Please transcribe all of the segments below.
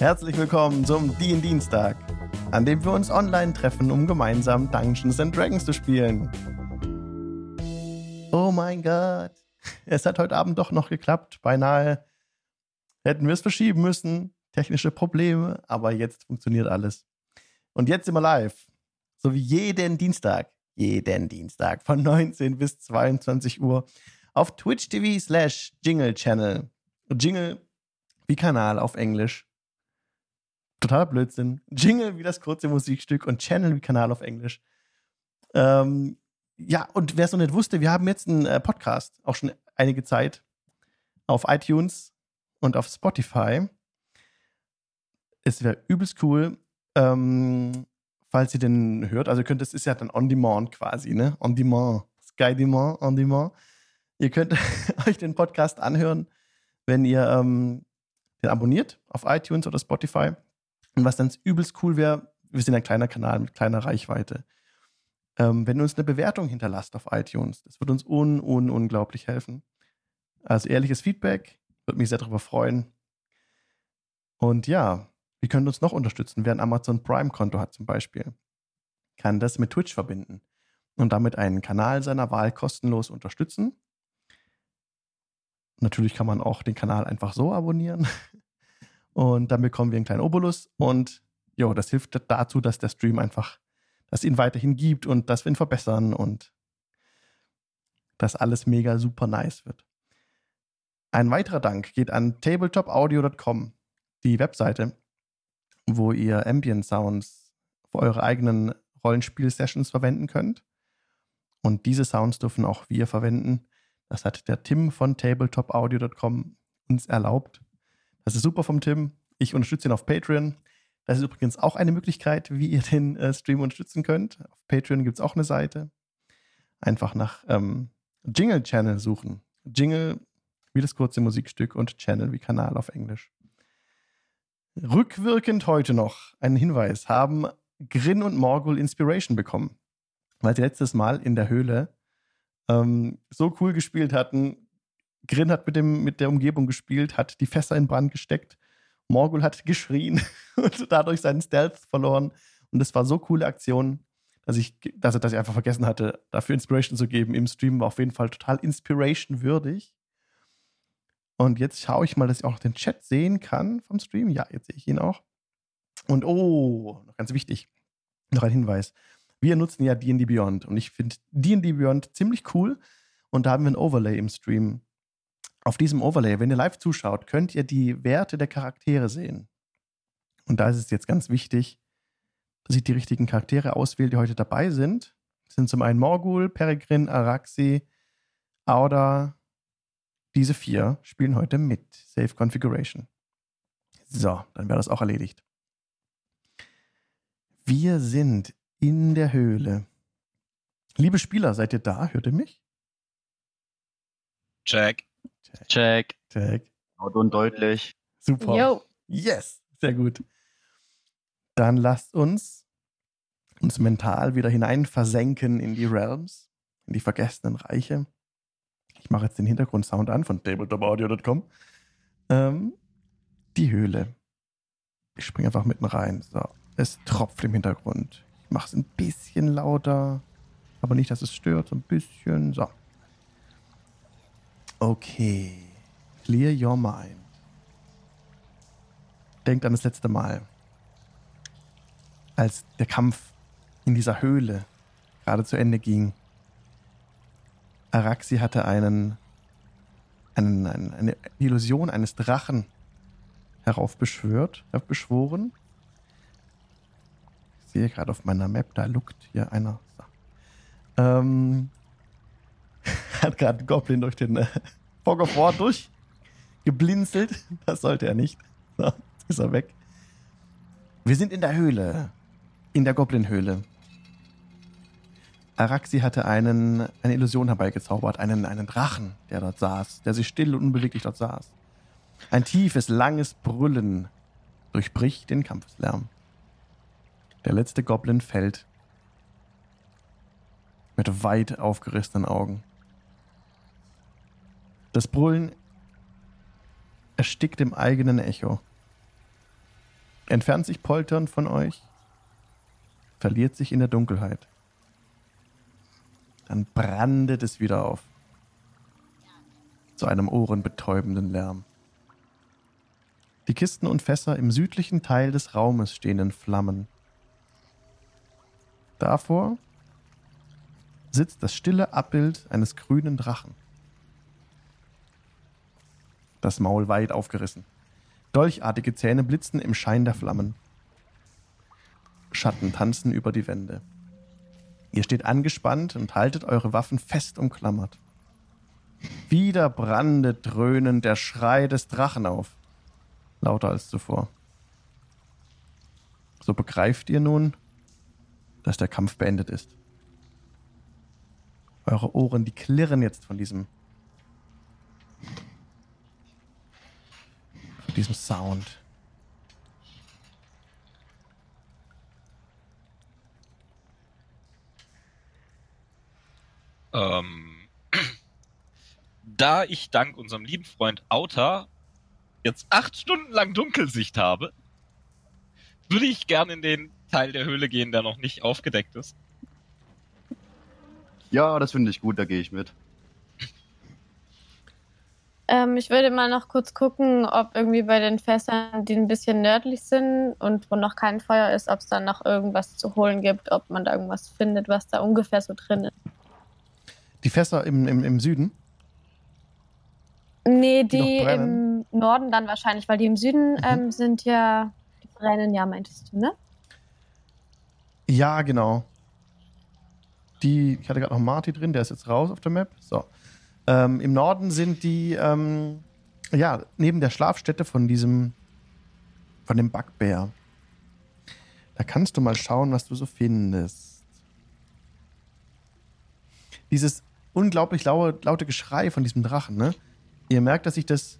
Herzlich willkommen zum DIN Dienstag, an dem wir uns online treffen, um gemeinsam Dungeons and Dragons zu spielen. Oh mein Gott, es hat heute Abend doch noch geklappt. Beinahe hätten wir es verschieben müssen. Technische Probleme, aber jetzt funktioniert alles. Und jetzt sind wir live. So wie jeden Dienstag. Jeden Dienstag von 19 bis 22 Uhr auf Twitch TV slash Jingle Channel. Jingle wie Kanal auf Englisch. Totaler Blödsinn. Jingle wie das kurze Musikstück und Channel wie Kanal auf Englisch. Ähm, ja, und wer es noch nicht wusste, wir haben jetzt einen äh, Podcast, auch schon einige Zeit, auf iTunes und auf Spotify. Es wäre übelst cool, ähm, falls ihr den hört. Also ihr könnt, das ist ja dann on demand quasi, ne? On demand. Sky demand, on demand. Ihr könnt euch den Podcast anhören, wenn ihr ähm, den abonniert auf iTunes oder Spotify. Und was dann übelst cool wäre, wir sind ein kleiner Kanal mit kleiner Reichweite. Ähm, wenn ihr uns eine Bewertung hinterlasst auf iTunes, das wird uns un, un, unglaublich helfen. Also ehrliches Feedback, würde mich sehr darüber freuen. Und ja, wie könnt ihr uns noch unterstützen? Wer ein Amazon Prime-Konto hat zum Beispiel, kann das mit Twitch verbinden und damit einen Kanal seiner Wahl kostenlos unterstützen. Natürlich kann man auch den Kanal einfach so abonnieren. Und dann bekommen wir einen kleinen Obolus. Und ja, das hilft dazu, dass der Stream einfach, dass ihn weiterhin gibt und dass wir ihn verbessern und dass alles mega super nice wird. Ein weiterer Dank geht an tabletopaudio.com, die Webseite, wo ihr Ambient Sounds für eure eigenen Rollenspiel-Sessions verwenden könnt. Und diese Sounds dürfen auch wir verwenden. Das hat der Tim von tabletopaudio.com uns erlaubt. Das ist super vom Tim. Ich unterstütze ihn auf Patreon. Das ist übrigens auch eine Möglichkeit, wie ihr den äh, Stream unterstützen könnt. Auf Patreon gibt es auch eine Seite. Einfach nach ähm, Jingle Channel suchen. Jingle wie das kurze Musikstück und Channel wie Kanal auf Englisch. Rückwirkend heute noch ein Hinweis: haben Grin und Morgul Inspiration bekommen, weil sie letztes Mal in der Höhle ähm, so cool gespielt hatten. Grin hat mit, dem, mit der Umgebung gespielt, hat die Fässer in Brand gesteckt. Morgul hat geschrien und dadurch seinen Stealth verloren. Und das war so coole Aktion, dass ich, dass, dass ich einfach vergessen hatte, dafür Inspiration zu geben. Im Stream war auf jeden Fall total Inspiration würdig. Und jetzt schaue ich mal, dass ich auch den Chat sehen kann vom Stream. Ja, jetzt sehe ich ihn auch. Und oh, noch ganz wichtig, noch ein Hinweis wir nutzen ja D&D Beyond und ich finde D&D Beyond ziemlich cool und da haben wir ein Overlay im Stream. Auf diesem Overlay, wenn ihr live zuschaut, könnt ihr die Werte der Charaktere sehen. Und da ist es jetzt ganz wichtig, dass ich die richtigen Charaktere auswähle, die heute dabei sind. Das sind zum einen Morgul, Peregrin, Araxi, Auda. Diese vier spielen heute mit. Safe Configuration. So, dann wäre das auch erledigt. Wir sind in der Höhle. Liebe Spieler, seid ihr da? Hört ihr mich? Check. Check. Check. Laut und deutlich. Super. Yo. Yes, sehr gut. Dann lasst uns uns mental wieder hinein versenken in die Realms, in die vergessenen Reiche. Ich mache jetzt den Hintergrundsound an von tabletopaudio.com. Ähm, die Höhle. Ich springe einfach mitten rein. So, es tropft im Hintergrund mache es ein bisschen lauter. Aber nicht, dass es stört, so ein bisschen. So. Okay. Clear your mind. Denkt an das letzte Mal. Als der Kampf in dieser Höhle gerade zu Ende ging. Araxi hatte einen, einen, einen, eine Illusion eines Drachen heraufbeschwört, heraufbeschworen sehe gerade auf meiner Map, da lugt hier einer. Ähm, hat gerade ein Goblin durch den äh, Fog of War durchgeblinzelt. Das sollte er nicht. So, ist er weg. Wir sind in der Höhle. In der Goblin-Höhle. Araxi hatte einen, eine Illusion herbeigezaubert, einen, einen Drachen, der dort saß, der sich still und unbeweglich dort saß. Ein tiefes, langes Brüllen durchbricht den Kampfeslärm. Der letzte Goblin fällt mit weit aufgerissenen Augen. Das Brüllen erstickt im eigenen Echo. entfernt sich polternd von euch, verliert sich in der Dunkelheit. Dann brandet es wieder auf. Zu einem ohrenbetäubenden Lärm. Die Kisten und Fässer im südlichen Teil des Raumes stehen in Flammen. Davor sitzt das stille Abbild eines grünen Drachen. Das Maul weit aufgerissen. Dolchartige Zähne blitzen im Schein der Flammen. Schatten tanzen über die Wände. Ihr steht angespannt und haltet eure Waffen fest umklammert. Wieder brandet dröhnend der Schrei des Drachen auf. Lauter als zuvor. So begreift ihr nun, dass der Kampf beendet ist. Eure Ohren, die klirren jetzt von diesem von diesem Sound. Ähm, da ich dank unserem lieben Freund Auta jetzt acht Stunden lang Dunkelsicht habe, würde ich gerne in den Teil der Höhle gehen, der noch nicht aufgedeckt ist. Ja, das finde ich gut, da gehe ich mit. Ähm, ich würde mal noch kurz gucken, ob irgendwie bei den Fässern, die ein bisschen nördlich sind und wo noch kein Feuer ist, ob es da noch irgendwas zu holen gibt, ob man da irgendwas findet, was da ungefähr so drin ist. Die Fässer im, im, im Süden. Nee, Die die, im Norden dann wahrscheinlich, weil die im Süden Mhm. ähm, sind ja, die brennen ja, meintest du, ne? Ja, genau. Die, ich hatte gerade noch Marty drin, der ist jetzt raus auf der Map. So. Ähm, Im Norden sind die, ähm, ja, neben der Schlafstätte von diesem, von dem Backbär. Da kannst du mal schauen, was du so findest. Dieses unglaublich laue, laute Geschrei von diesem Drachen, ne? Ihr merkt, dass sich das,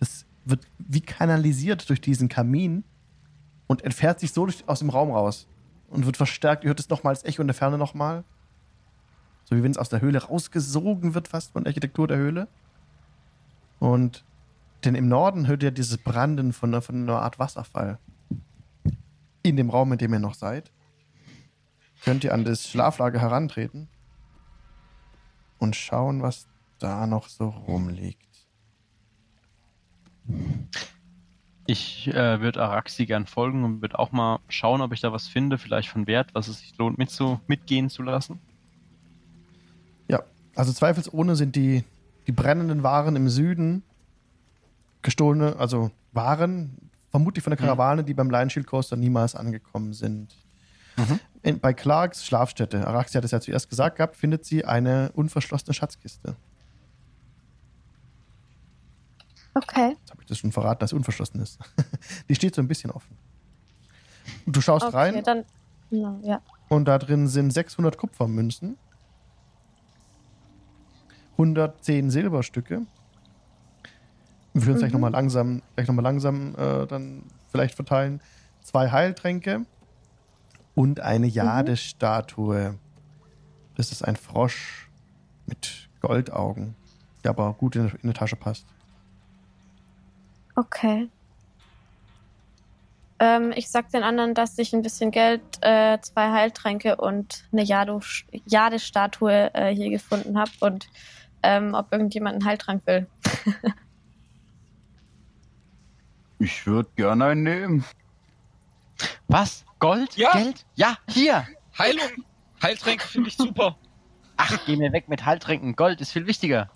das wird wie kanalisiert durch diesen Kamin und entfernt sich so durch, aus dem Raum raus und wird verstärkt. Ihr hört es nochmal als Echo in der Ferne nochmal. So wie wenn es aus der Höhle rausgesogen wird, fast von der Architektur der Höhle. Und denn im Norden hört ihr dieses Branden von, einer- von einer Art Wasserfall. In dem Raum, in dem ihr noch seid, könnt ihr an das Schlaflager herantreten und schauen, was da noch so rumliegt. Ich äh, würde Araxi gern folgen und würde auch mal schauen, ob ich da was finde, vielleicht von Wert, was es sich lohnt, mit zu, mitgehen zu lassen. Also zweifelsohne sind die, die brennenden Waren im Süden gestohlene, also Waren, vermutlich von der Karawane, die beim Lion Shield Coaster niemals angekommen sind. Mhm. In, bei Clarks Schlafstätte, Araxi hat es ja zuerst gesagt gehabt, findet sie eine unverschlossene Schatzkiste. Okay. Jetzt habe ich das schon verraten, dass sie unverschlossen ist. die steht so ein bisschen offen. Und du schaust okay, rein dann, ja. und da drin sind 600 Kupfermünzen, 110 Silberstücke. Wir würden es gleich Mhm. nochmal langsam, gleich noch mal langsam äh, dann vielleicht verteilen. Zwei Heiltränke und eine Jade-Statue. Das ist ein Frosch mit Goldaugen, der aber gut in, in die Tasche passt. Okay. Ähm, ich sag den anderen, dass ich ein bisschen Geld, äh, zwei Heiltränke und eine Jade-Statue äh, hier gefunden habe und ähm, ob irgendjemand einen Heiltrank will. Ich würde gerne einen nehmen. Was? Gold? Ja. Geld? Ja, hier! Heilung! Heiltränke finde ich super. Ach, geh mir weg mit Haltrinken. Gold ist viel wichtiger.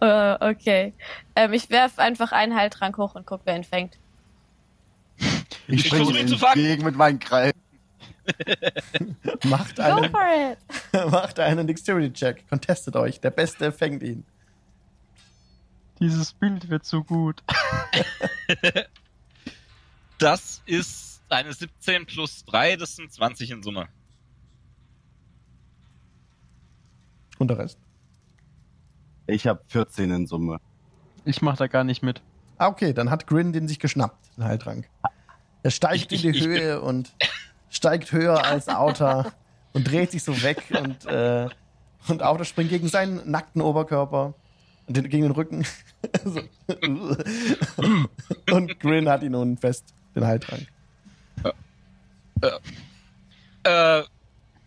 äh, okay. Ähm, ich werf einfach einen Heiltrank hoch und guck, wer ihn fängt. Ich Ich springe versuche ihn zu fangen. entgegen mit meinen Kreisen. Macht Go einen, for it! macht einen Dexterity-Check. Contestet euch. Der Beste fängt ihn. Dieses Bild wird so gut. Das ist eine 17 plus 3, das sind 20 in Summe. Und der Rest? Ich habe 14 in Summe. Ich mach da gar nicht mit. Ah, okay, dann hat Grin den sich geschnappt, den Heiltrank. Er steigt Ich- in ich- die ich bin- Höhe und steigt höher als Auta und dreht sich so weg und, äh, und Auta springt gegen seinen nackten Oberkörper und den, gegen den Rücken. so. und Grin hat ihn nun fest, den Heiltrank. Äh,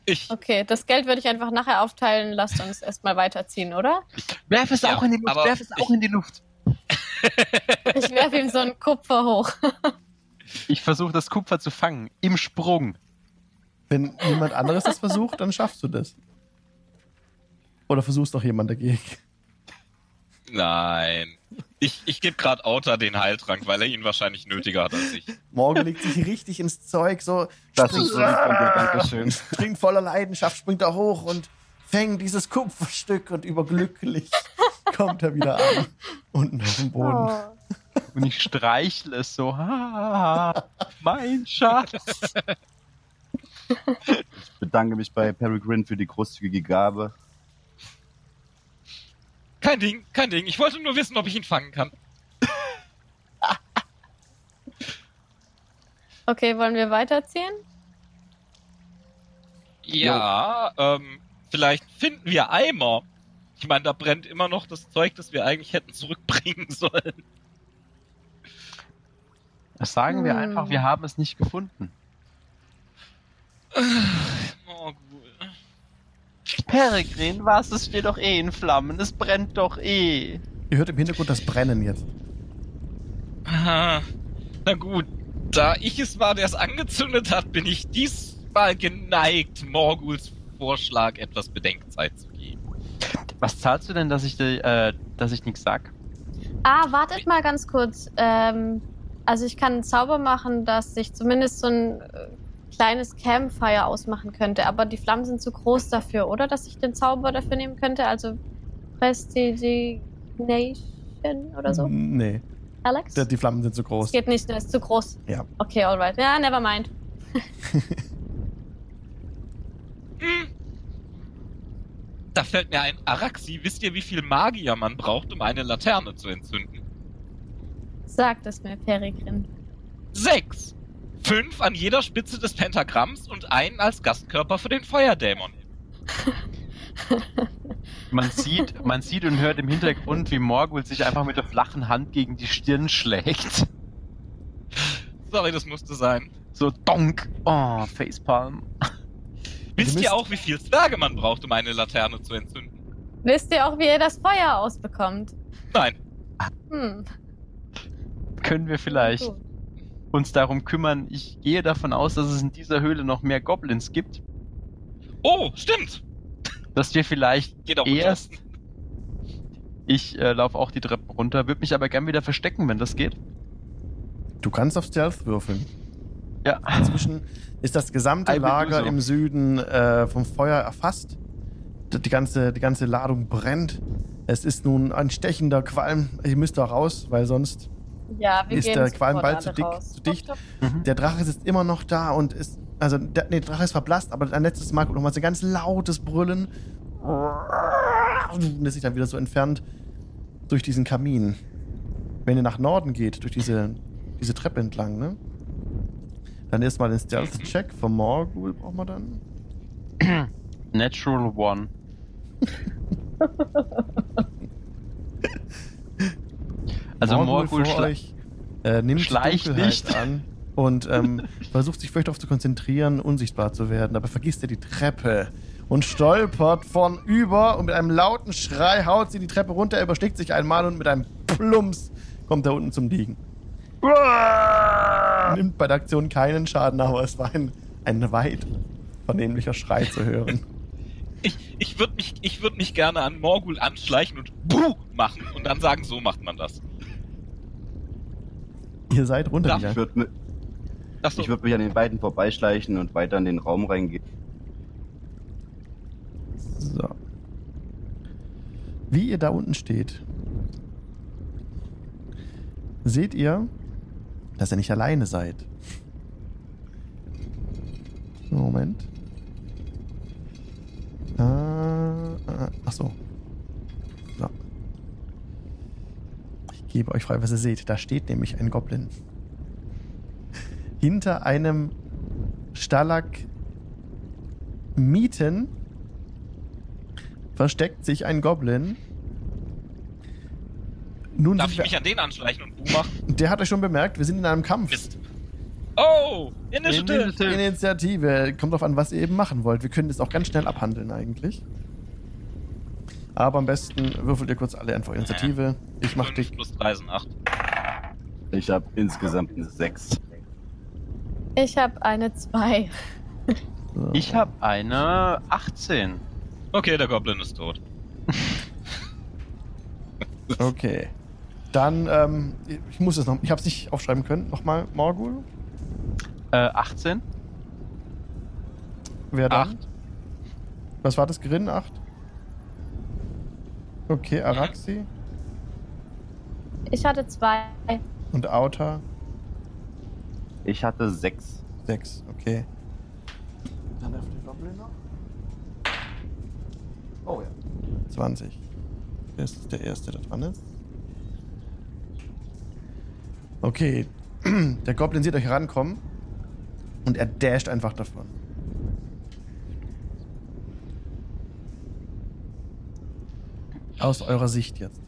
ich. Okay, das Geld würde ich einfach nachher aufteilen. Lasst uns erstmal weiterziehen, oder? Werf es Ja, auch in die Luft, werf es auch ich- in die Luft. Ich werfe ihm so einen Kupfer hoch. Ich versuche das Kupfer zu fangen, im Sprung. Wenn niemand anderes das versucht, dann schaffst du das. Oder versuchst doch jemand dagegen. Nein. Ich, ich gebe gerade Auta den Heiltrank, weil er ihn wahrscheinlich nötiger hat als ich. Morgen legt sich richtig ins Zeug, so Das springt, ist so lieb von dir, Dankeschön. springt voller Leidenschaft, springt er hoch und fängt dieses Kupferstück und überglücklich kommt er wieder an. Unten auf dem Boden. Oh. Und ich streichle es so. Ha, mein Schatz. Ich bedanke mich bei Peregrine für die großzügige Gabe. Kein Ding, kein Ding. Ich wollte nur wissen, ob ich ihn fangen kann. Okay, wollen wir weiterziehen? Ja, ähm, vielleicht finden wir Eimer. Ich meine, da brennt immer noch das Zeug, das wir eigentlich hätten zurückbringen sollen. Das sagen wir Hm. einfach, wir haben es nicht gefunden. Gut. Peregrin, was? Es steht doch eh in Flammen. Es brennt doch eh. Ihr hört im Hintergrund das Brennen jetzt. Aha. Na gut, da ich es war, der es angezündet hat, bin ich diesmal geneigt, Morguls Vorschlag etwas Bedenkzeit zu geben. Was zahlst du denn, dass ich, dir, äh, dass ich nichts sag? Ah, wartet mal ganz kurz. Ähm, also ich kann einen Zauber machen, dass ich zumindest so ein äh, kleines Campfire ausmachen könnte, aber die Flammen sind zu groß dafür, oder? Dass ich den Zauber dafür nehmen könnte? Also Prestidignation oder so? Nee, Alex? die, die Flammen sind zu Das groß. geht nicht, das ist zu groß. Ja. Okay, alright. Ja, never mind. Da fällt mir ein, Araxi, wisst ihr, wie viel Magier man braucht, um eine Laterne zu entzünden? Sagt es mir, Peregrin. Sechs! Fünf an jeder Spitze des Pentagramms und einen als Gastkörper für den Feuerdämon. Man sieht, man sieht und hört im Hintergrund, wie Morgul sich einfach mit der flachen Hand gegen die Stirn schlägt. Sorry, das musste sein. So donk. Oh, Facepalm. Wisst ihr auch, wie viel Zwerge man braucht, um eine Laterne zu entzünden? Wisst ihr auch, wie ihr das Feuer ausbekommt? Nein. Hm. Können wir vielleicht gut. uns darum kümmern? Ich gehe davon aus, dass es in dieser Höhle noch mehr Goblins gibt. Oh, stimmt! Dass wir vielleicht Geht erst. Ich äh, laufe auch die Treppen runter, würde mich aber gern wieder verstecken, wenn das geht. Du kannst auf Stealth würfeln. Ja. Inzwischen ist das gesamte Lager so. im Süden äh, vom Feuer erfasst. Die ganze, die ganze Ladung brennt. Es ist nun ein stechender Qualm. Ich müsste auch raus, weil sonst Ja, wir Ist gehen der alle zu dick- raus. zu dicht? Stopp, stopp. Der Drache sitzt immer noch da und ist. Also, der, nee, der Drache ist verblasst, aber ein letztes Mal kommt nochmal so ein ganz lautes Brüllen. Und das sich dann wieder so entfernt durch diesen Kamin. Wenn ihr nach Norden geht, durch diese, diese Treppe entlang, ne? Dann erstmal den Stealth-Check vom Morgul brauchen wir dann. Natural One. also Morgul euch äh, nimmt die schleicht Dunkelheit nicht. an und ähm, versucht sich vielleicht darauf zu konzentrieren, unsichtbar zu werden. Aber vergisst er die Treppe und stolpert vornüber und mit einem lauten Schrei haut sie die Treppe runter, er überschlägt sich einmal und mit einem Plumps kommt er unten zum Liegen. Nimmt bei der Aktion keinen Schaden, aber es war ein, ein weit vernehmlicher Schrei zu hören. Ich, ich würde mich, ich würd mich gerne an Morgul anschleichen und Buh machen und dann sagen, so macht man das. Ihr seid runtergegangen. Ich würde Ach so. würd mich an den beiden vorbeischleichen und weiter in den Raum reingehen. So. Wie ihr da unten steht, seht ihr, dass ihr nicht alleine seid. Moment. Äh, äh, ach so. So. Ich gebe euch frei, was ihr seht. Da steht nämlich ein Goblin. Hinter einem Stalagmiten versteckt sich ein Goblin. Nun Darf ich mich an den anschleichen und Buh machen? Der hat euch schon bemerkt, wir sind in einem Kampf. Mist. Oh, Initiative. Initiative. Initiative. Kommt drauf an, was ihr eben machen wollt. Wir können das auch ganz schnell abhandeln eigentlich. Aber am besten würfelt ihr kurz alle einfach Initiative. Ich mach dich. plus 3 sind 8. Ich habe insgesamt eine 6. Ich habe eine 2. So. Ich habe eine 18. Okay, der Goblin ist tot. Okay. Dann, ähm, ich muss es noch. Ich habe es nicht aufschreiben können. Nochmal, Morgul. Äh, 18? Wer dann? 8. Was war das? Grin? 8? Okay, Araxi Ich hatte 2. und Auta Ich hatte 6. 6. Okay. Dann darf der Goblin noch. Oh ja. 20. Das ist der erste, der dran ist. Okay. Der Goblin sieht euch herankommen und er dasht einfach davon. Aus eurer Sicht jetzt.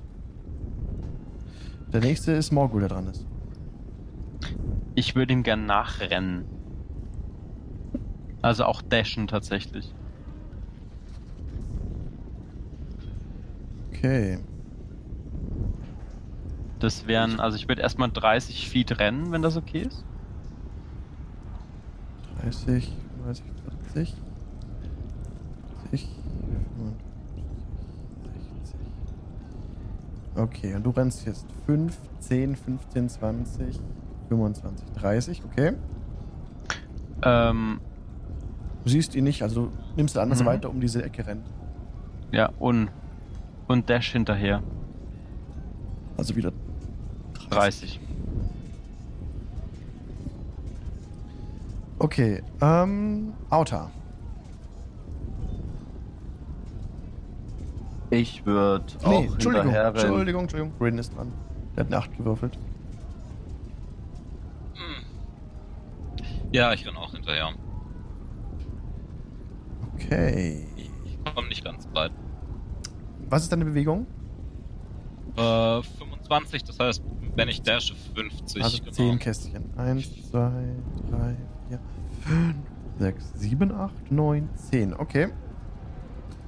Der nächste ist Morgul, der dran ist. Ich würde ihm gern nachrennen. Also auch dashen tatsächlich. Okay. Das wären, also ich würde erstmal 30 Feet rennen, wenn das okay ist. 30, 30, 40, 40, 60. Okay, und du rennst jetzt 5, 10, 15, 20, 25, 30, okay. Ähm, Du siehst ihn nicht, also du nimmst an, dass er Mhm. weiter um diese Ecke rennt. ja, und, und Dash hinterher. Also wieder 30. Okay, ähm, Auta. Ich würde auch Nee, Entschuldigung, hinterher rennen. Entschuldigung, Entschuldigung. Rin ist dran. Der hat eine 8 gewürfelt. Hm. Ja, ich renn auch hinterher. Okay. Ich, ich komme nicht ganz weit. Was ist deine Bewegung? Äh, 25, das heißt, wenn ich dashe 50. Also genau. 10 Kästchen. 1, 2, 3, 4, 5, 6, 7, 8, 9, 10. Okay.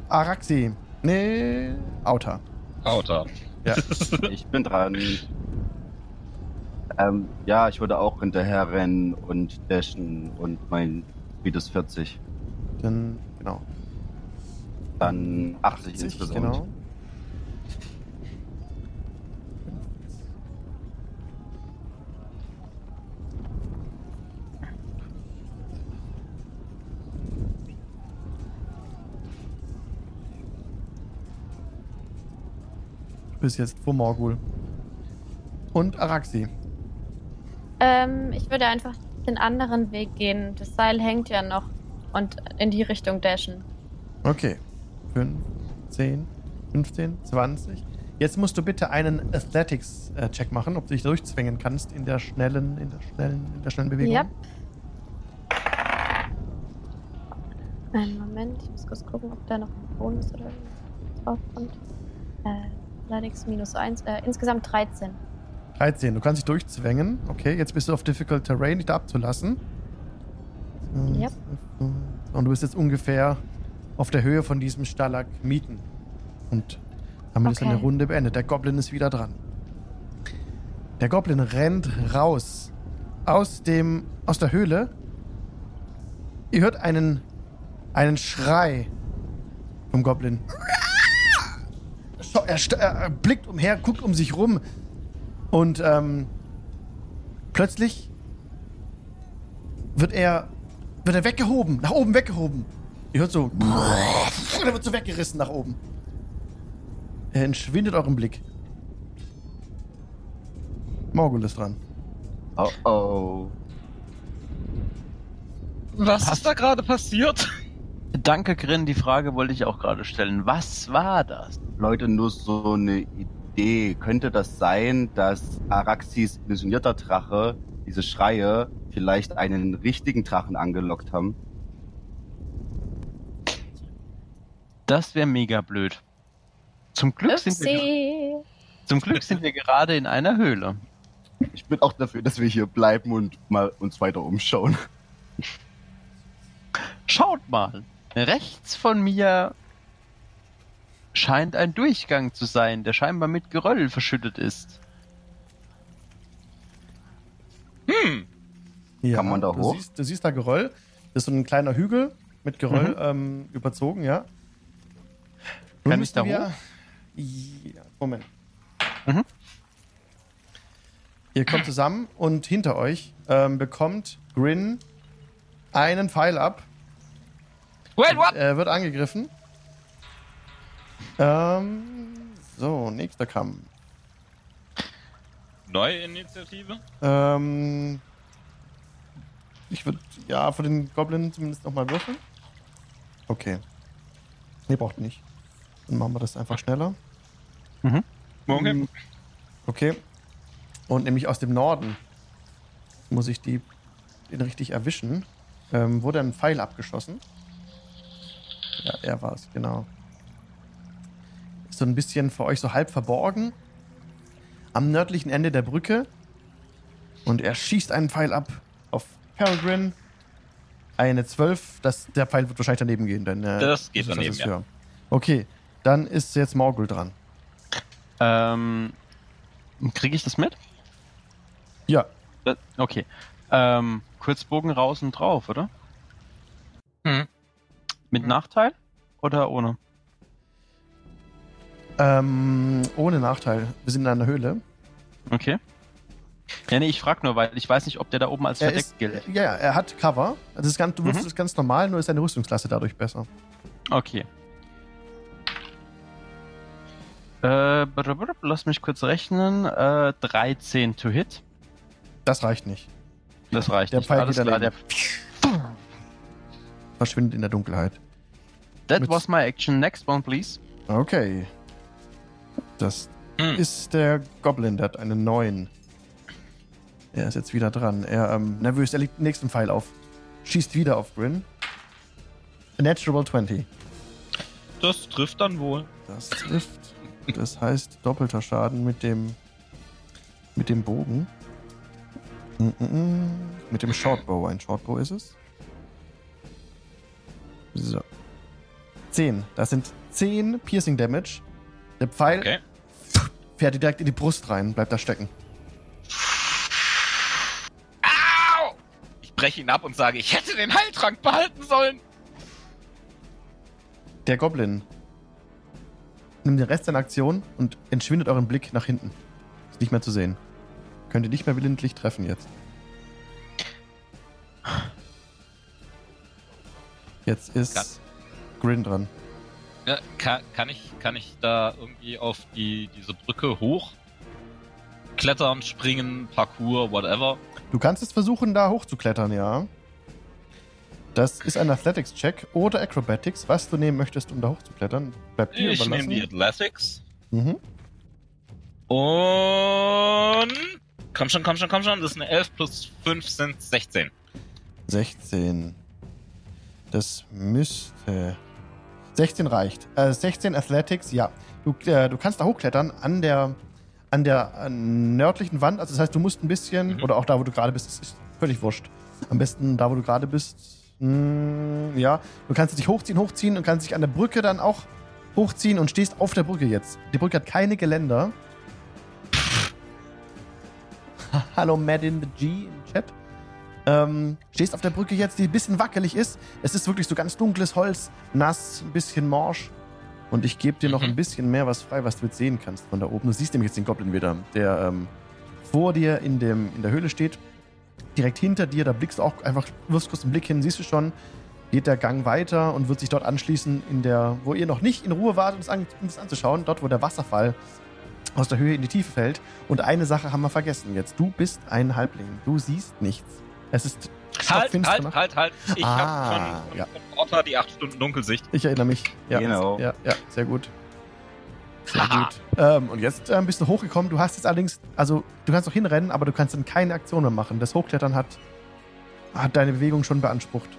Araxi. Nee, Auta. Auta. Ja. Ich bin dran. Ähm, ja, ich würde auch hinterher rennen und dashen und mein Speed ist 40. Dann, genau. Dann 80 insgesamt. Genau. Du bist jetzt vor Morgul. Und Araxi. Ähm, ich würde einfach den anderen Weg gehen. Das Seil hängt ja noch. Und in die Richtung dashen. Okay. 5, 10, 15, 20. Jetzt musst du bitte einen Athletics-Check machen, ob du dich durchzwängen kannst in der schnellen, in der schnellen, in der schnellen Bewegung. Yep. Einen Moment, ich muss kurz gucken, ob da noch ein Bonus oder irgendwas draufkommt. Äh, Athletics minus 1, äh, insgesamt 13. 13. Du kannst dich durchzwängen. Okay, jetzt bist du auf Difficult Terrain, dich da abzulassen. Yep. Und du bist jetzt ungefähr auf der Höhe von diesem Stalagmiten. Und damit ist Okay. eine Runde beendet. Der Goblin ist wieder dran. Der Goblin rennt raus aus dem aus der Höhle. Ihr hört einen einen Schrei vom Goblin. Er, st- er blickt umher, guckt um sich rum und ähm, plötzlich wird er wird er weggehoben, nach oben weggehoben. Ihr hört so, er wird so weggerissen nach oben. Er entschwindet eurem Blick. Morgul ist dran. Oh oh. Was ist da gerade passiert? Danke, Grin, die Frage wollte ich auch gerade stellen. Was war das? Leute, nur so eine Idee. Könnte das sein, dass Araxis illusionierter Drache, diese Schreie, vielleicht einen richtigen Drachen angelockt haben? Das wäre mega blöd. Zum Glück, sind wir, zum Glück sind wir gerade in einer Höhle. Ich bin auch dafür, dass wir hier bleiben und mal uns weiter umschauen. Schaut mal. Rechts von mir scheint ein Durchgang zu sein, der scheinbar mit Geröll verschüttet ist. Hm. Ja, Kann man da du hoch? Siehst, du siehst da Geröll. Das ist so ein kleiner Hügel mit Geröll Mhm. ähm, überzogen, ja. Kann ich da wir- Ja, Moment. Mhm. Ihr kommt zusammen und hinter euch ähm, bekommt Grin einen Pfeil ab. Wait, what? Er wird angegriffen. Ähm, so, nächster Kampf. Neue Initiative? Ähm, ich würde, ja, für den Goblin zumindest nochmal würfeln. Okay. Nee, braucht nicht. Dann machen wir das einfach schneller. Okay. Okay. Und nämlich aus dem Norden muss ich die den richtig erwischen. Ähm, wurde ein Pfeil abgeschossen. Ja, er war es, genau. Ist so ein bisschen für euch so halb verborgen. Am nördlichen Ende der Brücke. Und er schießt einen Pfeil ab auf Peregrine. Eine 12. Das, der Pfeil wird wahrscheinlich daneben gehen. Denn, äh, Das geht ist- daneben, ist ja. Okay, dann ist jetzt Morgul dran. Ähm, Kriege ich das mit? Ja, Das, okay. Ähm, Kurzbogen raus und drauf, oder? Mhm. Mit Nachteil oder ohne? ähm, ohne Nachteil. Wir sind in einer Höhle. Okay. Ja, nee, ich frag nur, weil ich weiß nicht, ob der da oben als Er verdeckt ist, gilt. ja, ja, er hat Cover. Das ist ganz, du würfelst Mhm. es ganz normal, nur ist seine Rüstungsklasse dadurch besser. Okay. Äh, lass mich kurz rechnen. Äh, 13 to hit. Das reicht nicht. Das reicht Der nicht. Pfeil Alles klar, der. Verschwindet in der Dunkelheit. That Mit- was my action. Next one, please. Okay. Das Hm. ist der Goblin, der hat einen neuen. Er ist jetzt wieder dran. Er ähm, nervös, er legt den nächsten Pfeil auf. Schießt wieder auf Grin. Natural 20. Das trifft dann wohl. Das trifft. Das heißt doppelter Schaden mit dem mit dem Bogen. Mm -mm -mm. Mit dem Shortbow. Ein Shortbow ist es. So. 10. Das sind 10 Piercing Damage. Der Pfeil Okay. fährt dir direkt in die Brust rein, bleibt da stecken. Au! Ich breche ihn ab und sage, ich hätte den Heiltrank behalten sollen. Der Goblin nimmt den Rest seiner Aktion und entschwindet euren Blick nach hinten. Ist nicht mehr zu sehen. Könnt ihr nicht mehr willentlich treffen jetzt. Jetzt ist Kann- Grin dran. Ja, kann, kann, ich, kann ich da irgendwie auf die, diese Brücke hoch? Klettern, springen, Parkour, whatever. Du kannst es versuchen, da hochzuklettern, ja. Das ist ein Athletics-Check oder Acrobatics, was du nehmen möchtest, um da hochzuklettern. Bleibt dir Ich überlassen. nehme die Athletics. Mhm. Und. Komm schon, komm schon, komm schon. Das ist eine 11 plus 5 sind 16. 16. Das müsste. 16 reicht. Äh, 16 Athletics, ja. Du, äh, du kannst da hochklettern an der, an der nördlichen Wand. Also das heißt, du musst ein bisschen, Mhm. oder auch da, wo du gerade bist, das ist völlig wurscht. Am besten da, wo du gerade bist. Mm, ja, du kannst dich hochziehen, hochziehen und kannst dich an der Brücke dann auch hochziehen und stehst auf der Brücke jetzt. Die Brücke hat keine Geländer. Hallo Madin the G im Chat. Ähm, stehst auf der Brücke jetzt, die ein bisschen wackelig ist. Es ist wirklich so ganz dunkles Holz, nass, ein bisschen morsch. Und ich gebe dir noch Mhm. ein bisschen mehr was frei, was du jetzt sehen kannst von da oben. Du siehst nämlich jetzt den Goblin wieder, der ähm, vor dir in, dem, in der Höhle steht. Direkt hinter dir, da blickst du auch einfach, wirfst kurz einen Blick hin, siehst du schon, geht der Gang weiter und wird sich dort anschließen, in der, wo ihr noch nicht in Ruhe wart, um es, an, um es anzuschauen, dort, wo der Wasserfall aus der Höhe in die Tiefe fällt. Und eine Sache haben wir vergessen jetzt. Du bist ein Halbling. Du siehst nichts. Es ist Halt, halt, Nacht. halt, halt. Ich Ah, habe von, ja. von Orta die 8 Stunden Dunkelsicht. Ich erinnere mich. Ja, Genau. Ja, ja, sehr gut. Sehr gut. Ähm, und jetzt ähm, bist du hochgekommen. Du hast jetzt allerdings, also du kannst noch hinrennen, aber du kannst dann keine Aktion mehr machen. Das Hochklettern hat, hat deine Bewegung schon beansprucht.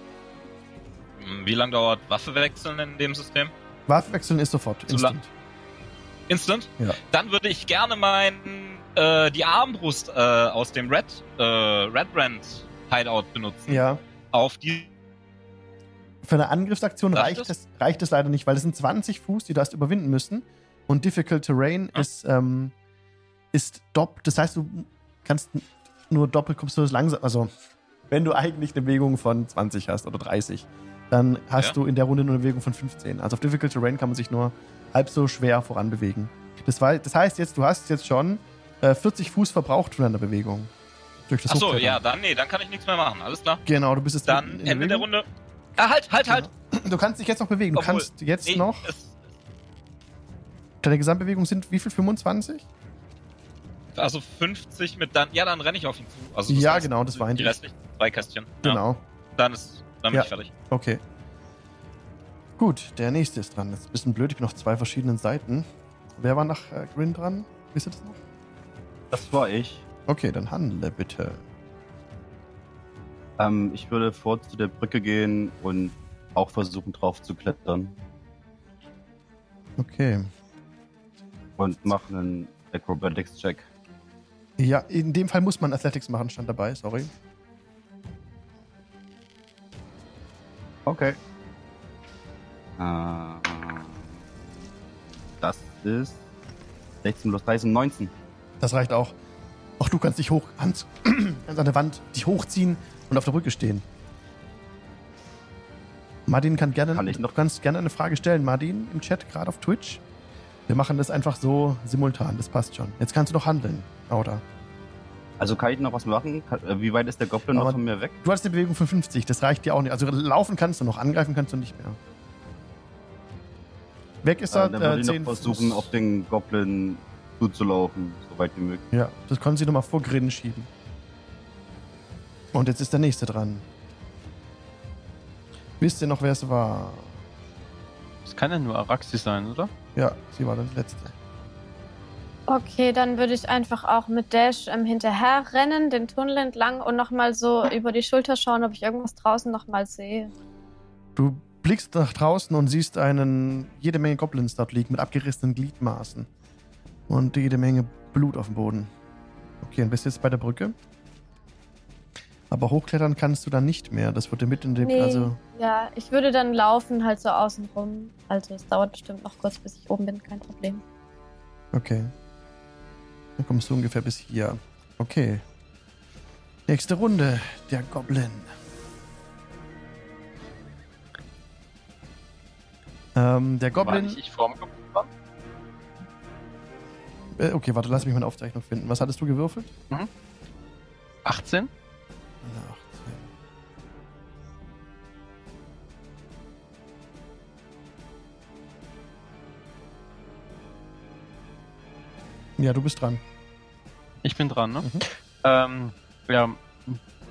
Hm, Wie lange dauert Waffe wechseln in dem System? Waffe wechseln ist sofort. Zu Instant. Instant? Ja. Dann würde ich gerne meinen äh, die Armbrust äh, aus dem Red, äh, Red Brand Hideout benutzen. Ja. Auf die. Für eine Angriffsaktion Darf reicht ich es, reicht es leider nicht, weil es sind 20 Fuß, die du hast überwinden müssen. Und Difficult Terrain Ah. ist, ähm, ist doppelt. Das heißt, du kannst nur doppelt kommst du das langsam. Also, wenn du eigentlich eine Bewegung von 20 hast oder 30, dann hast Ja. du in der Runde nur eine Bewegung von 15. Also auf Difficult Terrain kann man sich nur halb so schwer voranbewegen. Das, war, das heißt jetzt, du hast jetzt schon äh, 40 Fuß verbraucht von deiner Bewegung. Durch das Achso, ja, dann, nee, dann kann ich nichts mehr machen. Alles klar. Genau, du bist jetzt Dann Ende der. Runde. Ah, halt, halt, halt. Du kannst dich jetzt noch bewegen. Du Obwohl- kannst jetzt Nee, noch. Deine Gesamtbewegung sind wie viel? 25? Also 50 mit dann. Ja, dann renne ich auf ihn zu. Also das Ja, heißt, genau, das war Die restlichen drei Kästchen. Ja, Genau. dann ist. Dann bin Ja. ich fertig. Okay. Gut, der nächste ist dran. Das ist ein bisschen blöd, ich bin auf zwei verschiedenen Seiten. Wer war nach äh, Grin dran? Wisst ihr das noch? Das war ich. Okay, dann handle bitte. Ähm, ich würde vor zu der Brücke gehen und auch versuchen drauf zu klettern Okay. und machen einen Acrobatics-Check. Ja, in dem Fall muss man Athletics machen, stand dabei, sorry. Okay. Äh, das ist 16 plus 13, 19. Das reicht auch. Auch du kannst dich hoch, Hans, kannst an der Wand dich hochziehen und auf der Brücke stehen. Martin kann gerne, Kann du kannst gerne eine Frage stellen, Martin, im Chat, gerade auf Twitch. Wir machen das einfach so simultan, das passt schon. Jetzt kannst du noch handeln, oder? Also kann ich noch was machen? Äh, wie weit ist der Goblin Aber- noch von mir weg? Du hast eine Bewegung von 50, das reicht dir auch nicht. Also laufen kannst du noch, angreifen kannst du nicht mehr. Weg ist er, Äh, dann würde äh, ich 10 noch versuchen, Fuß. auf den Goblin zuzulaufen, so weit wie möglich. Ja, das können sie nochmal vor Grin schieben. Und jetzt ist der nächste dran. Wisst ihr noch, wer es war? Das kann ja nur Araxi sein, oder? Ja, sie war das letzte. Okay, dann würde ich einfach auch mit Dash ähm, hinterher rennen, den Tunnel entlang und nochmal so über die Schulter schauen, ob ich irgendwas draußen nochmal sehe. Du blickst nach draußen und siehst einen jede Menge Goblins dort liegen mit abgerissenen Gliedmaßen. Und jede Menge Blut auf dem Boden. Okay, und bist jetzt bei der Brücke. Aber hochklettern kannst du dann nicht mehr. Das wurde mit in dem. Nee, Also, ja, ich würde dann laufen, halt so außen rum. Also es dauert bestimmt noch kurz, bis ich oben bin, kein Problem. okay. Dann kommst du ungefähr bis hier. Okay. Nächste Runde. Der Goblin. Ähm, der War Goblin. nicht ich vorm Goblin? Äh, okay, warte, lass mich meine Aufzeichnung finden. Was hattest du gewürfelt? 18? Eine 18. Ja, du bist dran. Ich bin dran, ne? Mhm. Ähm, ja,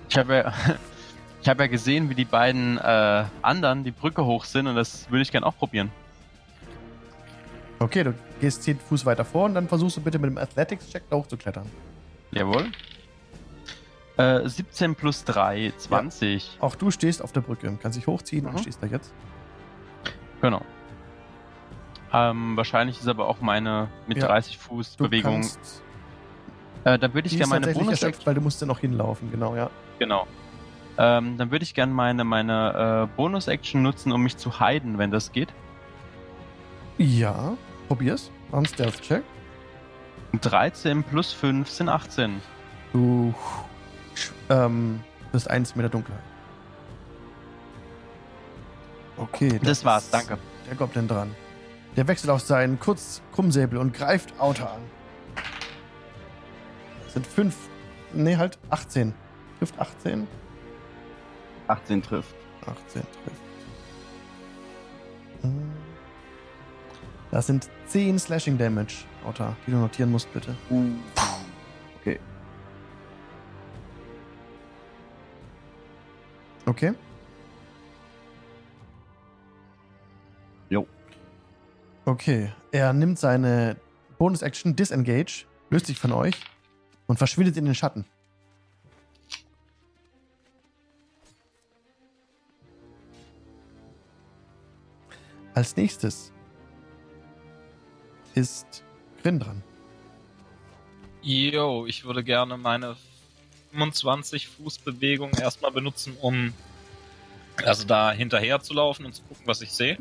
ich habe ja, ich habe ja gesehen, wie die beiden äh, anderen die Brücke hoch sind und das würde ich gern auch probieren. Okay, du gehst 10 Fuß weiter vor und dann versuchst du bitte mit dem Athletics-Check da hochzuklettern. Jawohl. Äh, 17 plus 3, 20. Auch du stehst auf der Brücke, kannst dich hochziehen und Mhm. stehst da jetzt. Genau. Ähm, wahrscheinlich ist aber auch meine mit Ja. 30 Fuß Bewegung. kannst, Äh, dann würde ich gerne meine Bonus erschöpft, weil du musst ja noch hinlaufen, genau, ja. Genau. Ähm, dann würde ich gerne meine, meine äh, Bonus-Action nutzen, um mich zu heiden, wenn das geht. Ja, probier's. Einen Stealth-Check. 13 plus 5 sind 18. Du ähm, bist eins mit der Dunkelheit. Okay. Das war's, ist danke. Der Goblin dran. Der wechselt auf seinen kurz Krummsäbel und greift Auto an. Das sind fünf. Nee, halt 18. Trifft 18. 18 trifft. 18 trifft. Hm. Das sind 10 Slashing Damage, Auta, die du notieren musst, bitte. Okay. Okay? Jo. Okay. Er nimmt seine Bonus-Action Disengage, löst sich von euch und verschwindet in den Schatten. Als nächstes ist Grin dran. Jo, ich würde gerne meine 25 Fuß Bewegung erstmal benutzen, um also da hinterher zu laufen und zu gucken, was ich sehe,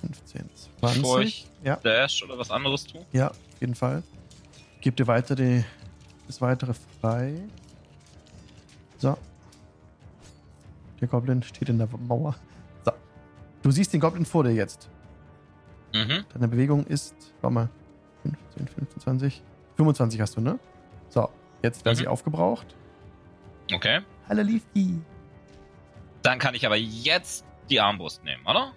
15, bevor 20. ich Ja, Dash oder was anderes tue. ja, auf jeden Fall. Gib dir weiter die, das weitere frei. So. Der Goblin steht in der Mauer. So. Du siehst den Goblin vor dir jetzt. Mhm. Deine Bewegung ist, warte mal, 15, 15, 20, 25 hast du, ne? So, jetzt wäre Mhm. sie aufgebraucht. Okay. Hallo Leafy. Dann kann ich aber jetzt die Armbrust nehmen, oder?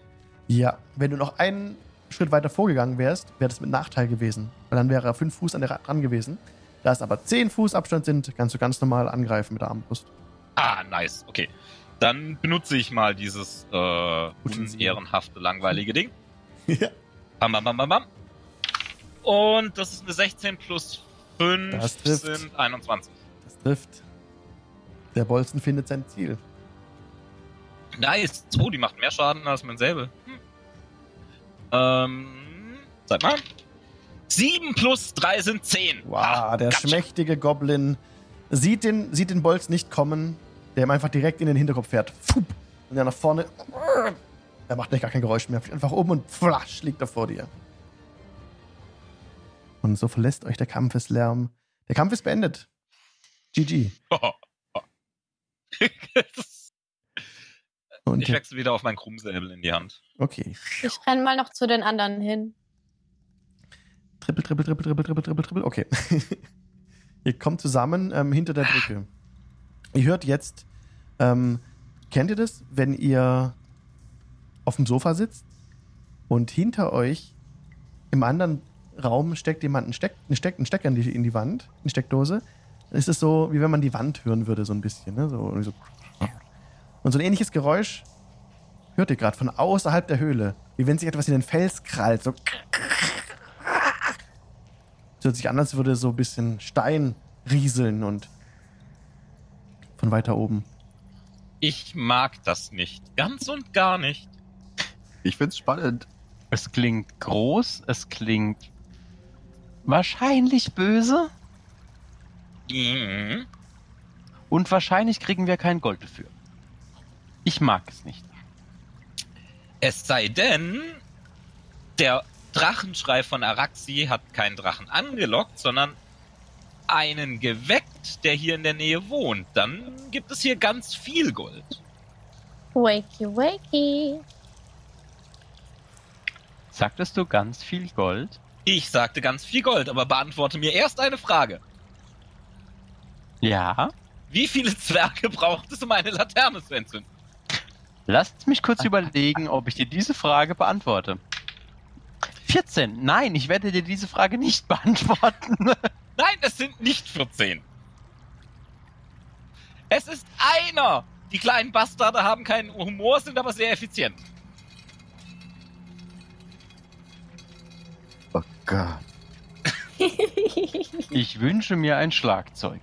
Ja, wenn du noch einen Schritt weiter vorgegangen wärst, wäre das mit Nachteil gewesen. Weil dann wäre er 5 Fuß an der Ra- dran gewesen. Da es aber 10 Fuß Abstand sind, kannst du ganz normal angreifen mit der Armbrust. Ah, nice. Okay. Dann benutze ich mal dieses äh, Utensil. unehrenhafte, langweilige Ding. ja. Bam, bam, bam, bam, bam. Und das ist eine 16 plus 5 Das trifft. sind 21. Das trifft. Der Bolzen findet sein Ziel. Nice. Oh, die macht mehr Schaden als mein Säbel. Hm. Ähm, sag mal. 7 plus 3 sind 10. Wow, Ah, der gotcha. schmächtige Goblin sieht den, sieht den Bolz nicht kommen, der ihm einfach direkt in den Hinterkopf fährt. Fup. Und er nach vorne. Er macht nicht gar kein Geräusch mehr. Fliegt einfach um und flasch liegt er vor dir. Und so verlässt euch der Kampfeslärm. Der Kampf ist beendet. GG. Und ich wechsle wieder auf meinen Krummsäbel in die Hand. okay. Ich renn mal noch zu den anderen hin. Trippel, trippel, trippel, trippel, trippel, trippel, trippel. Okay. ihr kommt zusammen ähm, hinter der Brücke. Ihr hört jetzt, ähm, kennt ihr das, wenn ihr auf dem Sofa sitzt und hinter euch im anderen Raum steckt jemand einen, Steck, einen, Steck, einen Stecker in die, in die Wand, eine Steckdose, dann ist es so, wie wenn man die Wand hören würde, so ein bisschen. Ne? So, so. Und so ein ähnliches Geräusch hört ihr gerade von außerhalb der Höhle, wie wenn sich etwas in den Fels krallt. So. Es hört sich an, als würde so ein bisschen Stein rieseln und von weiter oben. Ich mag das nicht. Ganz und gar nicht. Ich find's spannend. Es klingt groß, es klingt wahrscheinlich böse Mhm. und wahrscheinlich kriegen wir kein Gold dafür. Ich mag es nicht. Es sei denn, der Drachenschrei von Araxi hat keinen Drachen angelockt, sondern einen geweckt, der hier in der Nähe wohnt. Dann gibt es hier ganz viel Gold. Wakey, wakey. Sagtest du ganz viel Gold? Ich sagte ganz viel Gold, aber beantworte mir erst eine Frage. Ja. Wie viele Zwerge braucht es, um eine Laterne zu entzünden? Lasst mich kurz überlegen, ob ich dir diese Frage beantworte. 14. Nein, ich werde dir diese Frage nicht beantworten. Nein, es sind nicht 14. Es ist einer. Die kleinen Bastarde haben keinen Humor, sind aber sehr effizient. Gott. Ich wünsche mir ein Schlagzeug.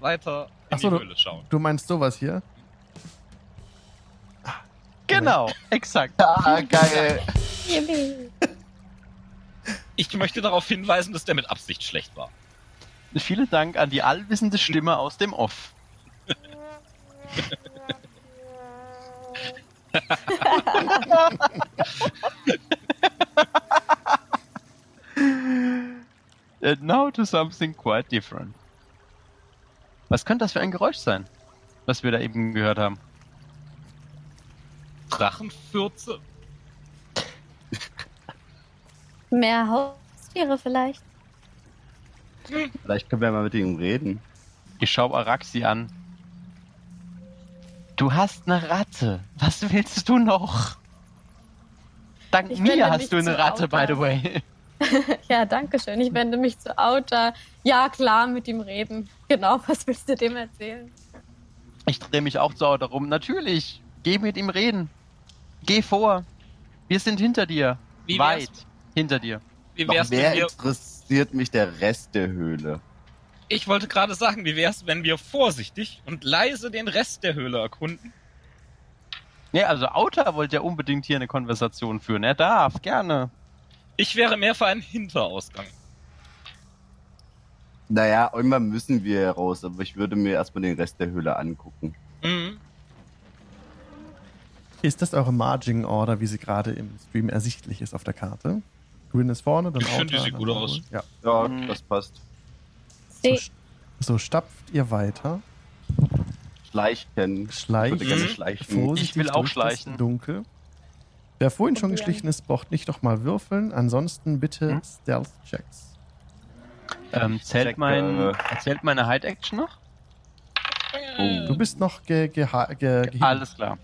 Weiter in Ach so, die du- Höhle schauen. Du meinst sowas hier? Genau, exakt. Ah, geil. Ich möchte darauf hinweisen, dass der mit Absicht schlecht war. Vielen Dank an die allwissende Stimme aus dem Off. And now to something quite different. Was könnte das für ein Geräusch sein, was wir da eben gehört haben? Drachenfürze. Mehr Haustiere vielleicht. Vielleicht können wir mal mit ihm reden. Ich schau Araxi an. Du hast eine Ratte. Was willst du noch? Dank Ich mir hast du eine Ratte, by Auta. the way. Ja, danke schön. Ich wende mich zu Auta. Ja, klar, mit ihm reden. Genau, was willst du dem erzählen? Ich drehe mich auch zu Auto rum. Natürlich. Geh mit ihm reden. Geh vor. Wir sind hinter dir. Wie wär's, Weit hinter dir. wie Noch wär's, mehr wenn wir, interessiert mich der Rest der Höhle. Ich wollte gerade sagen, wie wär's, wenn wir vorsichtig und leise den Rest der Höhle erkunden? Ja, also Auta wollte ja unbedingt hier eine Konversation führen. Er darf, gerne. Ich wäre mehr für einen Hinterausgang. Naja, irgendwann müssen wir raus, aber ich würde mir erstmal den Rest der Höhle angucken. Mhm. Ist das eure Marging Order, wie sie gerade im Stream ersichtlich ist auf der Karte? Grün ist vorne, dann Ich finde, die Outer, sieht gut aus. Ja. Ja, Mhm. das passt. So, Sie, st- so stapft ihr weiter. Schleichen. Ich gerne Mhm. schleichen. Vorsichtig Ich will auch durch schleichen. Das Dunkel. Wer vorhin schon geschlichen ist, braucht nicht noch mal würfeln. Ansonsten bitte Hm? Stealth-Checks. Ähm, zählt, Check, mein, äh, zählt meine Hide-Action noch? Oh. Du bist noch ge ge ge ge Alles klar.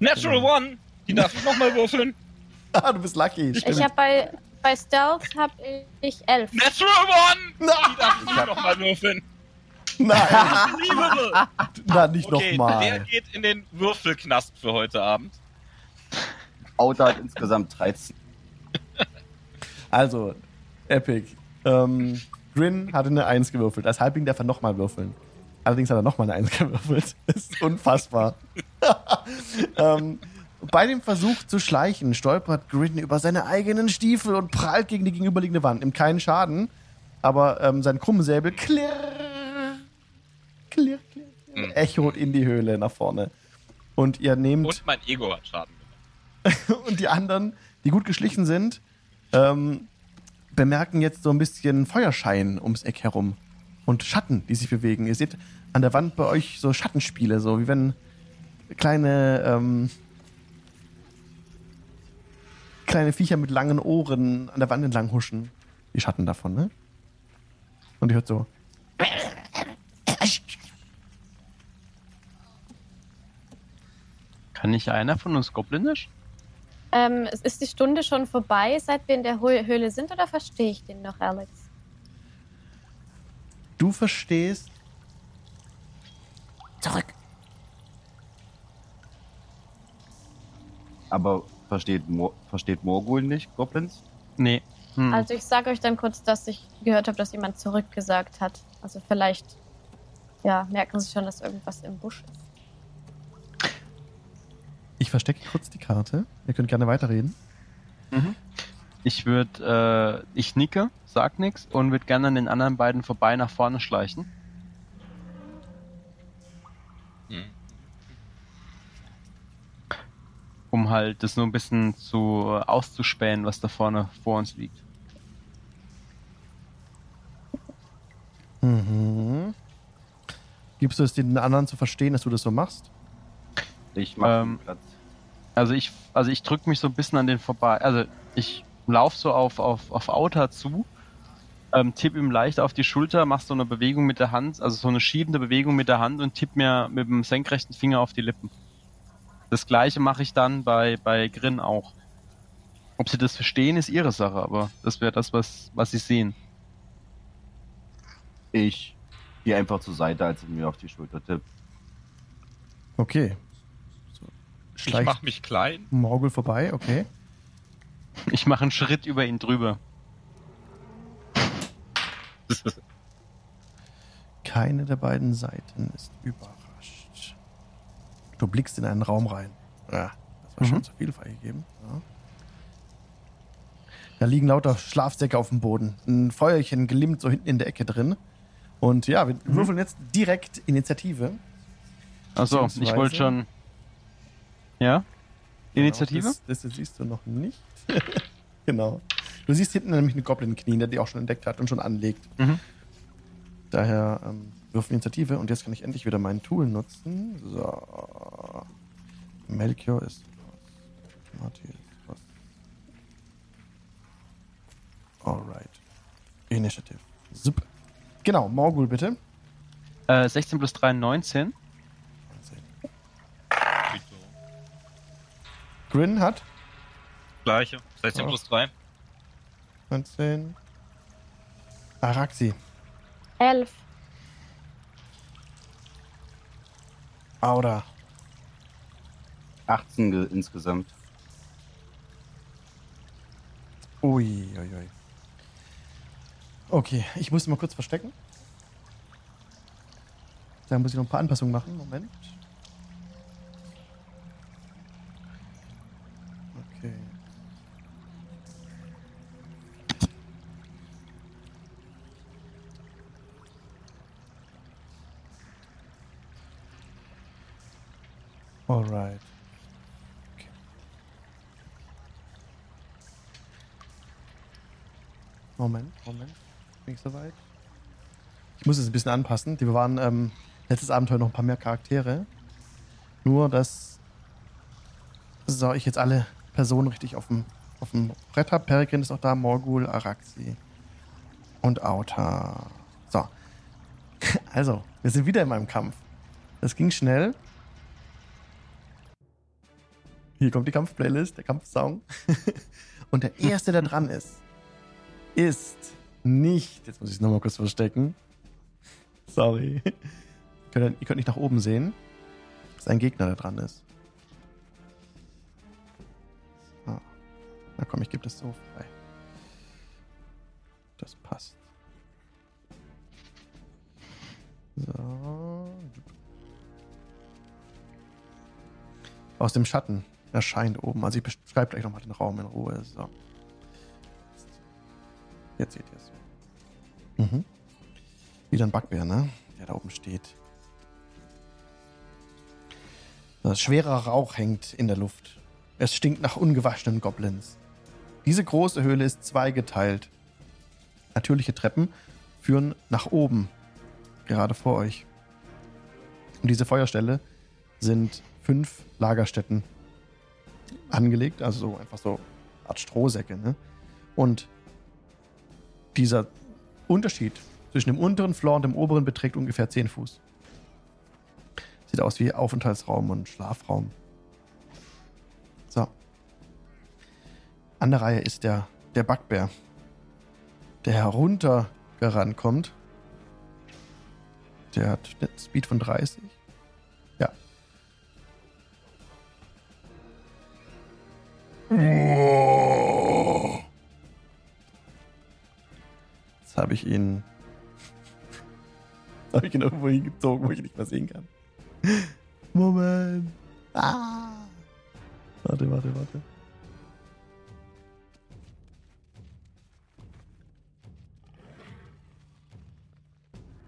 Natural Genau. One! Die darf ich nochmal würfeln. Ah, du bist lucky. ich stimmt. habe bei, bei Stealth habe ich elf. Natural One! Darf ich nochmal würfeln. nein, na, nicht Okay, wer nochmal. geht in den Würfelknast für heute Abend? Auto hat insgesamt 13. Also, Epic. Ähm, Grin hatte eine 1 gewürfelt. Als Halbling darf er nochmal würfeln. Allerdings hat er nochmal eine 1 gewürfelt. Das ist unfassbar. ähm, bei dem Versuch zu schleichen stolpert Grin über seine eigenen Stiefel und prallt gegen die gegenüberliegende Wand. Nimmt keinen Schaden, aber ähm, sein Krummsäbel klirr, klirr, klirr, klirr, Mhm. echot in die Höhle nach vorne. Und ihr nehmt Und mein Ego hat Schaden gemacht. und die anderen, die gut geschlichen sind, ähm, bemerken jetzt so ein bisschen Feuerschein ums Eck herum und Schatten, die sich bewegen. Ihr seht an der Wand bei euch so Schattenspiele, so wie wenn kleine ähm, kleine Viecher mit langen Ohren an der Wand entlang huschen. Die Schatten davon, ne? Und ihr hört so. Kann nicht einer von uns Goblinisch? Ähm, es ist die Stunde schon vorbei, seit wir in der Hö- Höhle sind, oder verstehe ich den noch, Alex? Du verstehst. Zurück. Aber versteht, Mo versteht Morgul nicht Goblins? Nee. Hm. Also ich sage euch dann kurz, dass ich gehört habe, dass jemand zurückgesagt hat. Also vielleicht, ja, merken sie schon, dass irgendwas im Busch ist. Ich verstecke kurz die Karte. Ihr könnt gerne weiterreden. Ich würde, äh, ich nicke, sag nix und würde gerne an den anderen beiden vorbei nach vorne schleichen. Um halt das nur ein bisschen zu äh, auszuspähen, was da vorne vor uns liegt. Mhm. Gibst du es den anderen zu verstehen, dass du das so machst? Ich mache Ähm, Platz. Also ich, also ich drücke mich so ein bisschen an den vorbei. Also ich laufe so auf, auf, auf Auta zu, ähm, tipp ihm leicht auf die Schulter, mach so eine Bewegung mit der Hand, also so eine schiebende Bewegung mit der Hand und tipp mir mit dem senkrechten Finger auf die Lippen. Das gleiche mache ich dann bei, bei Grin auch. Ob sie das verstehen, ist ihre Sache, aber das wäre das, was, was sie sehen. Ich gehe einfach zur Seite, als er mir auf die Schulter tippt. Okay. So. Ich mach mich klein. Morgul vorbei, okay. Ich mache einen Schritt über ihn drüber. Keine der beiden Seiten ist überrascht. Du blickst in einen Raum rein. Ja, das war Mhm. schon zu viel freigegeben. Ja. Da liegen lauter Schlafsäcke auf dem Boden. Ein Feuerchen glimmt so hinten in der Ecke drin. Und ja, wir Mhm. würfeln jetzt direkt Initiative. Achso, ich wollte schon. Ja? Initiative? Genau, das, das siehst du noch nicht. genau. Du siehst hinten nämlich einen Goblin knien, der die auch schon entdeckt hat und schon anlegt. Mhm. Daher ähm, Wirf Initiative und jetzt kann ich endlich wieder mein Tool nutzen. So. Melchior ist was. Marty ist was. Alright. Initiative. Sup. Genau, Morgul bitte. Äh, 16 plus 3, 19. 19. Grin hat. Gleiche. 16 oh. plus 3. 19. Araxi. 11. Powder. 18 insgesamt. Ui, ui, ui. Okay, ich muss mal kurz verstecken. Da muss ich noch ein paar Anpassungen machen. Moment. Alright. Okay. Moment, Moment. Bin ich soweit? Ich muss es ein bisschen anpassen. Wir waren ähm, letztes Abenteuer noch ein paar mehr Charaktere. Nur, dass so, ich jetzt alle Personen richtig auf dem, auf dem Brett habe. Peregrin ist auch da, Morgul, Araxi und Auta. So. Also, wir sind wieder in meinem Kampf. Das ging schnell. Hier kommt die Kampfplaylist, der Kampfsong. Und der erste, der dran ist, ist nicht. Jetzt muss ich es nochmal kurz verstecken. Sorry. Ihr könnt, ihr könnt nicht nach oben sehen. Ist ein Gegner, der dran ist. So. Na komm, ich gebe das so frei. Das passt. So. Aus dem Schatten erscheint oben. Also ich beschreibe gleich nochmal den Raum in Ruhe. So. Jetzt seht ihr es. Mhm. Wieder ein Backbär, ne? Der da oben steht. Das schwerer Rauch hängt in der Luft. Es stinkt nach ungewaschenen Goblins. Diese große Höhle ist zweigeteilt. Natürliche Treppen führen nach oben, gerade vor euch. Und diese Feuerstelle sind fünf Lagerstätten angelegt, also so einfach so eine Art Strohsäcke. Ne? Und dieser Unterschied zwischen dem unteren Floor und dem oberen beträgt ungefähr 10 Fuß. Sieht aus wie Aufenthaltsraum und Schlafraum. So. An der Reihe ist der, der Backbär, der heruntergerannt kommt. Der hat einen Speed von 30. Jetzt habe ich ihn. Jetzt habe ich ihn irgendwo hingezogen, wo ich nicht mehr sehen kann. Moment. Ah. Warte, warte, warte.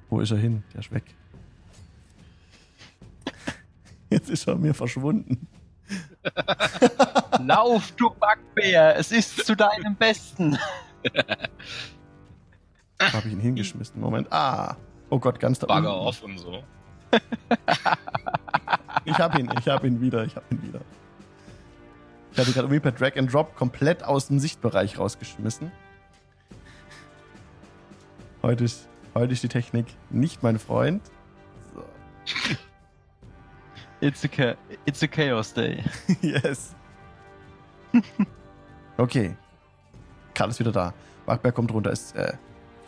Wo ist er hin? Der ist weg. Jetzt ist er mir verschwunden. Lauf, du Backbär, es ist zu deinem Besten. Habe ich ihn hingeschmissen. Moment. Ah. Oh Gott, ganz da Bagger unten. off und so. Ich hab ihn, ich hab ihn wieder, ich hab ihn wieder. Ich hatte gerade irgendwie per Drag and Drop komplett aus dem Sichtbereich rausgeschmissen. Heute ist, heute ist die Technik nicht mein Freund. So. It's a, it's a Chaos Day. yes. Okay. Karl ist wieder da. Wachberg kommt runter. Ist äh,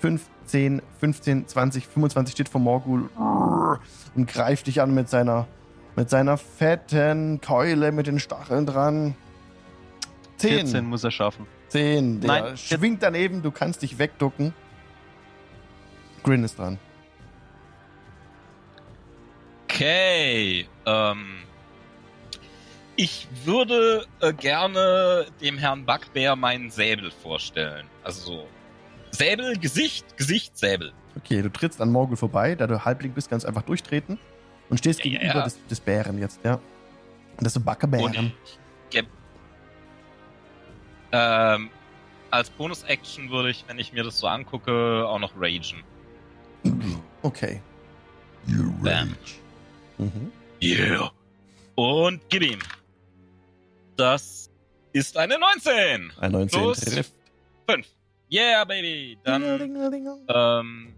5, 10, 15, 20, 25 steht vor Morgul und greift dich an mit seiner, mit seiner fetten Keule mit den Stacheln dran. 10. 14 muss er schaffen. 10. Der Nein, schwingt daneben, du kannst dich wegducken. Grin ist dran. Okay. Ähm, ich würde äh, gerne dem Herrn Backbär meinen Säbel vorstellen. Also so. Säbel, Gesicht, Gesicht, Säbel. Okay, du trittst an Morgul vorbei, da du Halbling bist, kannst du einfach durchtreten und stehst Ja, ja, gegenüber ja. Des, des Bären jetzt, ja. Und das ist ein Backebären. Und ich geb, ähm, als Bonus-Action würde ich, wenn ich mir das so angucke, auch noch ragen. Okay. Bam. Mhm. Yeah. Und gib ihm. Das ist eine 19. Ein 19 Plus trifft. 5. Yeah, baby. Dann, ähm,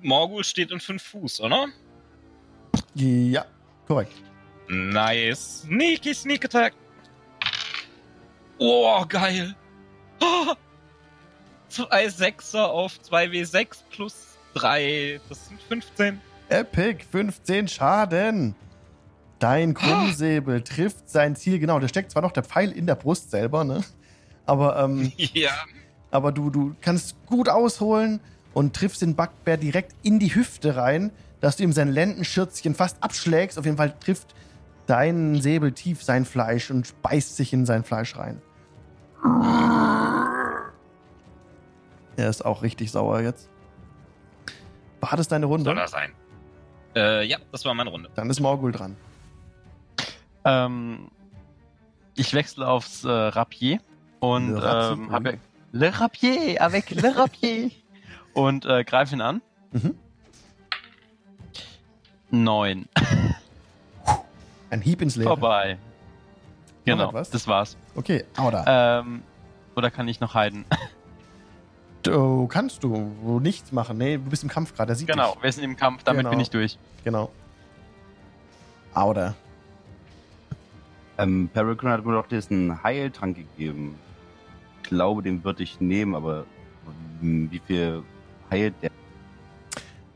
Morgul steht in 5 Fuß, oder? Ja, korrekt. Nice. Sneaky Sneak Attack. Oh, geil. Oh. Zwei Sechser auf 2W6 plus 3. Das sind 15. Epic, 15 Schaden. Dein Krummsäbel trifft sein Ziel, genau. Der steckt zwar noch der Pfeil in der Brust selber, ne? Aber, ähm, Ja. aber du, du kannst gut ausholen und triffst den Backbär direkt in die Hüfte rein, dass du ihm sein Lendenschürzchen fast abschlägst. Auf jeden Fall trifft dein Säbel tief sein Fleisch und beißt sich in sein Fleisch rein. Er ist auch richtig sauer jetzt. War das deine Runde? Soll er sein. Äh, ja, das war meine Runde. Dann ist Morgul dran. Ähm, ich wechsle aufs äh, Rapier und Le ähm, habe Le Rapier, avec Le Rapier und äh, greife ihn an. Mhm. Neun. Ein Hieb ins Leere. Vorbei. Genau, das war's. Okay, Auda. Ähm, oder kann ich noch heiden? Du kannst du nichts machen. Nee, du bist im Kampf gerade. Er sieht genau, dich. wir sind im Kampf, damit Genau. bin ich durch. Genau. Auda. Ähm, Peregrine hat mir doch diesen Heiltrank gegeben. Ich glaube, den würde ich nehmen, aber ähm, wie viel heilt der?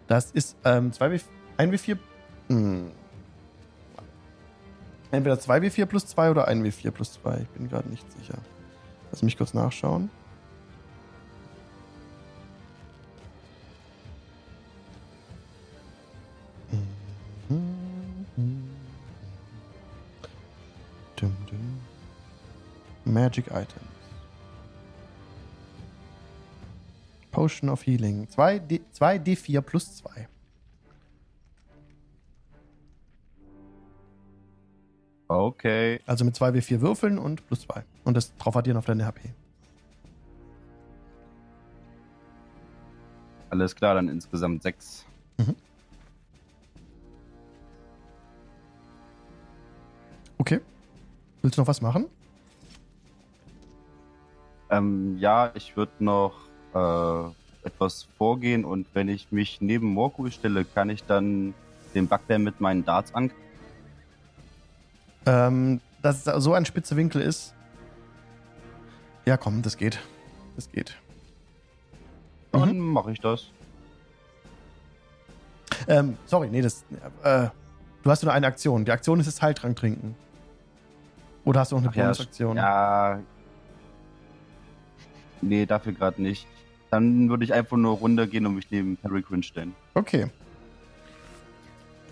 Das ist ähm, 2W, 1W4. Hm. Entweder 2W4 plus 2 oder 1W4 plus 2. Ich bin gerade nicht sicher. Lass mich kurz nachschauen. Magic Items. Potion of Healing. 2D, 2D4 plus 2. Okay. Also mit 2W4 Würfeln und plus 2. Und das drauf addieren auf deine HP. Alles klar, dann insgesamt sechs. Okay. Willst du noch was machen? Ähm, ja, ich würde noch äh, etwas vorgehen und wenn ich mich neben Morku stelle, kann ich dann den Bugbear mit meinen Darts an. Ähm, dass es so ein spitzer Winkel ist. Ja, komm, das geht. Das geht. Dann mache ich das. Ähm, sorry, nee, das. Äh, du hast nur eine Aktion. Die Aktion ist das Heiltrank trinken. Oder hast du noch eine Ach ja, Bonusaktion? Ja. Nee, dafür gerade nicht. Dann würde ich einfach nur runtergehen und mich neben Peregrine stellen. Okay.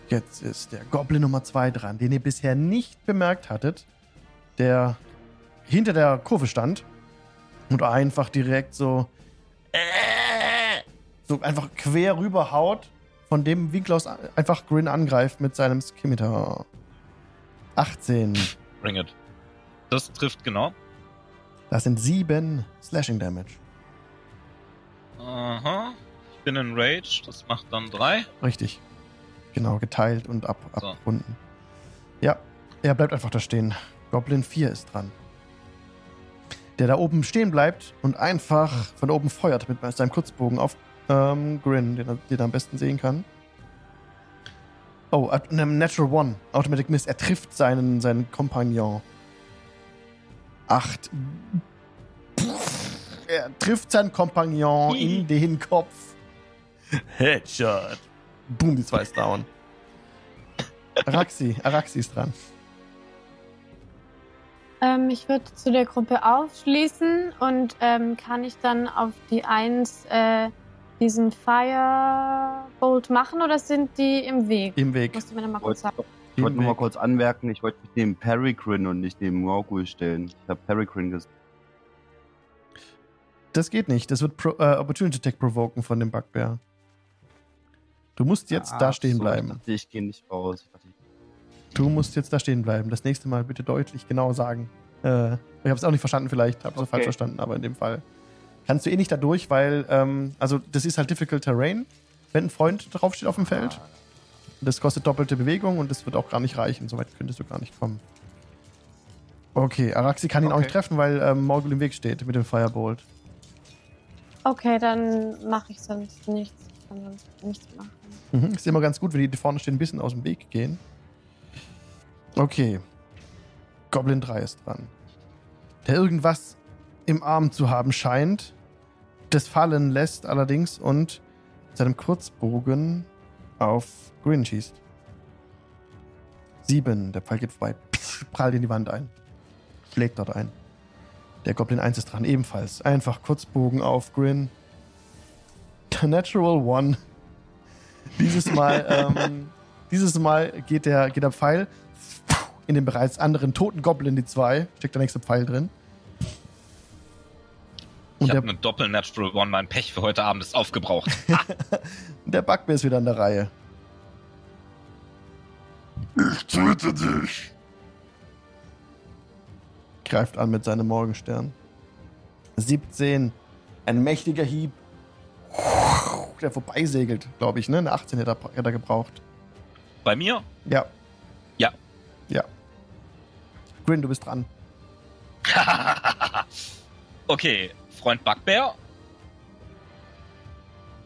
Jetzt ist der Goblin Nummer 2 dran, den ihr bisher nicht bemerkt hattet, der hinter der Kurve stand und einfach direkt so so einfach quer rüber haut, von dem Winkel aus einfach Grin angreift mit seinem Skimitar. 18. Bring it. Das trifft genau. Das sind 7 Slashing Damage. Aha. Ich bin in Rage, das macht dann drei. Richtig. Genau, geteilt und ab, So. abrunden. Ja, er bleibt einfach da stehen. Goblin 4 ist dran. Der da oben stehen bleibt und einfach von oben feuert mit seinem Kurzbogen auf ähm, Grin, den er, den er am besten sehen kann. Oh, einem Natural One. Automatic Miss. Er trifft seinen, seinen Kompagnon. Acht. Er trifft seinen Kompagnon in den Kopf. Headshot. Boom, die zwei ist down. Araxi, Araxi ist dran. Ähm, ich würde zu der Gruppe aufschließen und ähm, kann ich dann auf die 1 äh, diesen Firebolt machen oder sind die im Weg? Im Weg. Musst du mir noch mal kurz sagen. Ich wollte nur mal kurz anmerken, ich wollte mich neben Peregrine und nicht neben Morgul stellen. Ich habe Peregrine gesagt. Das geht nicht. Das wird Pro äh, Opportunity Attack provoken von dem Bugbear. Du musst jetzt da Ach stehen so, bleiben. Ich dachte, ich gehe nicht raus. Ich dachte, ich Du musst jetzt da stehen bleiben. Das nächste Mal bitte deutlich genau sagen. Äh, ich habe es auch nicht verstanden, vielleicht habe ich es Okay. falsch verstanden, aber in dem Fall kannst du eh nicht da durch, weil, ähm, also das ist halt Difficult Terrain, wenn ein Freund draufsteht auf dem Feld. Das kostet doppelte Bewegung und das wird auch gar nicht reichen. Soweit könntest du gar nicht kommen. Okay, Araxi kann ihn auch Okay. nicht treffen, weil ähm, Morgul im Weg steht mit dem Firebolt. Okay, dann mache ich sonst nichts. Ich kann sonst nichts machen. Mhm. Ist immer ganz gut, wenn die, die vorne stehen, ein bisschen aus dem Weg gehen. Okay. Goblin 3 ist dran. Der irgendwas im Arm zu haben scheint, das fallen lässt allerdings und mit seinem Kurzbogen auf Grin schießt. Sieben. Der Pfeil geht vorbei. Prallt in die Wand ein. Schlägt dort ein. Der Goblin 1 ist dran, ebenfalls. Einfach Kurzbogen auf Grin. Natural One. Dieses Mal, ähm, dieses Mal geht der, geht der Pfeil in den bereits anderen toten Goblin, die zwei. Steckt der nächste Pfeil drin. Und ich habe eine Doppel-Natural One. Mein Pech für heute Abend ist aufgebraucht. der Bugbear ist wieder an der Reihe. Töte dich. Greift an mit seinem Morgenstern. 17. Ein mächtiger Hieb. Der vorbeisegelt, glaube ich, ne? Eine 18 hätte er, hätte er gebraucht. Bei mir? Ja. Ja. Ja. Grin, du bist dran. okay, Freund Bugbear.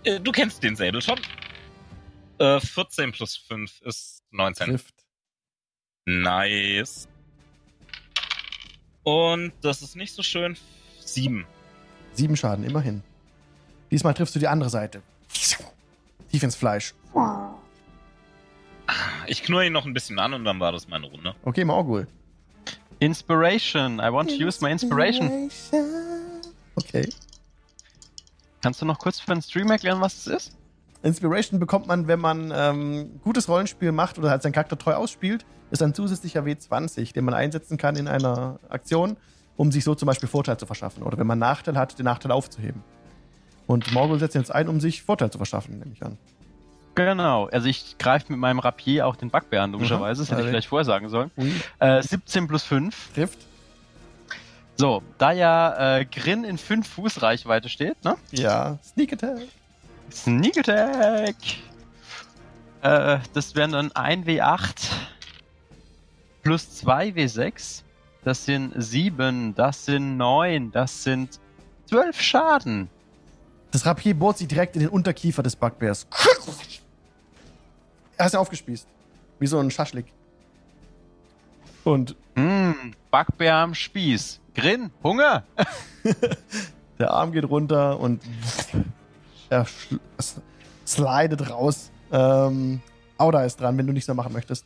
Äh, Du kennst den Säbel schon. Äh, 14 plus 5 ist 19. Trifft. Nice. Und das ist nicht so schön. 7. Sieben Schaden, immerhin. Diesmal triffst du die andere Seite. Tief ins Fleisch. Ich knurre ihn noch ein bisschen an und dann war das meine Runde. Okay, Morgul. Inspiration. I want to use my inspiration. Okay. Kannst du noch kurz für den Stream erklären, was es ist? Inspiration bekommt man, wenn man ähm, gutes Rollenspiel macht oder halt seinen Charakter treu ausspielt, ist ein zusätzlicher W20, den man einsetzen kann in einer Aktion, um sich so zum Beispiel Vorteil zu verschaffen. Oder wenn man Nachteil hat, den Nachteil aufzuheben. Und Morgul setzt jetzt ein, um sich Vorteil zu verschaffen, nehme ich an. Genau. Also ich greife mit meinem Rapier auch den Backbär an, logischerweise. Das hätte ich vielleicht vorher sagen sollen. Äh, 17 plus 5. Trifft. So, da ja äh, Grin in 5 Fuß Reichweite steht, ne? Ja. Sneak Attack. Sneak Attack. Äh, das wären dann 1W8 plus 2W6. Das sind 7, das sind 9, das sind 12 Schaden. Das Rapier bohrt sich direkt in den Unterkiefer des Bugbears. Er ist ja aufgespießt. Wie so ein Schaschlik. Und Hm, Backbär am Spieß. Grin, Hunger. der Arm geht runter und er slidet raus. Ähm, Auda ist dran, wenn du nichts mehr machen möchtest.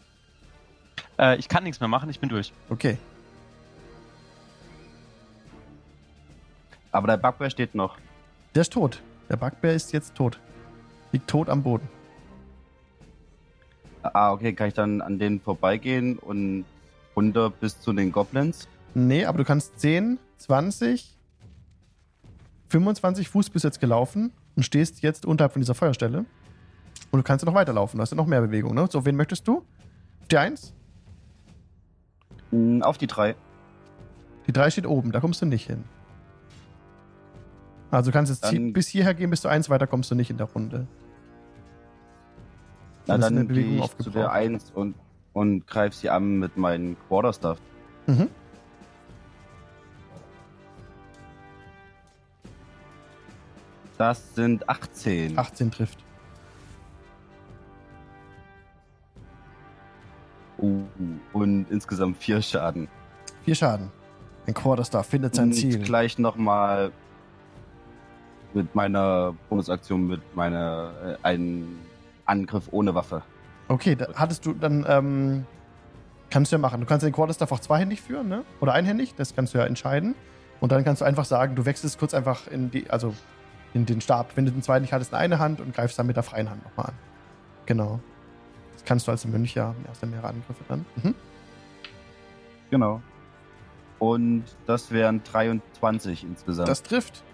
Äh, ich kann nichts mehr machen, ich bin durch. Okay. Aber der Bugbear steht noch. Der ist tot. Der Bugbear ist jetzt tot. Liegt tot am Boden. Ah, okay, kann ich dann an denen vorbeigehen und runter bis zu den Goblins? Nee, aber du kannst 10, 20, 25 Fuß bis jetzt gelaufen und stehst jetzt unterhalb von dieser Feuerstelle. Und du kannst ja noch weiterlaufen. Du hast ja noch mehr Bewegung, ne? So, wen möchtest du? Auf die 1? Hm, Auf die drei. Die 3 steht oben, da kommst du nicht hin. Also du kannst jetzt Dann- bis hierher gehen, bis zu 1 weiter kommst du nicht in der Runde. Na, Dann dann gehe ich zu aufgebraucht. der 1 und, und greife sie an mit meinen Quarterstaff. Mhm. Das sind 18. 18 trifft. Uh, und insgesamt 4 Schaden. 4 Schaden. Ein Quarterstar findet sein und Ziel. gleich nochmal mit meiner Bonusaktion mit meiner äh, einen Angriff ohne Waffe. Okay, da hattest du dann, ähm, kannst du ja machen. Du kannst den Quarterstaff auch zweihändig führen, ne? Oder einhändig, das kannst du ja entscheiden. Und dann kannst du einfach sagen, du wechselst kurz einfach in die, also in den Stab. Wenn du den zweiten nicht hattest, in eine Hand und greifst dann mit der freien Hand nochmal an. Genau. Das kannst du als Mönch ja, erst mehrere Angriffe dann. Mhm. Genau. Und das wären 23 insgesamt. Das trifft.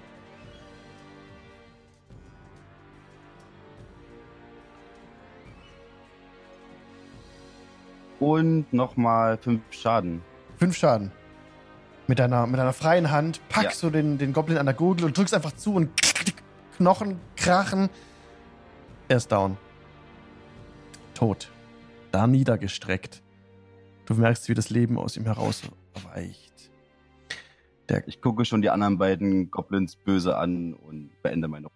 und nochmal 5 Schaden. Fünf Schaden. Mit deiner, mit deiner freien Hand packst du den, den Goblin an der Gurgel und drückst einfach zu und Knochen krachen. Er ist down. Tot. Da niedergestreckt. Du merkst, wie das Leben aus ihm herausweicht. Der, Ich gucke schon die anderen beiden Goblins böse an und beende meine.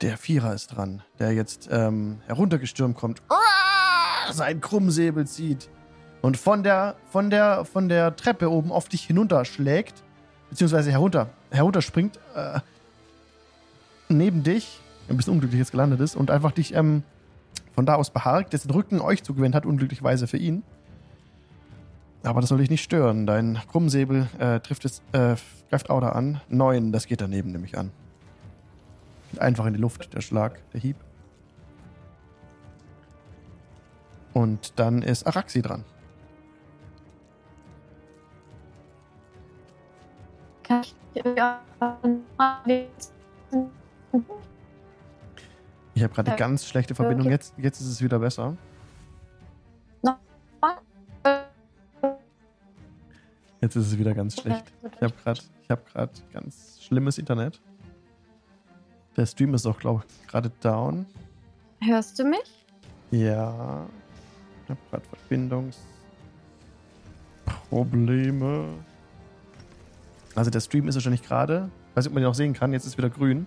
der Vierer ist dran, der jetzt ähm, heruntergestürmt kommt. Ah! Sein Krummsäbel zieht und von der, von der, von der Treppe oben auf dich hinunterschlägt, beziehungsweise herunter, herunterspringt, äh, neben dich, ein bisschen unglücklich jetzt gelandet ist und einfach dich ähm, von da aus beharkt, dessen Rücken euch zugewendet hat, unglücklicherweise für ihn. Aber das soll dich nicht stören. Dein Krummsäbel äh, trifft es, äh, greift Auda an. Neun, das geht daneben nämlich an. Einfach in die Luft, der Schlag, der Hieb. Und dann ist Araxi dran. Kann ich Ich habe gerade eine ganz schlechte Verbindung. Jetzt, jetzt ist es wieder besser. Jetzt ist es wieder ganz schlecht. Ich habe gerade hab grad ganz schlimmes Internet. Der Stream ist auch, glaube ich, gerade down. Hörst du mich? Ja. Ich habe gerade Verbindungsprobleme. Also der Stream ist wahrscheinlich gerade. Weiß nicht, ob man den noch sehen kann. Jetzt ist wieder grün.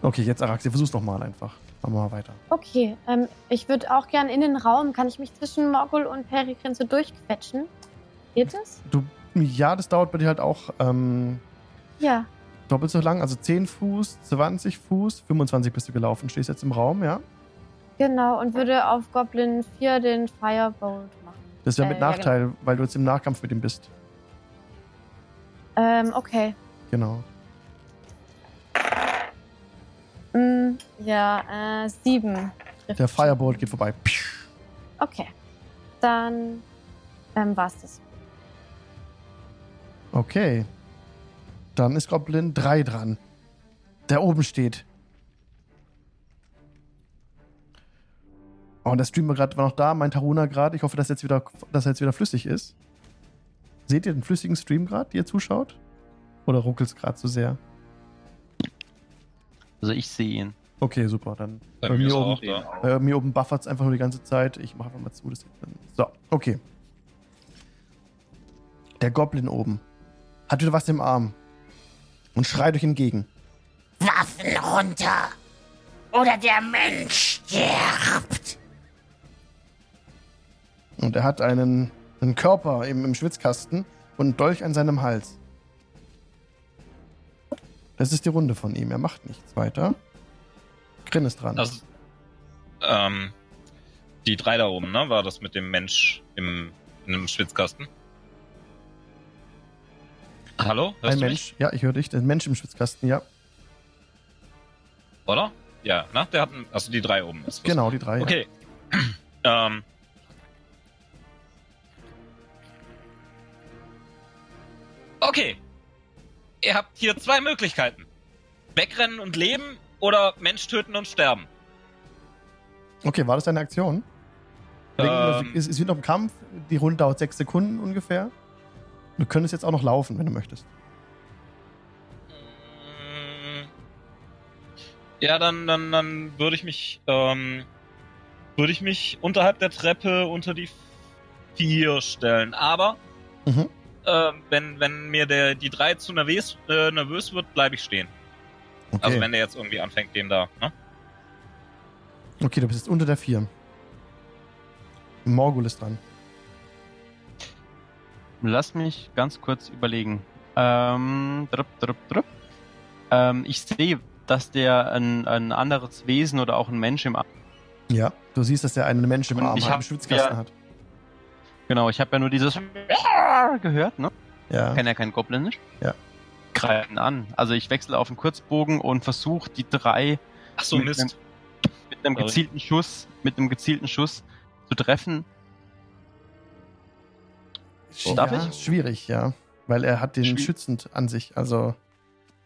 Okay, jetzt Araxi, versuch's nochmal einfach. Machen wir mal weiter. Okay, ähm, ich würde auch gern in den Raum. Kann ich mich zwischen Morgul und Peregrin so durchquetschen? Geht es? Du, ja, das dauert bei dir halt auch ähm, Ja. doppelt so lang. Also 10 Fuß, 20 Fuß, 25 bist du gelaufen. Stehst jetzt im Raum, ja? Genau, und würde auf Goblin 4 den Firebolt machen. Das wäre Äh, mit ja, Nachteil, weil du jetzt im Nahkampf mit ihm bist. Ähm, okay. Genau. Mm, ja, äh, 7. Der Firebolt geht vorbei. Okay. Dann ähm, war's das. Okay. Dann ist Goblin 3 dran. Der oben steht. Oh, und der Streamer gerade war noch da, mein Taruna gerade. Ich hoffe, dass, jetzt wieder, dass er jetzt wieder flüssig ist. Seht ihr den flüssigen Stream gerade, die ihr zuschaut? Oder ruckelt es gerade zu sehr? Also ich sehe ihn. Okay, super. Dann Bei, bei mir oben, da. bei mir oben buffert es einfach nur die ganze Zeit. Ich mache einfach mal zu. Das. So, okay. Der Goblin oben hat wieder was im Arm und schreit euch entgegen. Waffen runter! Oder der Mensch stirbt! Und er hat einen, einen Körper im, im Schwitzkasten und einen Dolch an seinem Hals. Das ist die Runde von ihm. Er macht nichts weiter. Grin ist dran. Also, ähm, die drei da oben, ne? War das mit dem Mensch im, in einem Schwitzkasten? Hallo? Hörst ein Mensch. Ja, ich höre dich. Ein Mensch im Schwitzkasten, ja. Mich? Oder? Ja, ne? Der hat einen, also die drei oben. Ist. Genau, die drei. Ja. Okay. ähm. Okay. Ihr habt hier zwei Möglichkeiten. Wegrennen und leben oder Mensch töten und sterben. Okay, war das deine Aktion? Ähm, es ist wieder im Kampf. Die Runde dauert sechs Sekunden ungefähr. Du könntest jetzt auch noch laufen, wenn du möchtest. Mm. Ja, dann, dann, dann würde ich mich, ähm, würde ich mich unterhalb der Treppe unter die vier stellen. Aber, Mhm. Ähm, wenn, wenn mir der, die drei zu nervös, äh, nervös wird, bleibe ich stehen. Okay. Also wenn der jetzt irgendwie anfängt, den da, ne? okay, du bist jetzt unter der vier. Morgul ist dran. Lass mich ganz kurz überlegen. Ähm, drup, drup, drup. Ähm, ich sehe, dass der ein, ein anderes Wesen oder auch ein Mensch im Arm. Ja. Du siehst, dass er einen Mensch im Und Arm ich hat, hab im Schwitzkasten ja- hat. Genau, ich habe ja nur dieses gehört, ne? Ja. Kann ja kein Goblinisch. Ja. Greifen an. Also ich wechsle auf den Kurzbogen und versuche die drei Ach so, Mit Mist. mit einem Sorry. gezielten Schuss, mit einem gezielten Schuss zu treffen. Darf ja, ich? Schwierig, ja. Weil er hat den Schwie- schützend an sich. Also,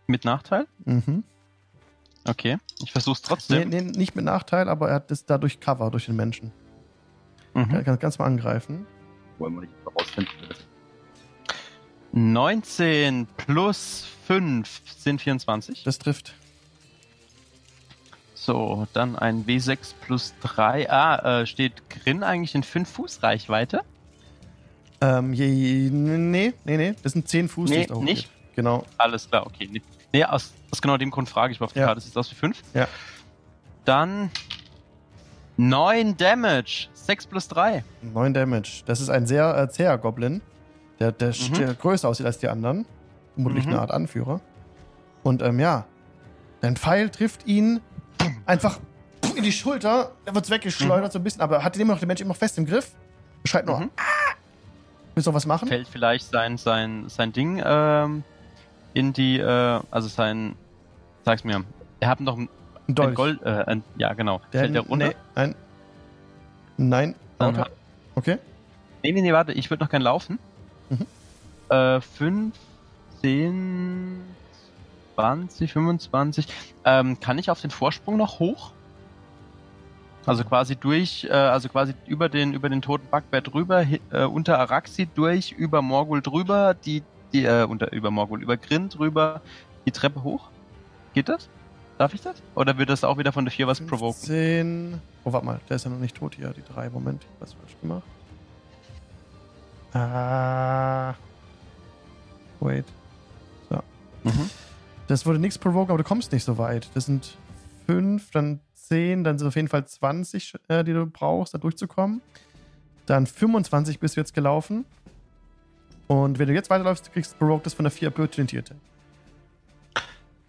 Mit Nachteil? mhm. Okay. Ich versuche es Nee, trotzdem. nee, nicht mit Nachteil, aber er hat das dadurch Cover durch den Menschen. Er Mhm. kann ganz mal angreifen. Wollen wir nicht rausfinden. 19 plus 5 sind 24. Das trifft. So, dann ein W6 plus 3. Ah, äh, steht Grin eigentlich in 5 Fuß Reichweite? Ähm, je, nee, nee, nee. Das sind 10 Fuß, Nee, nicht? Genau. Alles klar, okay. Nee, nee aus, aus genau dem Grund frage ich, weil auf der Ja. Karte sieht es aus wie 5. Ja. Dann 9 Damage. 6 plus 3. 9 Damage. Das ist ein sehr äh, zäher Goblin, der, der, Mhm. der größer aussieht als die anderen. Vermutlich Mhm. eine Art Anführer. Und ähm, ja, dein Pfeil trifft ihn einfach in die Schulter. Er wird weggeschleudert so ein bisschen, aber er hat immer noch den Menschen immer noch fest im Griff. Schreit nur, Mhm. ah! Willst du noch was machen? Fällt vielleicht sein, sein, sein Ding ähm, in die, äh, also sein, sag's mir, er hat noch ein, Ein Dolch. ein Gold, äh, ein, ja genau, Der, fällt der runter? Nee, nein. Nein. Dann Okay. Nee, nee, nee, warte, ich würde noch gern laufen. Mhm. Äh, 5, 10, 20, 25. Ähm, kann ich auf den Vorsprung noch hoch? Also quasi durch, äh, also quasi über den, über den toten Backbär drüber, äh, unter Araxi durch, über Morgul drüber, die, die, äh, unter, über Morgul, über Grin drüber, die Treppe hoch? Geht das? Darf ich das? Oder wird das auch wieder von der 4 was provoken? 15. Oh, warte mal, der ist ja noch nicht tot hier, die drei. Moment, ich hab was falsch gemacht. Ah. Wait. Mhm. Das würde nichts provoken, aber du kommst nicht so weit. Das sind 5, dann 10, dann sind es auf jeden Fall 20, äh, die du brauchst, da durchzukommen. Dann 25 bist du jetzt gelaufen. Und wenn du jetzt weiterläufst, kriegst du Provoked das von der 4 Opportunity Attack.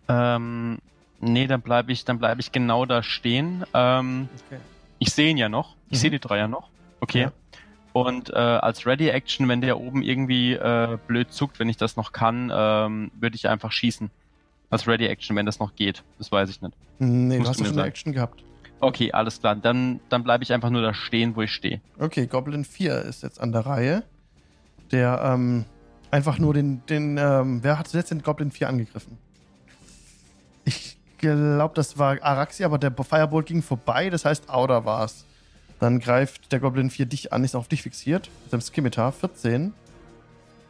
Ähm, nee, dann bleibe ich, dann bleibe ich genau da stehen. Ähm, Okay. ich sehe ihn ja noch. Ich Mhm. sehe die drei ja noch. Okay. Ja. Und äh, als Ready Action, wenn der oben irgendwie äh, blöd zuckt, wenn ich das noch kann, ähm, würde ich einfach schießen. Als Ready Action, wenn das noch geht. Das weiß ich nicht. Nee, du Musst hast du ja mir schon eine. Action gehabt. Okay, alles klar. Dann, dann bleibe ich einfach nur da stehen, wo ich stehe. Okay, Goblin 4 ist jetzt an der Reihe. Der ähm, einfach nur den, den ähm, wer hat zuletzt den Goblin 4 angegriffen? Ich glaube, das war Araxi, aber der Firebolt ging vorbei, das heißt, Auda war's. Dann greift der Goblin 4 dich an, ist auf dich fixiert. Mit seinem Skimitar, 14.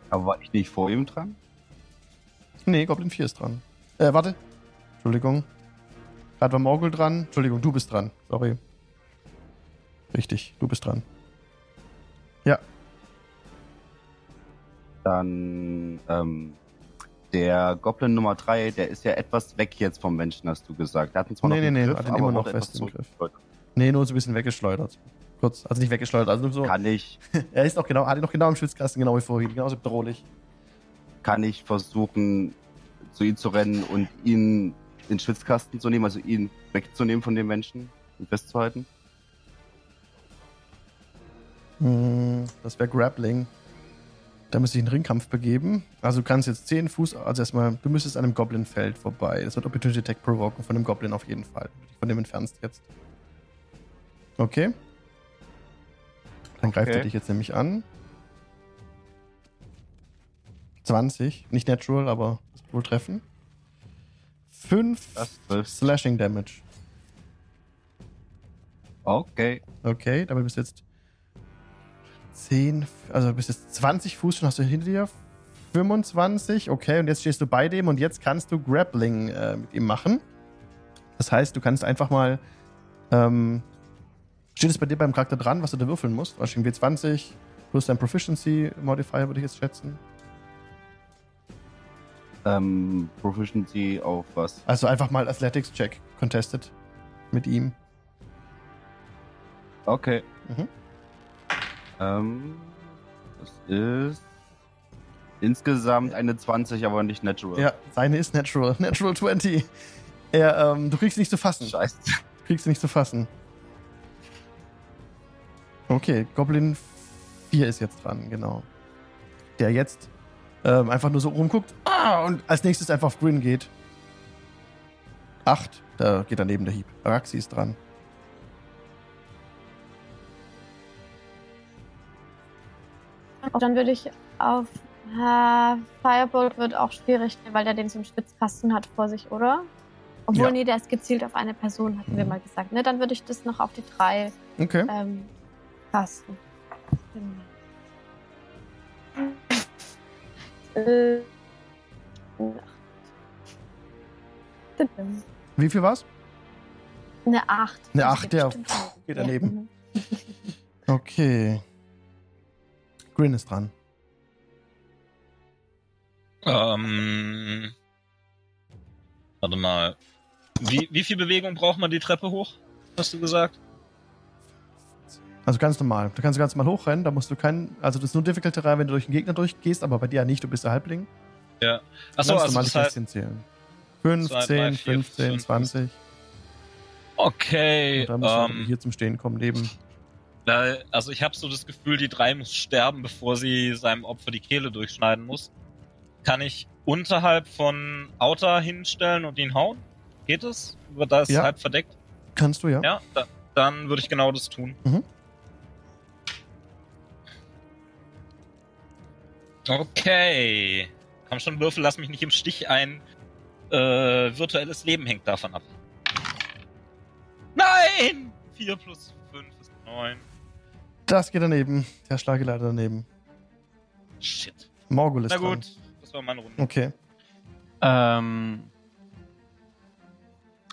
Aber war ich nicht vor ihm dran? Nee, Goblin 4 ist dran. Äh, warte. Entschuldigung. Gerade war Morgul dran. Entschuldigung, du bist dran. Sorry. Richtig, du bist dran. Ja, Dann, ähm, der Goblin Nummer 3, der ist ja etwas weg jetzt vom Menschen, hast du gesagt. Der hat ihn zwar Nee, noch nee, nee, Griff, hat ihn immer noch fest im Griff. Nee, nur so ein bisschen weggeschleudert. Kurz, also nicht weggeschleudert, also nur so. Kann ich, Er ist noch genau, hat ihn noch genau im Schwitzkasten, genau wie vorhin, genauso bedrohlich. kann ich versuchen, zu ihm zu rennen und ihn in den Schwitzkasten zu nehmen, also ihn wegzunehmen von dem Menschen und festzuhalten? Hm, das wäre Grappling. Da müsste ich einen Ringkampf begeben. Also du kannst jetzt 10 Fuß, also erstmal, du müsstest an einem Goblin-Feld vorbei. Das wird Opportunity Attack provoken von dem Goblin auf jeden Fall. Von dem entfernst jetzt. Okay. Dann greift er dich jetzt nämlich an. 20, nicht natural, aber das wohl treffen. 5 Das trifft. Slashing Damage. Okay. Okay, damit bist du jetzt 10, also du bist jetzt 20 Fuß schon, hast du hinter dir 25, okay, und jetzt stehst du bei dem und jetzt kannst du Grappling äh, mit ihm machen. Das heißt, du kannst einfach mal, ähm, steht es bei dir beim Charakter dran, was du da würfeln musst? Wahrscheinlich W20 plus dein Proficiency Modifier, würde ich jetzt schätzen. Ähm, Proficiency auf was? Also einfach mal Athletics Check contested mit ihm. Okay. Mhm. Ähm, das ist insgesamt eine 20, aber nicht natural. Ja, seine ist natural, natural 20. Er, ähm, du kriegst ihn nicht zu fassen. Scheiße. kriegst du nicht zu fassen. Okay, Goblin 4 ist jetzt dran, genau. Der jetzt ähm, einfach nur so rumguckt ah, und als nächstes einfach auf Grin geht. 8, da geht daneben der Hieb. Araxi ist dran. Dann würde ich auf äh, Firebolt wird auch schwierig, weil der den zum Schwitzkasten hat vor sich, oder? Obwohl, Ja. nee, der ist gezielt auf eine Person, hatten wir Mhm. mal gesagt. Ne, dann würde ich das noch auf die drei Okay. ähm, casten. Äh, Wie viel war's? Eine 8. Eine Acht, ja. Geht daneben. Okay. Grin ist dran. Ähm, warte mal. Wie, wie viel Bewegung braucht man die Treppe hoch? Hast du gesagt? Also ganz normal. Du kannst ganz normal hochrennen, da musst du keinen. Also das ist nur difficult Terrain, wenn du durch einen Gegner durchgehst, aber bei dir ja nicht, du bist der Halbling. Ja. Achso, also normale das heißt, zählen. 15, Zwei, drei, vier, 15, fünf. 20. okay. Und dann musst du Ähm, hier zum Stehen kommen, neben. Also ich habe so das Gefühl, die drei muss sterben, bevor sie seinem Opfer die Kehle durchschneiden muss. Kann ich unterhalb von Outer hinstellen und ihn hauen? Geht es? Da ist Ja. halb verdeckt. Kannst du ja. Ja, da, dann würde ich genau das tun. Mhm. Okay. Komm schon, Würfel, lass mich nicht im Stich ein. Äh, virtuelles Leben hängt davon ab. Nein! 4 plus 5 ist 9. Das geht daneben. Der Schlag geht leider daneben. Shit. Morgul ist Na dran. gut, das war meine Runde. Okay. Ähm,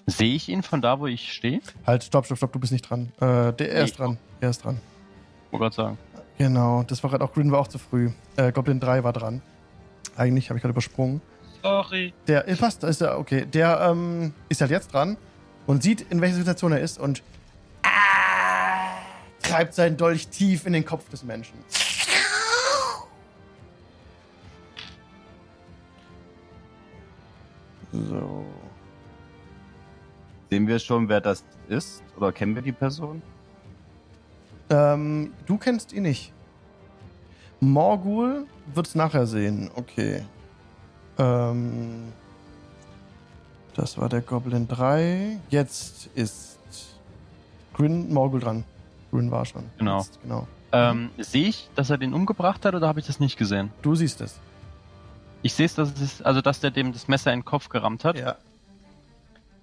sehe ich ihn von da, wo ich stehe? Halt, stopp, stopp, stopp, du bist nicht dran. Äh, der, er ist dran. Er ist dran. Wollte gerade sagen. Genau, das war gerade auch Grin war auch zu früh. Äh, Goblin 3 war dran. Eigentlich habe ich gerade übersprungen. Sorry. Der, äh, passt, ist ja okay. Der ähm, ist halt jetzt dran und sieht, in welcher Situation er ist und treibt seinen Dolch tief in den Kopf des Menschen. So. Sehen wir schon, wer das ist? Oder kennen wir die Person? Ähm, du kennst ihn nicht. Morgul wird's nachher sehen. Okay. Ähm, das war der Goblin 3. Jetzt ist Grin Morgul dran. Grin war schon. Genau. Jetzt, genau. Ähm, sehe ich, dass er den umgebracht hat oder habe ich das nicht gesehen? Du siehst es. Ich sehe es, dass es ist, also dass der dem das Messer in den Kopf gerammt hat. Ja.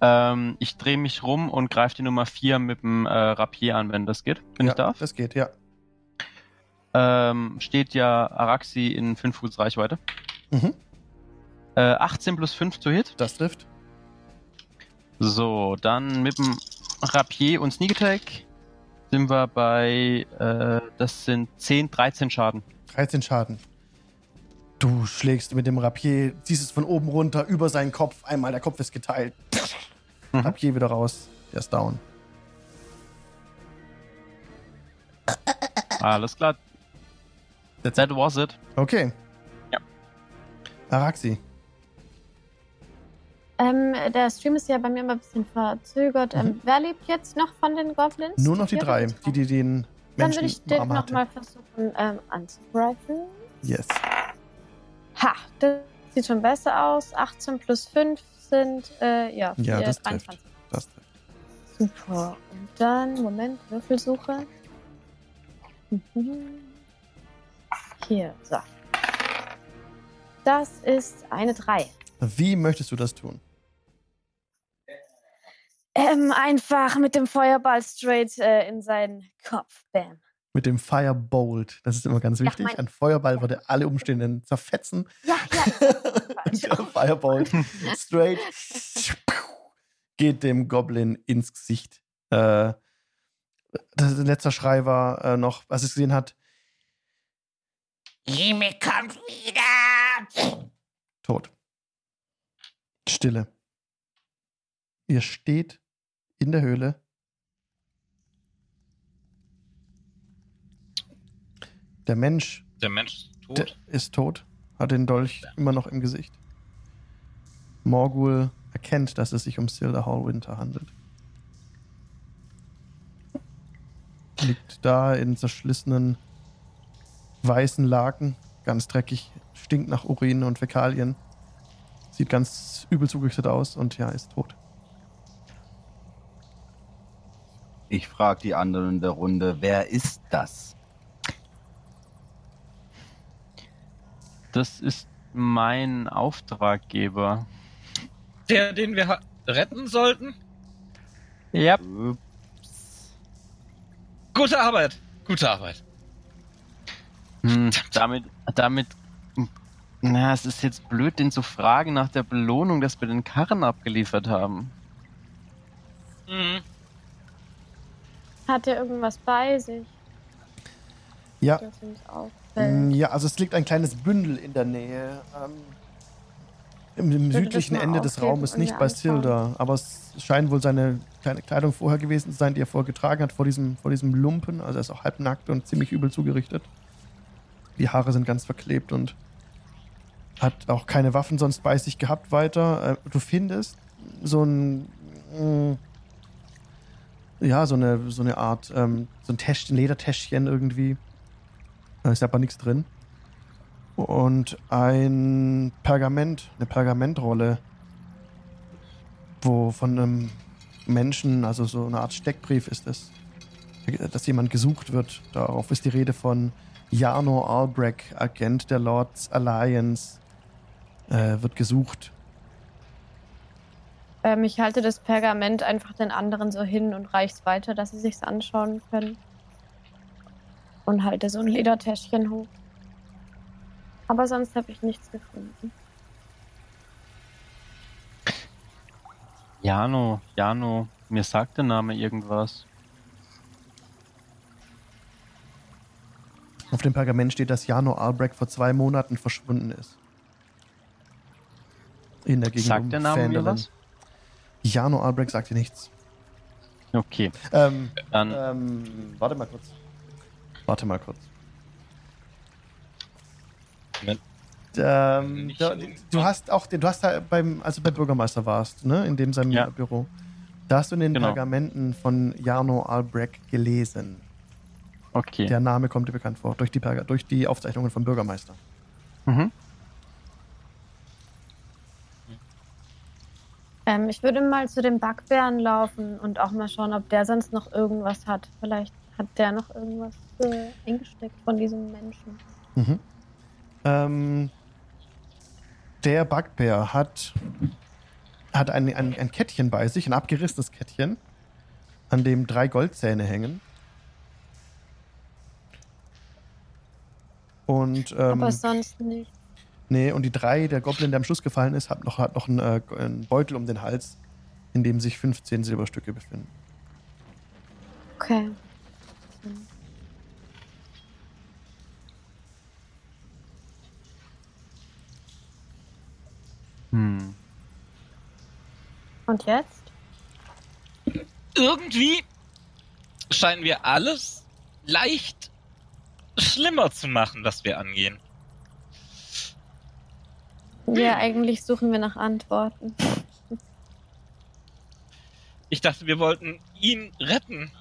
Ähm, ich drehe mich rum und greife die Nummer 4 mit dem äh, Rapier an, wenn das geht. Wenn ja, ich darf. Das geht, ja. Ähm, steht ja Araxi in 5 Fuß Reichweite. Mhm. Äh, 18 plus 5 zu Hit. Das trifft. So, dann mit dem Rapier und Sneak Attack sind wir bei, äh, das sind 10, 13 Schaden. 13 Schaden. Du schlägst mit dem Rapier, ziehst es von oben runter über seinen Kopf. Einmal der Kopf ist geteilt. Mhm. Rapier wieder raus. Der ist down. Alles klar. That was it. Okay. Ja. Araxi. Ähm, der Stream ist ja bei mir immer ein bisschen verzögert. Ähm, wer lebt jetzt noch von den Goblins? Mhm. Nur noch die vier drei, die, die den Dann Menschen würde ich den nochmal versuchen ähm, anzugreifen. Yes. Ha, das sieht schon besser aus. 18 plus 5 sind, äh, ja, Ja, das trifft. 23. Das trifft. Super. Und dann, Moment, Würfelsuche. Mhm. Hier, so. Das ist eine 3. Wie möchtest du das tun? Ähm, einfach mit dem Feuerball straight äh, in seinen Kopf. Bam. Mit dem Firebolt. Das ist immer ganz Ja, wichtig. mein- Ein Feuerball würde alle Umstehenden zerfetzen. Ja, ja. Und der Firebolt straight geht dem Goblin ins Gesicht. Äh, das letzter Schrei war äh, noch, was es gesehen hat, Jimmy kommt wieder. tot. Stille. Ihr steht in der Höhle. Der Mensch Der Mensch ist tot. Der ist tot, hat den Dolch immer noch im Gesicht. Morgul erkennt, dass es sich um Silda Hallwinter handelt. Liegt da in zerschlissenen weißen Laken, ganz dreckig, stinkt nach Urin und Fäkalien. Sieht ganz übel zugerichtet aus und ja, ist tot. Ich frage die anderen in der Runde, wer ist das? Das ist mein Auftraggeber. Der, den wir retten sollten? Ja. Ups. Gute Arbeit. Gute Arbeit. Hm, damit, damit, na, es ist jetzt blöd, den zu fragen nach der Belohnung, dass wir den Karren abgeliefert haben. Mhm. Hat er irgendwas bei sich? Ja, Mm. Ja, also es liegt ein kleines Bündel in der Nähe. Ähm, Im, im südlichen Ende des Raumes, nicht bei? Silda. Aber es scheint wohl seine kleine Kleidung vorher gewesen zu sein, die er vorher getragen hat, vor diesem, vor diesem Lumpen. Also er ist auch halbnackt und ziemlich übel zugerichtet. Die Haare sind ganz verklebt und hat auch keine Waffen sonst bei sich gehabt weiter. Äh, Du findest so ein. mm, Ja, so eine, so eine Art, ähm, so ein Täschchen, Ledertäschchen irgendwie. Da ist aber nichts drin. Und ein Pergament, eine Pergamentrolle, wo von einem Menschen, also so eine Art Steckbrief ist es, dass jemand gesucht wird. Darauf ist die Rede von Jarno Albrecht, Agent der Lords Alliance, äh, wird gesucht. Ähm, ich halte das Pergament einfach den anderen so hin und reich's weiter, dass sie sich's anschauen können. Und halte so ein Ledertäschchen hoch. Aber sonst habe ich nichts gefunden. Jano, Jano, mir sagt der Name irgendwas. Auf dem Pergament steht, dass Jano Albrecht vor zwei Monaten verschwunden ist. In der Gegend Sagt der Name mir was? Jano Albrecht sagt dir nichts. Okay, Ähm, dann ähm, warte mal kurz. Warte mal kurz. Moment. Ähm, da, du hast auch, den, du hast da beim, als du beim Bürgermeister warst, ne, in dem seinem Ja. Büro. Da hast du in den Genau. Pergamenten von Jarno Albrecht gelesen. okay. Der Name kommt dir bekannt vor, durch die, durch die Aufzeichnungen vom Bürgermeister. Mhm. Ähm, ich würde mal zu dem Backbären laufen und auch mal schauen, ob der sonst noch irgendwas hat. Vielleicht hat der noch irgendwas äh, eingesteckt von diesem Menschen. Mhm. Ähm, der Backbär hat, hat ein, ein, ein Kettchen bei sich, ein abgerissenes Kettchen, an dem drei Goldzähne hängen. Und, ähm, Aber sonst nicht. Nee, und die drei, der Goblin, der am Schluss gefallen ist, hat noch, hat noch einen, äh, einen Beutel um den Hals, in dem sich 15 Silberstücke befinden. Okay. Hm. Und jetzt? Irgendwie scheinen wir alles leicht schlimmer zu machen, was wir angehen. Ja, eigentlich suchen wir nach Antworten. Ich dachte, wir wollten ihn retten.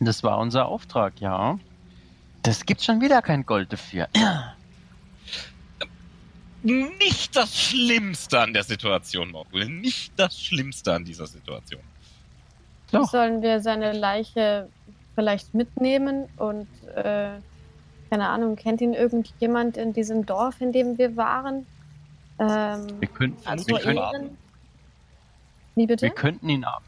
Das war unser Auftrag, ja. Das gibt schon wieder kein Gold dafür. Nicht das Schlimmste an der Situation, Morgul. Nicht das Schlimmste an dieser Situation. Doch. Sollen wir seine Leiche vielleicht mitnehmen und, äh, keine Ahnung, kennt ihn irgendjemand in diesem Dorf, in dem wir waren? Ähm, Wir könnten, also wir, wir könnten. Wie bitte? wir könnten ihn ab.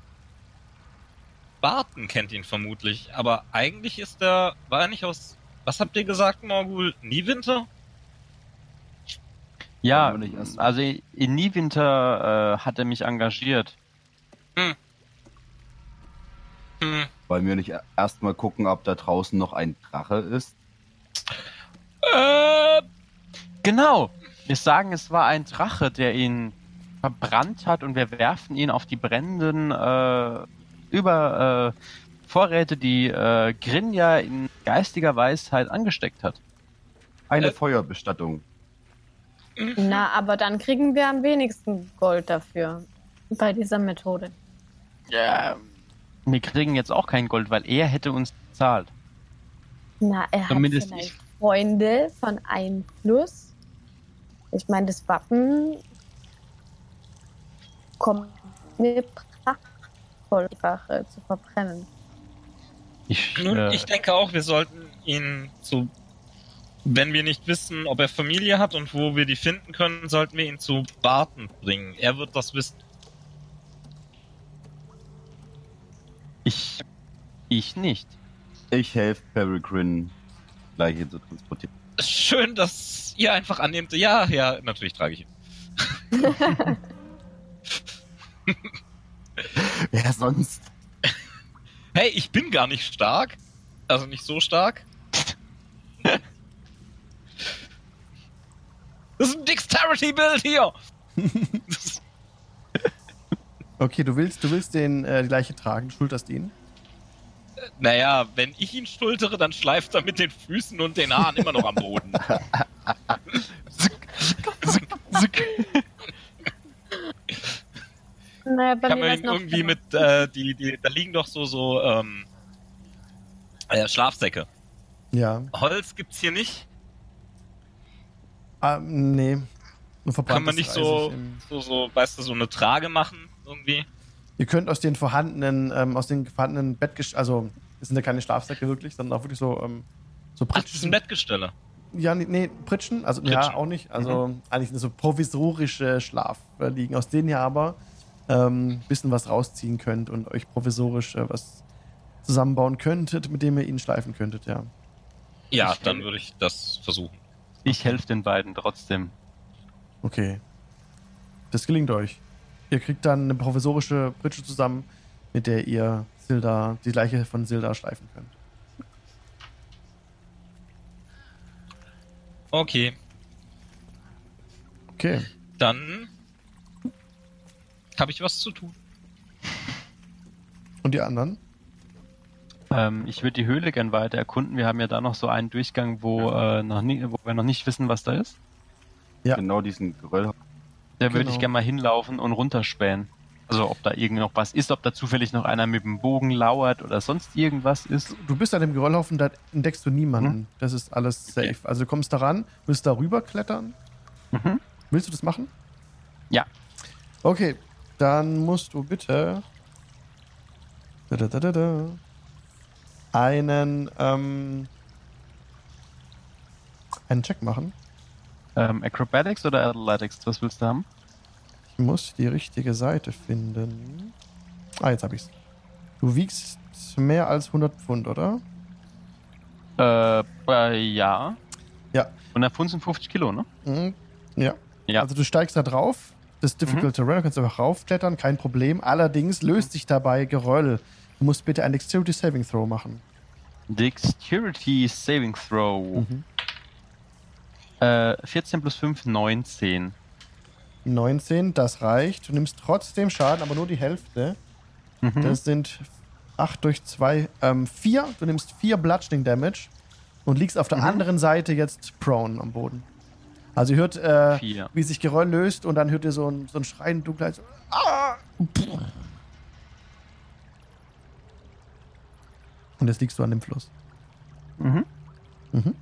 Barton kennt ihn vermutlich, aber eigentlich ist er, war er nicht aus, was habt ihr gesagt, Morgul? Niewinter? Ja, also in Niewinter äh, hat er mich engagiert. Hm. Wollen wir nicht erstmal gucken, ob da draußen noch ein Drache ist? Äh, Genau. Wir sagen, es war ein Drache, der ihn verbrannt hat und wir werfen ihn auf die brennenden äh, über äh, Vorräte, die äh, Grinja in geistiger Weisheit angesteckt hat. Eine Äh. Feuerbestattung. Na, aber dann kriegen wir am wenigsten Gold dafür. Bei dieser Methode. Ja. Wir kriegen jetzt auch kein Gold, weil er hätte uns bezahlt. Na, er hat Zumindest vielleicht Freunde von Einfluss. Ich meine, das Wappen kommt mir prachtvoll einfach zu verbrennen. Ich, nun, äh, ich denke auch, wir sollten ihn zu, wenn wir nicht wissen, ob er Familie hat und wo wir die finden können, sollten wir ihn zu Barton bringen. Er wird das wissen. ich, ich nicht. Ich helfe Peregrine gleich hin zu transportieren. Schön, dass ihr einfach annehmt. Ja, ja, natürlich trage ich ihn. Wer sonst? Hey, ich bin gar nicht stark. Also nicht so stark. Das ist ein Dexterity-Bild hier. Okay, du willst, du willst den, äh, die Leiche tragen, du schulterst ihn. Naja, wenn ich ihn schultere, dann schleift er mit den Füßen und den Haaren immer noch am Boden. Naja, bei Kann mir man ihn noch irgendwie mit, äh, die, die, da liegen doch so, so, ähm, äh, Schlafsäcke. Ja. Holz gibt's hier nicht. Ähm, nee. Kann man nicht so, so, so, weißt du, so eine Trage machen, irgendwie. Ihr könnt aus den vorhandenen, ähm, aus den vorhandenen Bettgest also es sind ja keine Schlafsäcke wirklich, sondern auch wirklich so, ähm, so Ach, das ist ein Pritschen. Bettgestelle. Ja, nee, nee Pritschen, also ja, Pritschen. auch nicht. Also eigentlich so provisorische Schlafliegen, aus denen ihr aber ein ähm, bisschen was rausziehen könnt und euch provisorisch äh, was zusammenbauen könntet, mit dem ihr ihn schleifen könntet, ja. Ja, Ich- dann würde ich das versuchen. Ich helfe den beiden trotzdem. Okay. Das gelingt euch. Ihr kriegt dann eine provisorische Pritsche zusammen, mit der ihr Silda, die Leiche von Silda schleifen könnt. Okay, Okay. dann habe ich was zu tun. Und die anderen? Ähm, ich würde die Höhle gern weiter erkunden. Wir haben ja da noch so einen Durchgang, wo, äh, noch nie, wo wir noch nicht wissen, was da ist. Ja. Genau diesen Geröll. Da würde Genau. ich gerne mal hinlaufen und runterspähen. Also ob da irgend noch was ist, ob da zufällig noch einer mit dem Bogen lauert oder sonst irgendwas ist. Du bist an dem Geröllhaufen, da entdeckst du niemanden. Das ist alles safe. Okay. Also du kommst da ran, willst da rüber klettern. Mhm. Willst du das machen? Ja. Okay, dann musst du bitte da, da, da, einen ähm, einen Check machen. Ähm, Acrobatics oder Athletics? Was willst du haben? Ich muss die richtige Seite finden. Ah, jetzt hab ich's. Du wiegst mehr als 100 Pfund, oder? Äh, äh ja. Ja. Und der Pfund sind 50 Kilo, ne? Mhm. Ja. Ja. Also du steigst da drauf. Das Difficult Terrain, du kannst einfach raufklettern, kein Problem. Allerdings löst sich dabei Geröll. Du musst bitte ein Dexterity Saving Throw machen. Dexterity Saving Throw. Mhm. Äh, 14 plus 5, 19. 19, das reicht. Du nimmst trotzdem Schaden, aber nur die Hälfte. Mhm. Das sind 8 durch 2, ähm, 4. Du nimmst 4 Bludgeoning Damage und liegst auf der Mhm. anderen Seite jetzt prone am Boden. Also ihr hört, äh, wie sich Geröll löst und dann hört ihr so ein, so ein Schreien Dunkelheit. So, ah! Und jetzt liegst du an dem Fluss. Mhm. Mhm.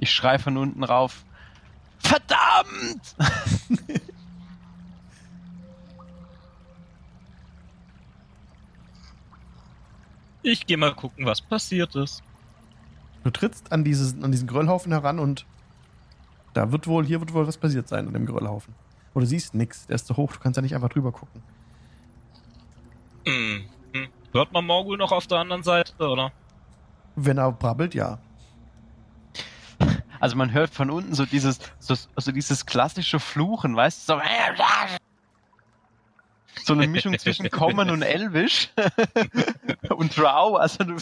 Ich schrei von unten rauf. Verdammt! Ich gehe mal gucken, was passiert ist. Du trittst an, dieses, an diesen Geröllhaufen heran und da wird wohl, hier wird wohl was passiert sein an dem Geröllhaufen. Und du siehst nichts, der ist zu hoch, du kannst ja nicht einfach drüber gucken. Hm. Hm. Hört man Morgul noch auf der anderen Seite, oder? Wenn er brabbelt, ja. Also man hört von unten so dieses, so, so dieses klassische Fluchen, weißt du? So, so eine Mischung zwischen Common und Elvish und Drow. Also du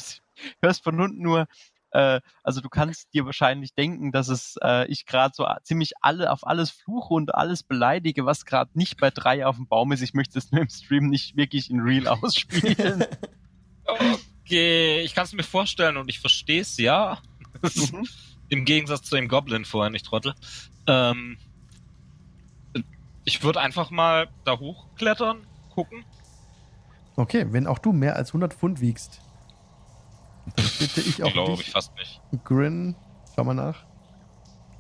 hörst von unten nur, äh, also du kannst dir wahrscheinlich denken, dass es äh, ich gerade so ziemlich alle auf alles fluche und alles beleidige, was gerade nicht bei drei auf dem Baum ist. Ich möchte es nur im Stream nicht wirklich in Real ausspielen. Okay, ich kann es mir vorstellen und ich verstehe es, ja. Mhm. Im Gegensatz zu dem Goblin vorher, nicht Trottel. Ähm, ich würde einfach mal da hochklettern, gucken. Okay, wenn auch du mehr als 100 Pfund wiegst, dann bitte ich auch Glaube ich fast nicht. Grin, schau mal nach.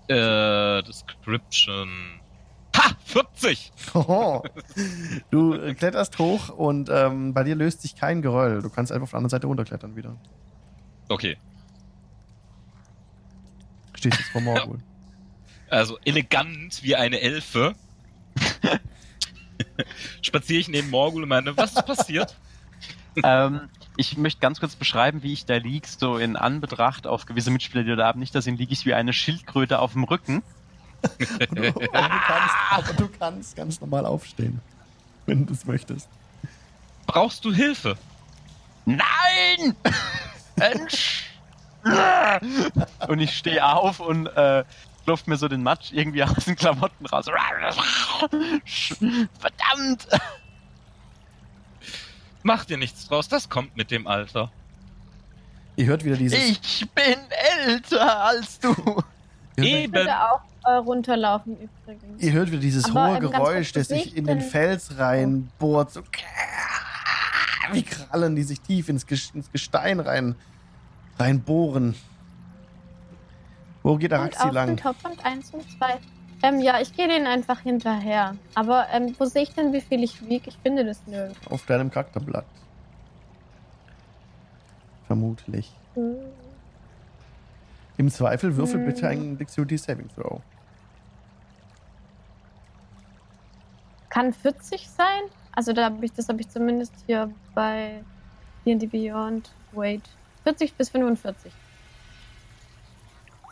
Äh, Description. Ha! 40! Hoho. Du äh, kletterst hoch und ähm, bei dir löst sich kein Geröll. Du kannst einfach auf der anderen Seite runterklettern wieder. Okay. Stehst jetzt vor Morgul. Also elegant wie eine Elfe. Spaziere ich neben Morgul und meine, was ist passiert? ähm, ich möchte ganz kurz beschreiben, wie ich da lieg, so in Anbetracht auf gewisse Mitspieler, die da haben. Nicht, dass ihn liege ich wie eine Schildkröte auf dem Rücken. aber, du kannst, aber du kannst ganz normal aufstehen, wenn du es möchtest. Brauchst du Hilfe? Nein! Mensch! und ich stehe auf und äh, klopft mir so den Matsch irgendwie aus den Klamotten raus. Verdammt! Mach dir nichts draus, das kommt mit dem Alter. Ihr hört wieder dieses. Ich bin älter als du! hört, Ich Eben. würde auch äh, runterlaufen übrigens. ihr hört wieder dieses Aber, hohe ähm, Geräusch, das sich in den Fels reinbohrt. So wie Krallen, die sich tief ins Gestein rein, reinbohren. Wo geht auf den lang? Topf 1 und 2. Ähm, ja, ich gehe denen einfach hinterher. Aber ähm, wo sehe ich denn, wie viel ich wiege? Ich finde das nirgends. Auf deinem Charakterblatt. Vermutlich. Hm. Im Zweifel würfel Hm. bitte einen Dexterity Saving Throw. Kann 40 sein? Also da habe ich, das habe ich zumindest hier bei D&D Beyond. Wait. 40 bis 45.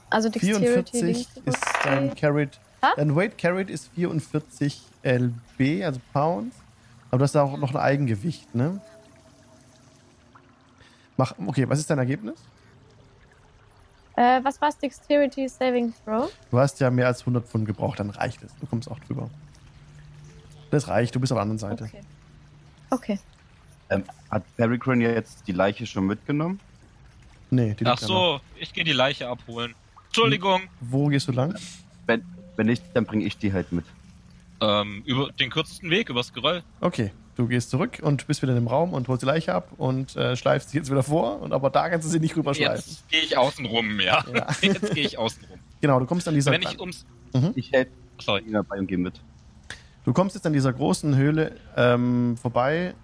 Also Dexterity 44 Dings- ist dein Carried. Ha? Dein Weight Carried ist 44 LB, also Pounds. Aber du hast auch noch ein Eigengewicht, ne? Mach, okay, was ist dein Ergebnis? Äh, was war's? Dexterity Saving Throw? Du hast ja mehr als 100 Pfund gebraucht, dann reicht es. Du kommst auch drüber. Das reicht, du bist auf der anderen Seite. Okay. Okay. Ähm, hat Peregrine jetzt die Leiche schon mitgenommen? Nee, die Ach so, ich gehe die Leiche abholen. Entschuldigung. Wo gehst du lang? Wenn, wenn nicht, dann bringe ich die halt mit. Ähm, über den kürzesten Weg, übers Geröll. Okay, du gehst zurück und bist wieder in dem Raum und holst die Leiche ab und äh, schleifst sie jetzt wieder vor. Und aber da kannst du sie nicht rüberschleifen. Jetzt gehe ich außen rum, ja. Ja. Jetzt gehe ich außen rum. Genau, du kommst an dieser Wenn ich ums. Ich hält Sorry. dabei und gehe mit. Du kommst jetzt an dieser großen Höhle ähm, vorbei,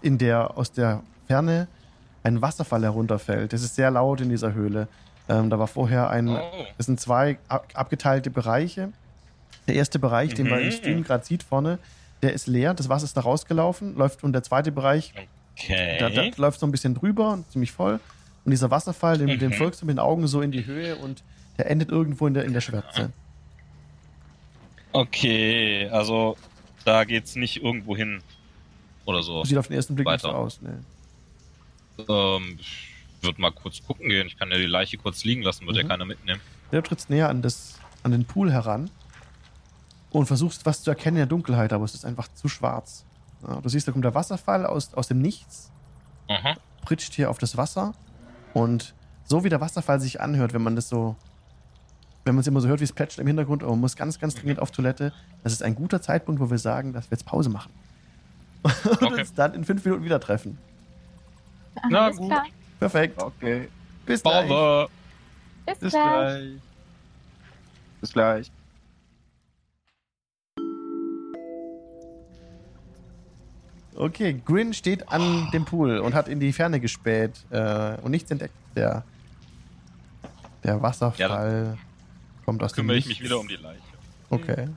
in der aus der Ferne ein Wasserfall herunterfällt. Es ist sehr laut in dieser Höhle. Ähm, da war vorher ein. Oh. Es sind zwei ab, abgeteilte Bereiche. Der erste Bereich, den man im Mhm. Stream gerade sieht vorne, der ist leer. Das Wasser ist da rausgelaufen, läuft und der zweite Bereich, Okay. da, da läuft so ein bisschen drüber und ziemlich voll. Und dieser Wasserfall, dem, dem Mhm. folgst du mit den Augen so in die Höhe und der endet irgendwo in der, in der Schwärze. Okay, also da geht's nicht irgendwo hin. Oder so. Sieht auf den ersten Blick nicht so Weiter. aus. Ne. Ähm, ich würde mal kurz gucken gehen. Ich kann ja die Leiche kurz liegen lassen, wird ja Mhm. keiner mitnehmen. Du trittst näher an, das, an den Pool heran und versuchst was zu erkennen in der Dunkelheit, aber es ist einfach zu schwarz. Ja, du siehst, da kommt der Wasserfall aus, aus dem Nichts, Aha. pritscht hier auf das Wasser und so wie der Wasserfall sich anhört, wenn man das so, wenn man es immer so hört, wie es plätscht im Hintergrund, aber man muss ganz, ganz dringend auf Toilette, das ist ein guter Zeitpunkt, wo wir sagen, dass wir jetzt Pause machen. und Okay. uns dann in fünf Minuten wieder treffen. Na Alles gut. klar. Perfekt. Okay, Bis gleich. Bis, Bis gleich. gleich. bis gleich. Okay, Grin steht an dem Pool und hat in die Ferne gespäht äh, und nichts entdeckt. Der, der Wasserfall kommt aus dem Kümmere ich mich wieder um die Leiche. Okay,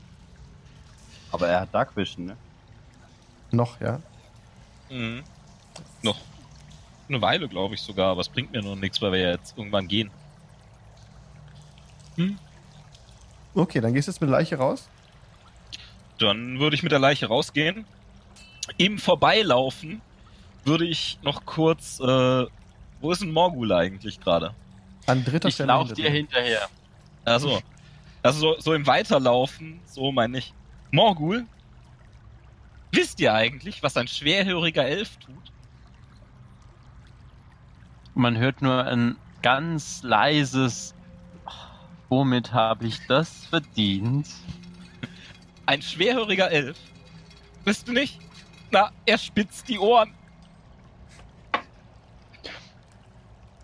Aber er hat Dark Vision, ne? noch, ja. Mhm. Noch eine Weile, glaube ich sogar, aber es bringt mir nur nichts, weil wir ja jetzt irgendwann gehen. Okay, dann gehst du jetzt mit der Leiche raus. Dann würde ich mit der Leiche rausgehen. Im Vorbeilaufen würde ich noch kurz. Äh, wo ist ein Morgul eigentlich gerade? An dritter Ich Stelle. lauf hinter dir hinterher. Also, also so, so im Weiterlaufen, so meine ich. Morgul, wisst ihr eigentlich, was ein schwerhöriger Elf tut? Man hört nur ein ganz leises. Womit habe ich das verdient? Ein schwerhöriger Elf? Wisst du nicht? Na, er spitzt die Ohren.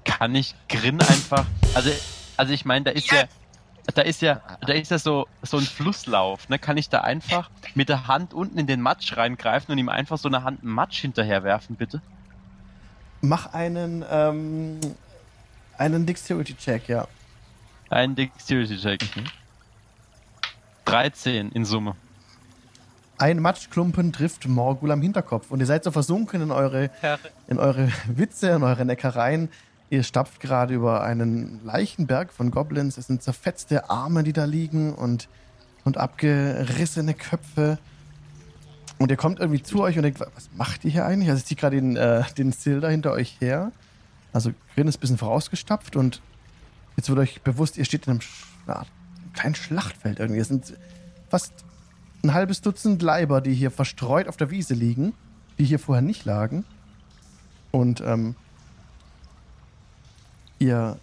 Kann ich Grin einfach. Also, also ich meine, da ist ja. Da ist ja, da ist ja so, so ein Flusslauf, ne? Kann ich da einfach mit der Hand unten in den Matsch reingreifen und ihm einfach so eine Hand Matsch hinterher werfen, bitte? Mach einen, ähm, einen Dexterity-Check, ja. Ein Dexterity-Check. 13 in Summe. Ein Matschklumpen trifft Morgul am Hinterkopf und ihr seid so versunken in eure, in eure Witze, in eure Neckereien. Ihr stapft gerade über einen Leichenberg von Goblins. Es sind zerfetzte Arme, die da liegen und, und abgerissene Köpfe. Und ihr kommt irgendwie zu euch und denkt, was macht ihr hier eigentlich? Also ich ziehe gerade den, äh, den Silder hinter euch her. Also Grin ist ein bisschen vorausgestapft und jetzt wird euch bewusst, ihr steht in einem na, kleinen Schlachtfeld irgendwie. Es sind fast ein halbes Dutzend Leiber, die hier verstreut auf der Wiese liegen, die hier vorher nicht lagen. Und ähm, ihr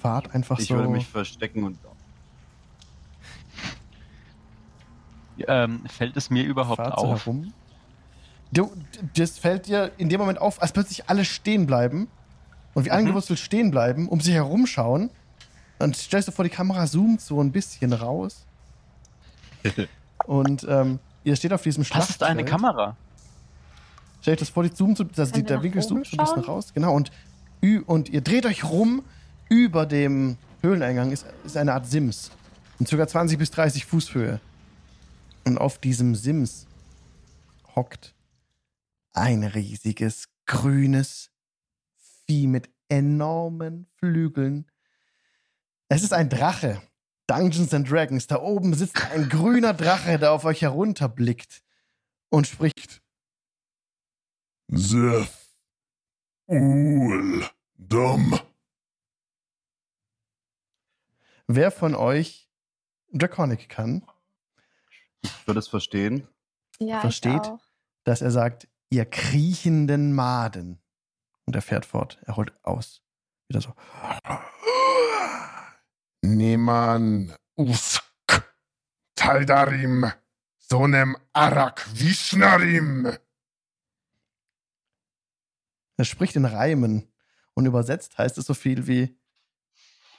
fahrt einfach Ich so. würde mich verstecken und Ähm, fällt es mir überhaupt fahrt auf? herum. Du, das fällt dir in dem Moment auf, als plötzlich alle stehen bleiben und wie angewurzelt stehen bleiben, um sich herumschauen. Und stellst du vor, die Kamera zoomt so ein bisschen raus. und ähm, ihr steht auf diesem Das Schlachtfeld. ist eine Kamera. Stell euch das vor, die zoomen, so- also die, der Winkel zoomt so ein bisschen raus. Genau, und, und ihr dreht euch rum. Über dem Höhleneingang ist, ist eine Art Sims. In ca. 20 bis 30 Fuß Höhe. Und auf diesem Sims hockt ein riesiges, grünes Vieh mit enormen Flügeln. Es ist ein Drache. Dungeons and Dragons. Da oben sitzt ein grüner Drache, der auf euch herunterblickt und spricht. Seth. Ul. Dumm. Wer von euch Draconic kann, Ich würde es verstehen. Ja, Versteht? Ich auch. dass er sagt, ihr kriechenden Maden. Und er fährt fort. Er holt aus. Wieder so. Neman Usk. Taldarim. Sonem Arak Vishnarim. Er spricht in Reimen. Und übersetzt heißt es so viel wie: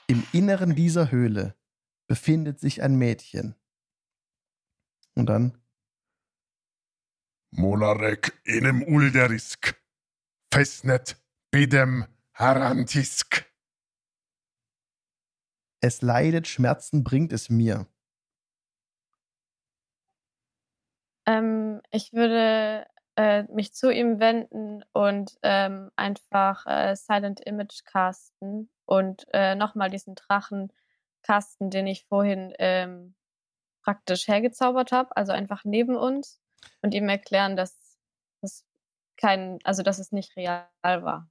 Im Inneren dieser Höhle befindet sich ein Mädchen. Und dann. Molarek enem Ulderisk. Fesnet bidem Harantisk. Es leidet, Schmerzen bringt es mir. Ähm, ich würde äh, mich zu ihm wenden und ähm, einfach äh, Silent Image casten und äh, nochmal diesen Drachen casten, den ich vorhin ähm, praktisch hergezaubert habe, also einfach neben uns und ihm erklären, dass das kein, also dass es nicht real war.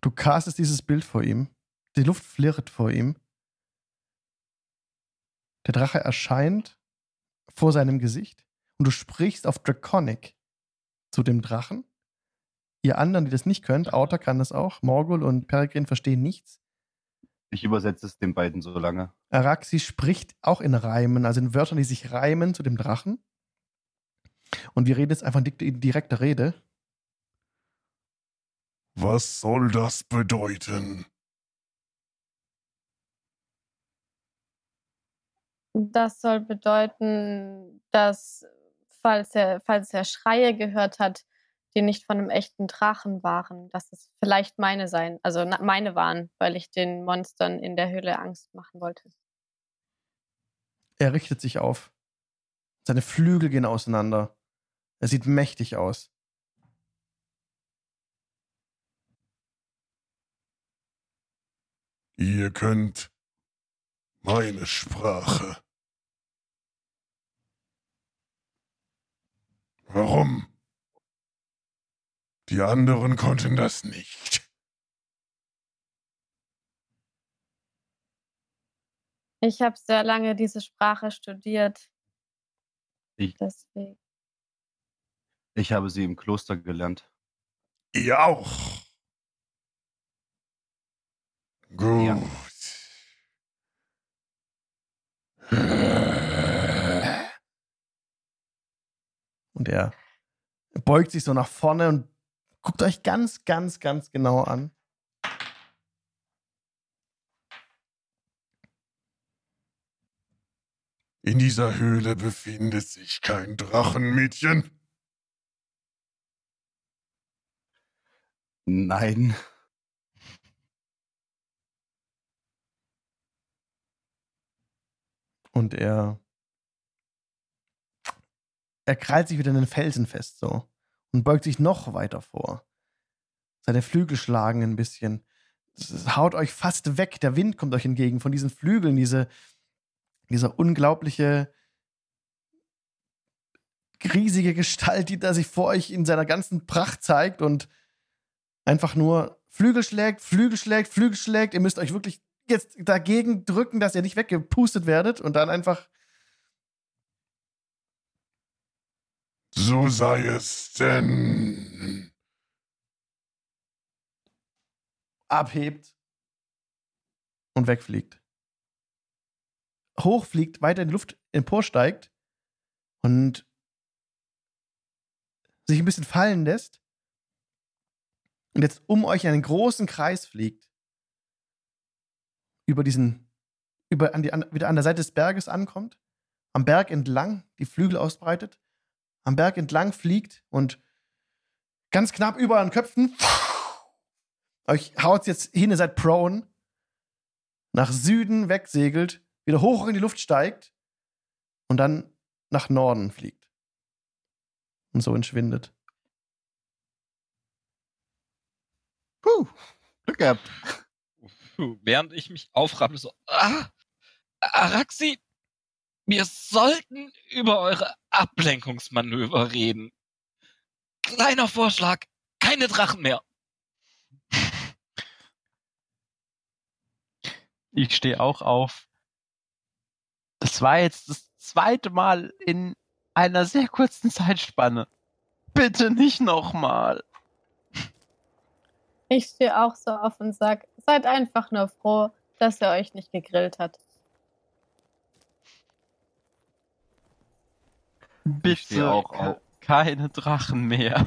Du castest dieses Bild vor ihm. Die Luft flirrt vor ihm. Der Drache erscheint vor seinem Gesicht und du sprichst auf Draconic zu dem Drachen. Ihr anderen, die das nicht könnt, Autor kann das auch, Morgul und Peregrin verstehen nichts. Ich übersetze es den beiden so lange. Araxi spricht auch in Reimen, also in Wörtern, die sich reimen zu dem Drachen. Und wir reden jetzt einfach in direkter Rede. Was soll das bedeuten? Das soll bedeuten, dass falls er, falls er Schreie gehört hat, die nicht von einem echten Drachen waren, dass es vielleicht meine sein, also meine waren, weil ich den Monstern in der Höhle Angst machen wollte. Er richtet sich auf. Seine Flügel gehen auseinander. Er sieht mächtig aus. Ihr könnt meine Sprache. Warum? Die anderen konnten das nicht. Ich habe sehr lange diese Sprache studiert. Ich- Deswegen. Ich habe sie im Kloster gelernt. Ihr auch. Gut. Und er beugt sich so nach vorne und guckt euch ganz, ganz, ganz genau an. In dieser Höhle befindet sich kein Drachenmädchen. Nein. Und er. Er krallt sich wieder in den Felsen fest so. Und beugt sich noch weiter vor. Seine Flügel schlagen ein bisschen. Es haut euch fast weg. Der Wind kommt euch entgegen von diesen Flügeln. Diese, dieser unglaubliche, riesige Gestalt, die da sich vor euch in seiner ganzen Pracht zeigt und einfach nur Flügel schlägt, Flügel schlägt, Flügel schlägt. Ihr müsst euch wirklich jetzt dagegen drücken, dass ihr nicht weggepustet werdet und dann einfach So sei es denn. abhebt und wegfliegt. Hochfliegt, weiter in die Luft emporsteigt und sich ein bisschen fallen lässt und jetzt um euch in einen großen Kreis fliegt. Über diesen, über an die, wieder an der Seite des Berges ankommt, am Berg entlang die Flügel ausbreitet, am Berg entlang fliegt und ganz knapp über euren Köpfen euch haut jetzt hin, ihr seid prone, nach Süden wegsegelt, wieder hoch in die Luft steigt und dann nach Norden fliegt. Und so entschwindet. Puh, Glück gehabt. Während ich mich aufraffe, so, ah, Araxi, wir sollten über eure Ablenkungsmanöver reden. Kleiner Vorschlag, keine Drachen mehr. Ich stehe auch auf. Das war jetzt das zweite Mal in einer sehr kurzen Zeitspanne. Bitte nicht nochmal. Ich stehe auch so auf und sag, seid einfach nur froh, dass er euch nicht gegrillt hat. Ich stehe Bitte auch auf. keine Drachen mehr.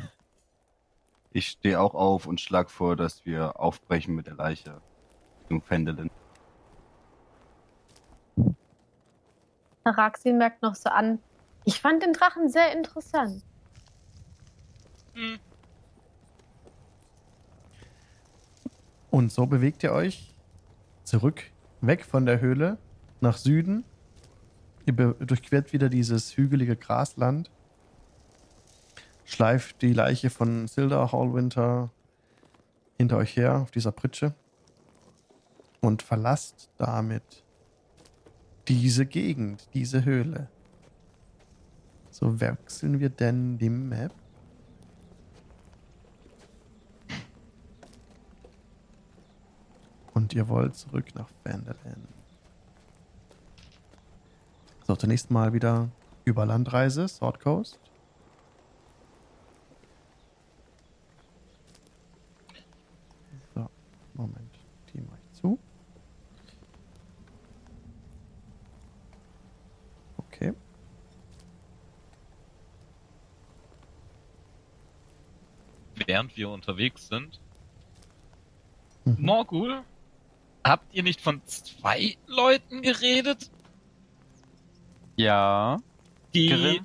Ich stehe auch auf und schlag vor, dass wir aufbrechen mit der Leiche. Zum Fendelin. Araxi merkt noch so an, ich fand den Drachen sehr interessant. Hm, Und so bewegt ihr euch zurück, weg von der Höhle, nach Süden. Ihr durchquert wieder dieses hügelige Grasland. Schleift die Leiche von Silda Hallwinter hinter euch her auf dieser Pritsche. Und verlasst damit diese Gegend, diese Höhle. So wechseln wir denn die Map. Und ihr wollt zurück nach Vanderland. So, zunächst mal wieder über Landreise, Sword Coast. So, Moment, die mache ich zu. Okay. Während wir unterwegs sind. Mhm. Morgul, habt ihr nicht von zwei Leuten geredet, Ja. die.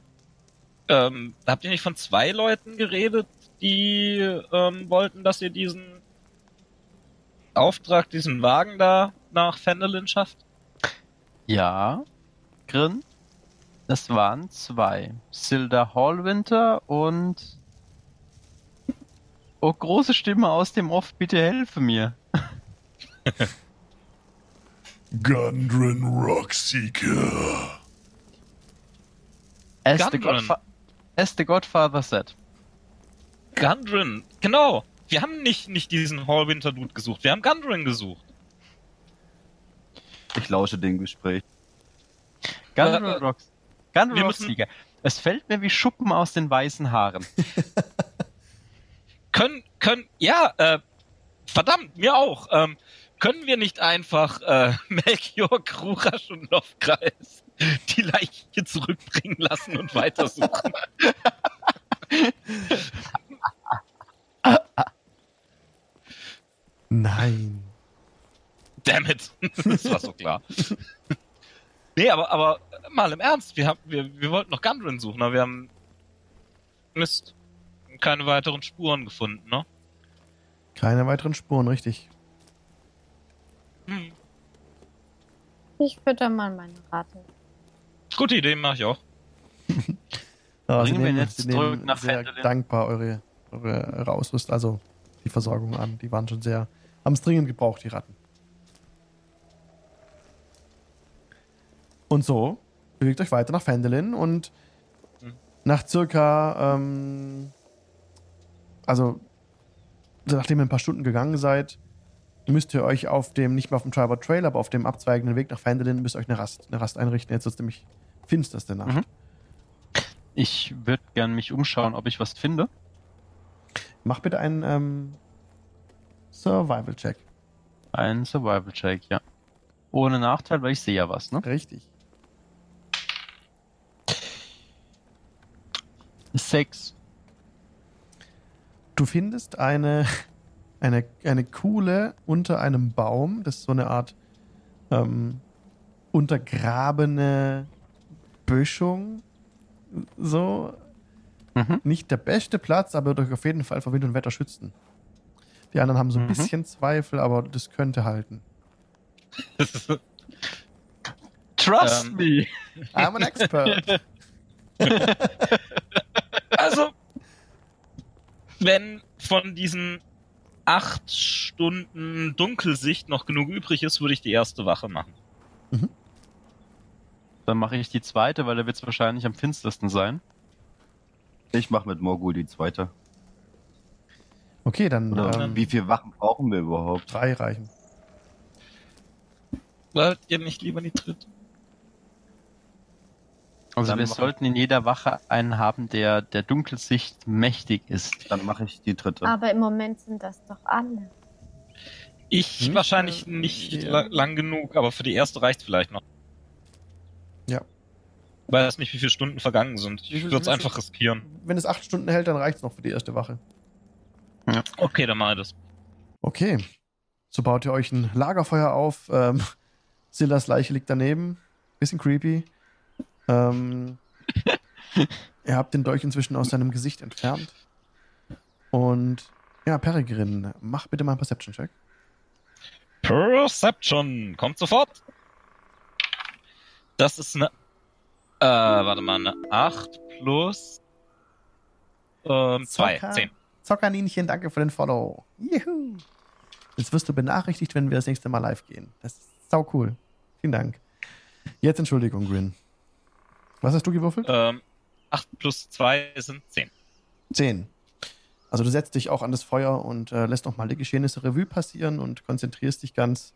Ähm, habt ihr nicht von zwei Leuten geredet, die ähm, wollten, dass ihr diesen Auftrag, diesen Wagen da nach Fendelin schafft? Ja. Grin. Es waren zwei. Silda Hallwinter und. Oh, große Stimme aus dem Off, bitte helfe mir. Gundren Rockseeker. As the. Godfa as the Godfather said. Gundren, genau. Wir haben nicht, nicht diesen Hallwinter-Dude gesucht, wir haben Gundren gesucht. Ich lausche dem Gespräch. Gundren Äh, äh, Rocks. Gundren Rocks müssen- Sieger. Es fällt mir wie Schuppen aus den weißen Haaren. Können, können, ja, äh, verdammt, mir auch. Ähm, können wir nicht einfach äh, Melchior, Krurasch und Novkreis die Leiche zurückbringen lassen und weitersuchen? Nein. Damn it. das war so klar. nee, aber, aber mal im Ernst, wir, haben, wir, wir wollten noch Gundren suchen, aber wir haben Mist. Keine weiteren Spuren gefunden, ne? Keine weiteren Spuren, richtig. Hm. Ich fütter mal meine Ratte. Gute Idee, mache ich auch. Ja, Bringen wir jetzt zurück nach sehr Fendelin? dankbar eure, eure Ausrüstung, also die Versorgung an. Die waren schon sehr, haben es dringend gebraucht, die Ratten. Und so bewegt euch weiter nach Fendelin und Mhm. nach circa, ähm, also nachdem ihr ein paar Stunden gegangen seid, müsst ihr euch auf dem, nicht mehr auf dem Tribal Trail, aber auf dem abzweigenden Weg nach Fendelin, müsst ihr euch eine Rast, eine Rast einrichten. Jetzt ist es nämlich finsterste Nacht. Mhm. Ich würde gern mich umschauen, ob ich was finde. Mach bitte einen ähm, Survival-Check. Ein Survival-Check, ja. Ohne Nachteil, weil ich sehe ja was, ne? Richtig. Sechs. Du findest eine, eine, eine Kuhle unter einem Baum. Das ist so eine Art ähm, untergrabene Böschung. So. Mhm. Nicht der beste Platz, aber wird euch auf jeden Fall vor Wind und Wetter schützen. Die anderen haben so ein Mhm. bisschen Zweifel, aber das könnte halten. Trust Ähm, me. I'm an expert. Also, wenn von diesen acht Stunden Dunkelsicht noch genug übrig ist, würde ich die erste Wache machen. Dann mache ich die zweite, weil da wird es wahrscheinlich am finstersten sein. Ich mache mit Morgul die zweite. Okay, dann Oder ähm, wie viele Wachen brauchen wir überhaupt? drei reichen. Wollt ihr nicht lieber die dritte? Also Dann wir sollten in jeder Wache einen haben, der der Dunkelsicht mächtig ist. Dann mache ich die dritte. Aber im Moment sind das doch alle. Ich Hm? wahrscheinlich nicht ja. la lang genug, aber für die erste reicht vielleicht noch. Ja. Weil es nicht wie viele Stunden vergangen sind. Ich würde es einfach riskieren. Wenn es acht Stunden hält, dann reicht es noch für die erste Wache. Okay, dann ich das. Okay. So baut ihr euch ein Lagerfeuer auf. Ähm, Sillas Leiche liegt daneben. Bisschen creepy. Ähm, ihr habt den Dolch inzwischen aus seinem Gesicht entfernt. Und ja, Peregrin, mach bitte mal einen Perception-Check. Perception kommt sofort. Das ist eine. Äh, warte mal, eine 8 plus. Ähm, 2, Zocker. 10. Zockerninchen, danke für den Follow. Juhu. Jetzt wirst du benachrichtigt, wenn wir das nächste Mal live gehen. Das ist sau cool. Vielen Dank. Jetzt Entschuldigung, Grin. Was hast du gewürfelt? Ähm, 8 plus 2 sind 10. Zehn. Also du setzt dich auch an das Feuer und äh, lässt nochmal die Geschehnisse Revue passieren und konzentrierst dich ganz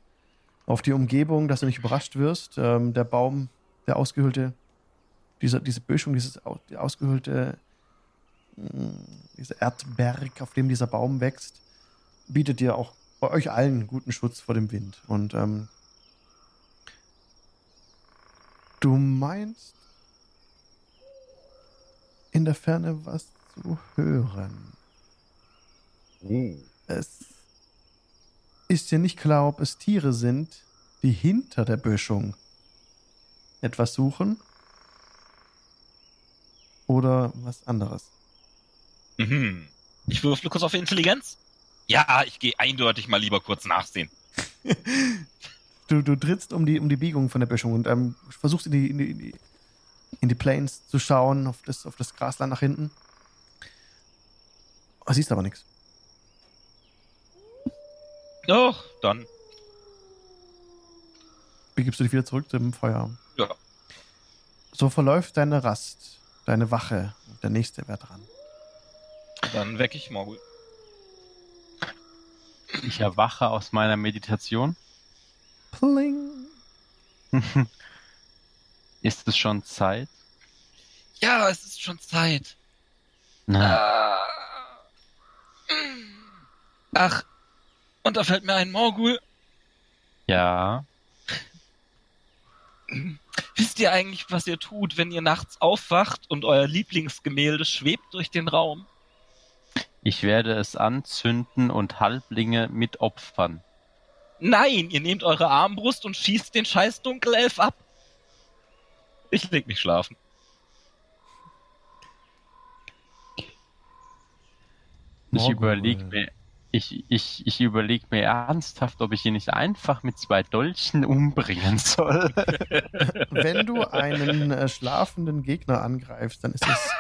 auf die Umgebung, dass du nicht überrascht wirst. Ähm, der Baum, der ausgehöhlte, diese, diese Böschung, dieses die ausgehöhlte, mh, dieser Erdberg, auf dem dieser Baum wächst, bietet dir auch bei euch allen guten Schutz vor dem Wind. Und ähm, du meinst in der Ferne was zu hören. Es ist dir nicht klar, ob es Tiere sind, die hinter der Böschung etwas suchen oder was anderes. Mhm. Ich würfle kurz auf Intelligenz. Ja, ich gehe eindeutig mal lieber kurz nachsehen. Du, du trittst um die, um die Biegung von der Böschung und ähm, versuchst in die, in, die, in, die, in die Plains zu schauen, auf das, auf das Grasland nach hinten. Oh, siehst aber nichts. Doch, dann. Begibst du dich wieder zurück zum Feuer. Ja. So verläuft deine Rast, deine Wache. Und der nächste wäre dran. Dann wecke ich Morgul. Ich erwache aus meiner Meditation. Pling. Ist es schon Zeit? Ja, es ist schon Zeit. Na, Ah. Ach, und da fällt mir ein Morgul. ja. Wisst ihr eigentlich, was ihr tut, wenn ihr nachts aufwacht und euer Lieblingsgemälde schwebt durch den Raum? Ich werde es anzünden und Halblinge mit opfern. Nein, ihr nehmt eure Armbrust und schießt den scheiß Dunkelelf ab. Ich leg mich schlafen. Ich Morgul. überlege mir, ich, ich, ich überleg mir ernsthaft, ob ich ihn nicht einfach mit zwei Dolchen umbringen soll. Wenn du einen äh, schlafenden Gegner angreifst, dann ist es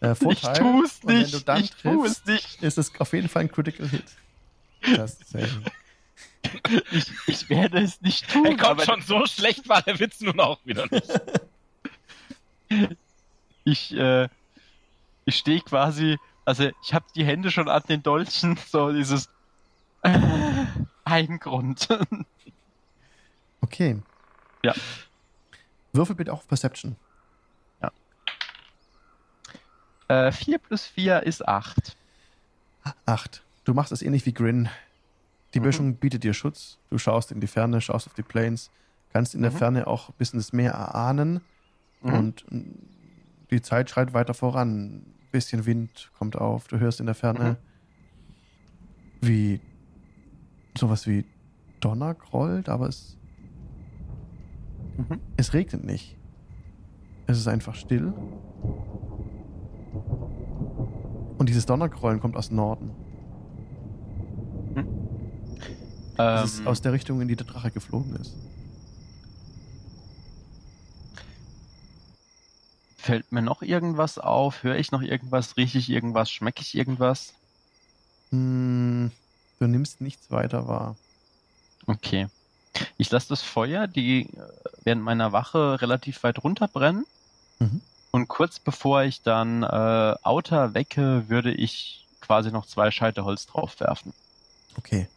äh, Vorteil. ich tu's Und wenn nicht. du dann ich triffst, nicht. ist es auf jeden Fall ein Critical Hit. Just saying. Ich, ich werde es nicht tun. Er kommt aber schon so schlecht, war der Witz nun auch wieder nicht. Ich, äh, ich stehe quasi, also ich habe die Hände schon an den Dolchen, so dieses äh, ein Grund. Okay. Ja. Würfel bitte auch auf Perception. äh, 4 plus 4 ist 8. Acht. Du machst es ähnlich wie Grin. Die Mhm. Böschung bietet dir Schutz. Du schaust in die Ferne, schaust auf die Plains, kannst in der Mhm. Ferne auch ein bisschen das Meer erahnen. Mhm. Und die Zeit schreitet weiter voran. Bisschen Wind kommt auf. Du hörst in der Ferne, wie sowas wie Donner grollt, aber es, Mhm. es regnet nicht. Es ist einfach still. Und dieses Donnergrollen kommt aus Norden. Ist Ähm, aus der Richtung, in die der Drache geflogen ist. Fällt mir noch irgendwas auf? Höre ich noch irgendwas? Rieche ich irgendwas? Schmecke ich irgendwas? Hm, du nimmst nichts weiter wahr. Okay. Ich lasse das Feuer, die äh, während meiner Wache relativ weit runterbrennen. Mhm. Und kurz bevor ich dann äh, Outer wecke, würde ich quasi noch zwei Scheite Holz draufwerfen. Okay.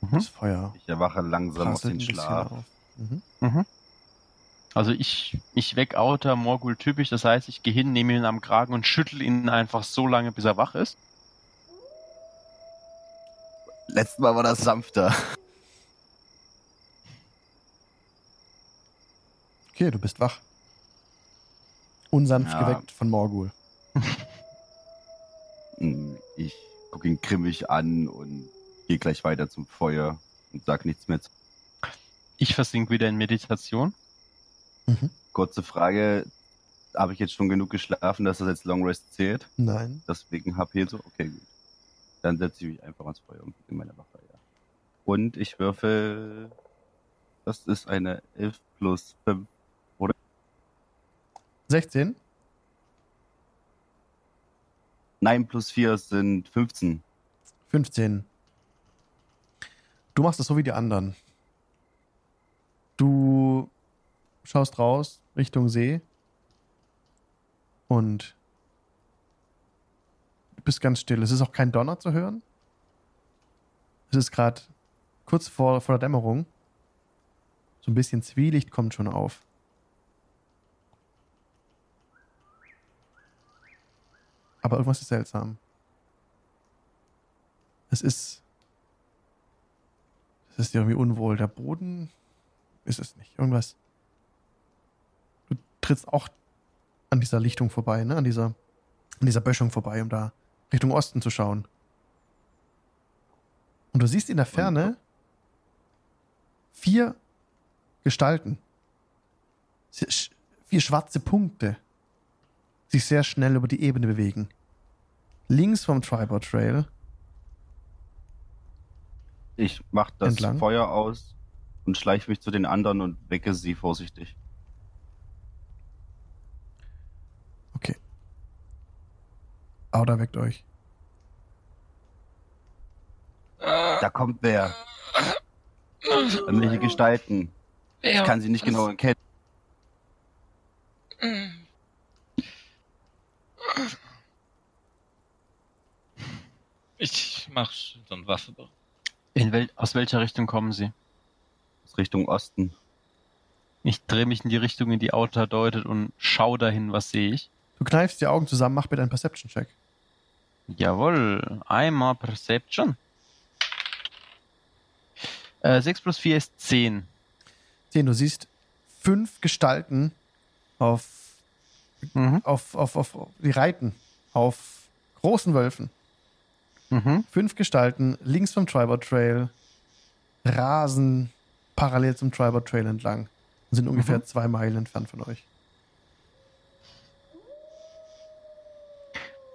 Mhm. Das Feuer Ich erwache langsam aus dem Schlaf. Mhm. Mhm. Also ich, ich weck Outer Morgul typisch, das heißt, ich gehe hin, nehme ihn am Kragen und schüttel ihn einfach so lange, bis er wach ist. Letztes Mal war das sanfter. Okay, du bist wach. Unsanft Ja. geweckt von Morgul. Hm, Ich gucke ihn grimmig an und gehe gleich weiter zum Feuer und sag nichts mehr. zu- Ich versink wieder in Meditation. Mhm. Kurze Frage. Habe ich jetzt schon genug geschlafen, dass das jetzt Long Rest zählt? Nein. Deswegen HP so? Okay, gut. Dann setze ich mich einfach ans Feuer und in meine Wache, ja. Und ich würfel. Das ist eine 11 plus 5. 16? 9 plus 4 sind 15. 15. Du machst das so wie die anderen. Du schaust raus Richtung See und du bist ganz still. Es ist auch kein Donner zu hören. Es ist gerade kurz vor, vor der Dämmerung. So ein bisschen Zwielicht kommt schon auf. Aber irgendwas ist seltsam. Es ist. Es ist irgendwie unwohl. Der Boden ist es nicht. Irgendwas. Trittst auch an dieser Lichtung vorbei, ne? An dieser, an dieser Böschung vorbei, um da Richtung Osten zu schauen. Und du siehst in der Ferne vier Gestalten. Vier schwarze Punkte sich sehr schnell über die Ebene bewegen. Links vom Tribord Trail Ich mach das Entlang? Feuer aus und schleiche mich zu den anderen und wecke sie vorsichtig. Okay. Auda weckt euch. Da kommt wer. Irgendwelche Gestalten. Ich kann sie nicht genau erkennen. Ich mach so eine Waffe. In wel aus welcher Richtung kommen sie? Aus Richtung Osten. Ich drehe mich in die Richtung, in die Outer deutet und schau dahin, was sehe ich. Du kneifst die Augen zusammen, mach bitte einen Perception-Check. Jawohl, einmal Perception. Äh, 6 plus 4 ist 10. Sehen, du siehst fünf Gestalten auf, Mhm. auf, auf, auf, die reiten auf großen Wölfen. Mhm. Fünf Gestalten links vom Tribord Trail rasen parallel zum Tribord Trail entlang und sind ungefähr Mhm. zwei Meilen entfernt von euch.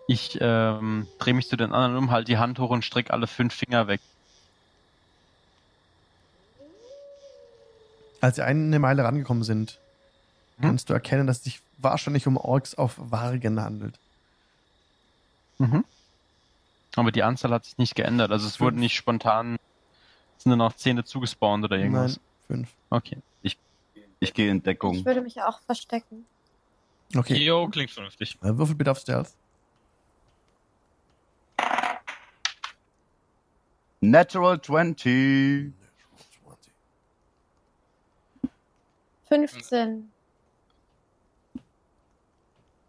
Ich ähm, drehe mich zu den anderen um, halt die Hand hoch und strecke alle fünf Finger weg. Als sie eine Meile rangekommen sind, Hm? kannst du erkennen, dass es sich wahrscheinlich um Orks auf Wargen handelt. Mhm. Aber die Anzahl hat sich nicht geändert. Also es wurden Fünf. nicht spontan, sind nur noch Zähne zugespawnt oder irgendwas. Nein, fünf. Okay. Ich gehe in Deckung. Ich würde mich auch verstecken. Okay. Jo, klingt vernünftig. Äh, Würfel bitte auf Stealth. Natural 20. 15.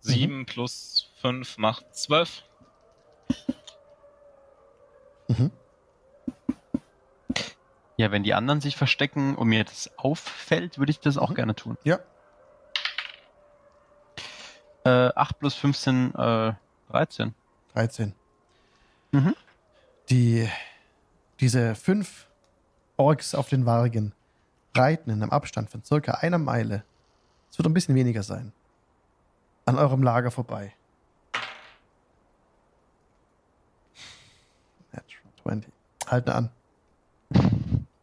7 plus 5 macht 12. Mhm. Ja, wenn die anderen sich verstecken und mir das auffällt, würde ich das auch Mhm. gerne tun. Ja. Äh, 8 plus 15, äh, 13. 13. Mhm. Die, diese fünf Orks auf den Wargen reiten in einem Abstand von circa einer Meile. Es wird ein bisschen weniger sein. An eurem Lager vorbei. 20. Halten an.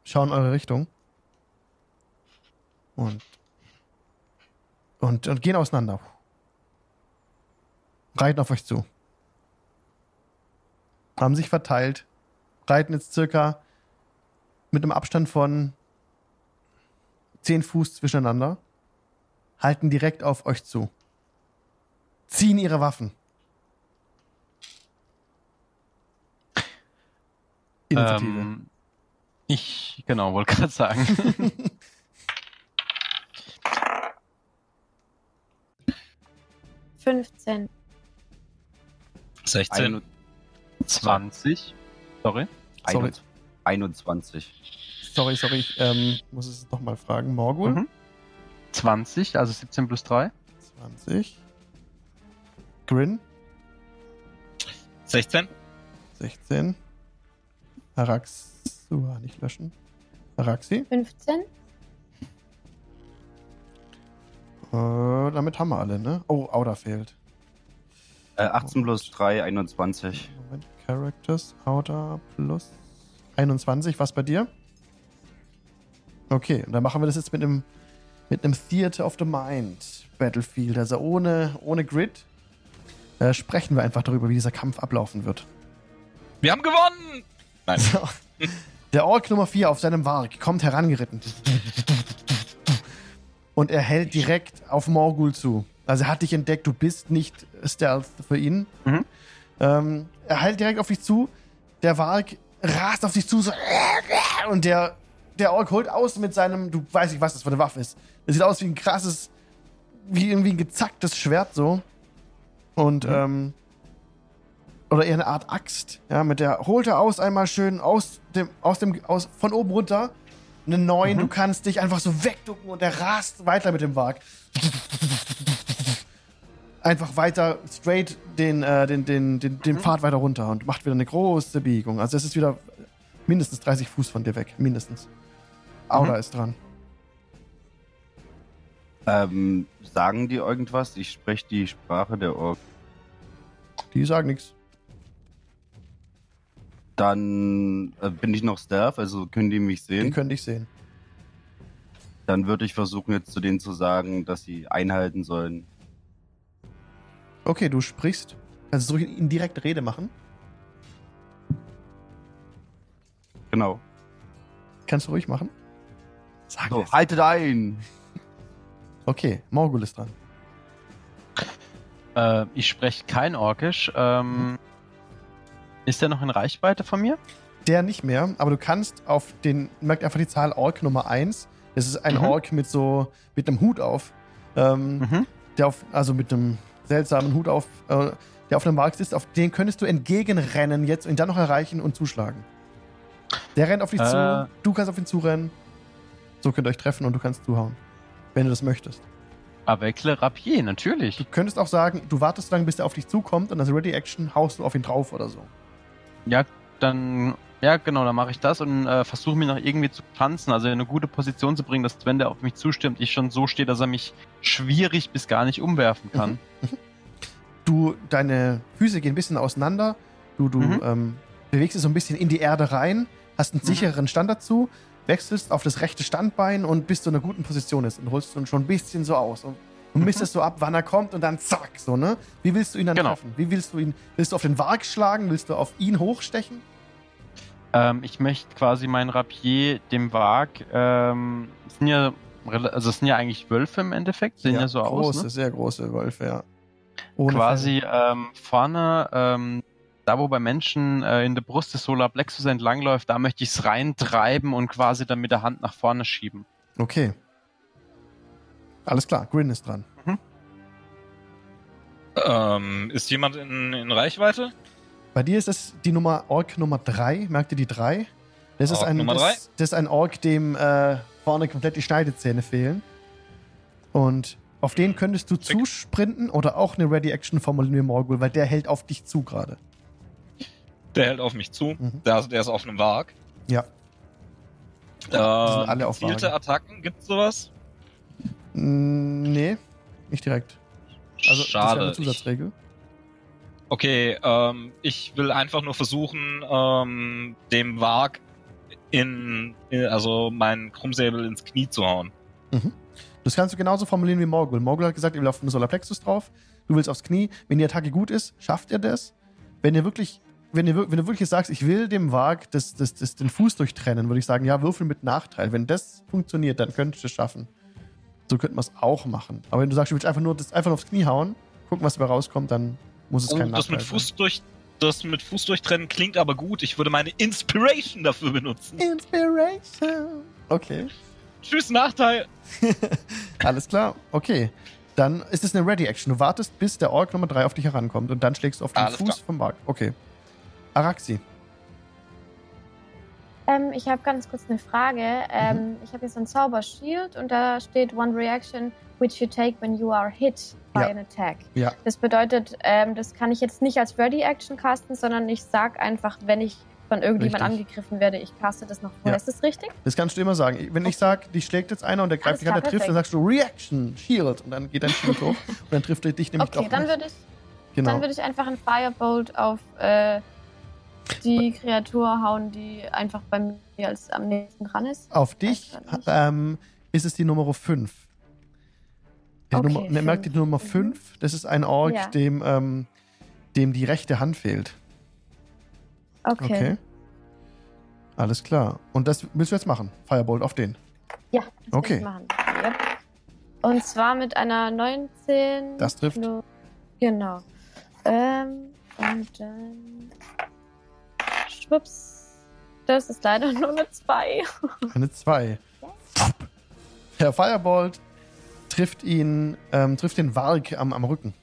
Schauen eure Richtung. Und, und, und gehen auseinander. Reiten auf euch zu. Haben sich verteilt. Reiten jetzt circa mit einem Abstand von 10 Fuß zwischeneinander. Halten direkt auf euch zu. Ziehen ihre Waffen. Initiative. Ähm, ich, genau, wollte gerade sagen. 15. 16. 20. Sorry. Sorry. 21. Sorry, sorry, ich ähm, muss es nochmal fragen. Morgul? Mhm. 20, also 17 plus 3. 20. Grin? 16. 16. Arax. Uh, nicht löschen. Araxi? 15. Äh, damit haben wir alle, ne? Oh, Auda fehlt. Äh, 18 plus 3, 21. Characters, Auda plus 21. Was bei dir? Okay, und dann machen wir das jetzt mit einem, mit einem Theater of the Mind Battlefield. Also ohne, ohne Grid. Äh, sprechen wir einfach darüber, wie dieser Kampf ablaufen wird. Wir haben gewonnen! Nein. So. Der Ork Nummer 4 auf seinem Warg kommt herangeritten. Und er hält direkt auf Morgul zu. Also er hat dich entdeckt, du bist nicht Stealth für ihn. Mhm. Ähm, er hält direkt auf dich zu. Der Warg rast auf dich zu. So, und der, der Ork holt aus mit seinem, du weißt nicht, was das für eine Waffe ist. Das sieht aus wie ein krasses, wie irgendwie ein gezacktes Schwert so. Und, ähm, oder eher eine Art Axt. Ja, mit der holt er aus einmal schön aus dem, aus dem, aus, von oben runter. Einen neuen, du kannst dich einfach so wegducken und er rast weiter mit dem Wag. Einfach weiter straight den, äh, den, den, den, den Pfad weiter runter und macht wieder eine große Biegung. Also es ist wieder mindestens 30 Fuß von dir weg. Mindestens. Auda ist dran. Ähm, sagen die irgendwas? Ich spreche die Sprache der Ork. Die sagen nichts. Dann äh, bin ich noch Stealth, also können die mich Die sehen. können dich sehen. Dann würde ich versuchen, jetzt zu denen zu sagen, dass sie einhalten sollen. Okay, du sprichst. Kannst du ihn direkt Rede machen? Genau. Kannst du ruhig machen? Sag So, es. haltet ein! Okay, Morgul ist dran. Äh, ich spreche kein Orkisch. Ähm, ist der noch in Reichweite von mir? Der nicht mehr, aber du kannst auf den, merkt einfach die Zahl Ork Nummer 1. Das ist ein Mhm. Ork mit so, mit einem Hut auf. Ähm, Mhm. der auf, also mit einem seltsamen Hut auf, äh, der auf einem Markt ist, auf den könntest du entgegenrennen jetzt und ihn dann noch erreichen und zuschlagen. Der rennt auf dich Äh. zu, du kannst auf ihn zurennen. So könnt ihr euch treffen und du kannst zuhauen. Wenn du das möchtest. Avec le Rapier, natürlich. Du könntest auch sagen, du wartest so lange, bis er auf dich zukommt und als Ready Action haust du auf ihn drauf oder so. Ja, dann, ja genau, dann mache ich das und äh, versuche mich noch irgendwie zu tanzen, also in eine gute Position zu bringen, dass wenn der auf mich zustimmt, ich schon so stehe, dass er mich schwierig bis gar nicht umwerfen kann. Du, deine Füße gehen ein bisschen auseinander. Du, du Mhm. ähm, bewegst dich so ein bisschen in die Erde rein, hast einen Mhm. sichereren Stand dazu, wechselst auf das rechte Standbein und bist so in einer guten Position ist und holst ihn schon ein bisschen so aus und, und Mhm. misst es so ab, wann er kommt und dann zack, so, ne? Wie willst du ihn dann Genau. treffen? Wie willst du ihn, willst du auf den Warg schlagen? Willst du auf ihn hochstechen? Ähm, ich möchte quasi mein Rapier dem Wag, ähm, es sind ja, also es sind ja eigentlich Wölfe im Endeffekt, sehen ja, so große, aus, ne? sehr große Wölfe, ja. Ohne quasi ähm, vorne, ähm, da wo bei Menschen äh, in der Brust des Solar Plexus entlangläuft, da möchte ich es reintreiben und quasi dann mit der Hand nach vorne schieben. Okay. Alles klar, Grin ist dran. Ähm, ist jemand in, in Reichweite? Bei dir ist es die Nummer Ork Nummer 3. Merkt ihr die 3? Das ist ein, Nummer das, das ist ein Ork, dem äh, vorne komplett die Schneidezähne fehlen. Und auf den könntest du zusprinten oder auch eine Ready Action formulieren, Morgul, weil der hält auf dich zu gerade. Der hält auf mich zu. Mhm. Der, der ist auf einem Wag. Ja. Ähm, alle auf gezielte Wagen. Attacken, gibt's sowas? Nee, nicht direkt. Also das Schade. eine Zusatzregel. Okay, ähm, ich will einfach nur versuchen, ähm, dem Warg in, in, also meinen Krummsäbel ins Knie zu hauen. Das kannst du genauso formulieren wie Morgul. Morgul hat gesagt, ihr will auf den Solarplexus drauf. Du willst aufs Knie. Wenn die Attacke gut ist, schafft ihr das. Wenn ihr wirklich, wenn ihr, wenn du wirklich sagst, ich will dem Wag das, das, das, den Fuß durchtrennen, würde ich sagen, ja, würfel mit Nachteil. Wenn das funktioniert, dann könntest du es schaffen. So könnten wir es auch machen. Aber wenn du sagst, du willst einfach nur das einfach nur aufs Knie hauen, gucken, was dabei rauskommt, dann muss es kein Oh, das Nachteil mit Fuß durch, das mit Fuß durchtrennen klingt aber gut. Ich würde meine Inspiration dafür benutzen. sein. Inspiration. Okay. Tschüss, Nachteil. Alles klar. Okay. Dann ist es eine Ready-Action. Du wartest, bis der Ork Nummer 3 auf dich herankommt und dann schlägst du auf den Alles Fuß klar. vom Wag. Okay. Araxi. Ähm, ich habe ganz kurz eine Frage. Ähm, Ich habe hier so ein Zaubershield und da steht One Reaction which you take when you are hit by Ja. an attack. Ja. Das bedeutet, ähm, das kann ich jetzt nicht als Ready Action casten, sondern ich sag einfach, wenn ich von irgendjemand Richtig. angegriffen werde, ich caste das noch vorher. Ja. Ist das richtig? Das kannst du immer sagen. Wenn ich sage, dich schlägt jetzt einer und der greift dich an, der trifft, dann sagst du Reaction, Shield. Und dann geht dein Shield hoch und dann trifft er dich nämlich Okay, doch dann würde ich, Genau. dann würde ich einfach ein Firebolt auf äh, die Kreatur hauen, die einfach bei mir als am nächsten dran ist. Auf dich nicht. ähm, ist es die Nummer 5. Die Okay, Nummer, ne, merkt die. Nummer Mhm. 5, das ist ein Ork, Ja. dem, ähm, dem die rechte Hand fehlt. Okay. Okay. Alles klar. Und das willst du jetzt machen? Firebolt auf den. Ja, das Okay. ich machen. Yep. Und zwar mit einer 19. Das trifft. Genau. Ähm, und dann. Schwupps. Das ist leider nur eine 2. Eine 2. Der Firebolt trifft ihn, ähm, trifft den Warg am, am Rücken.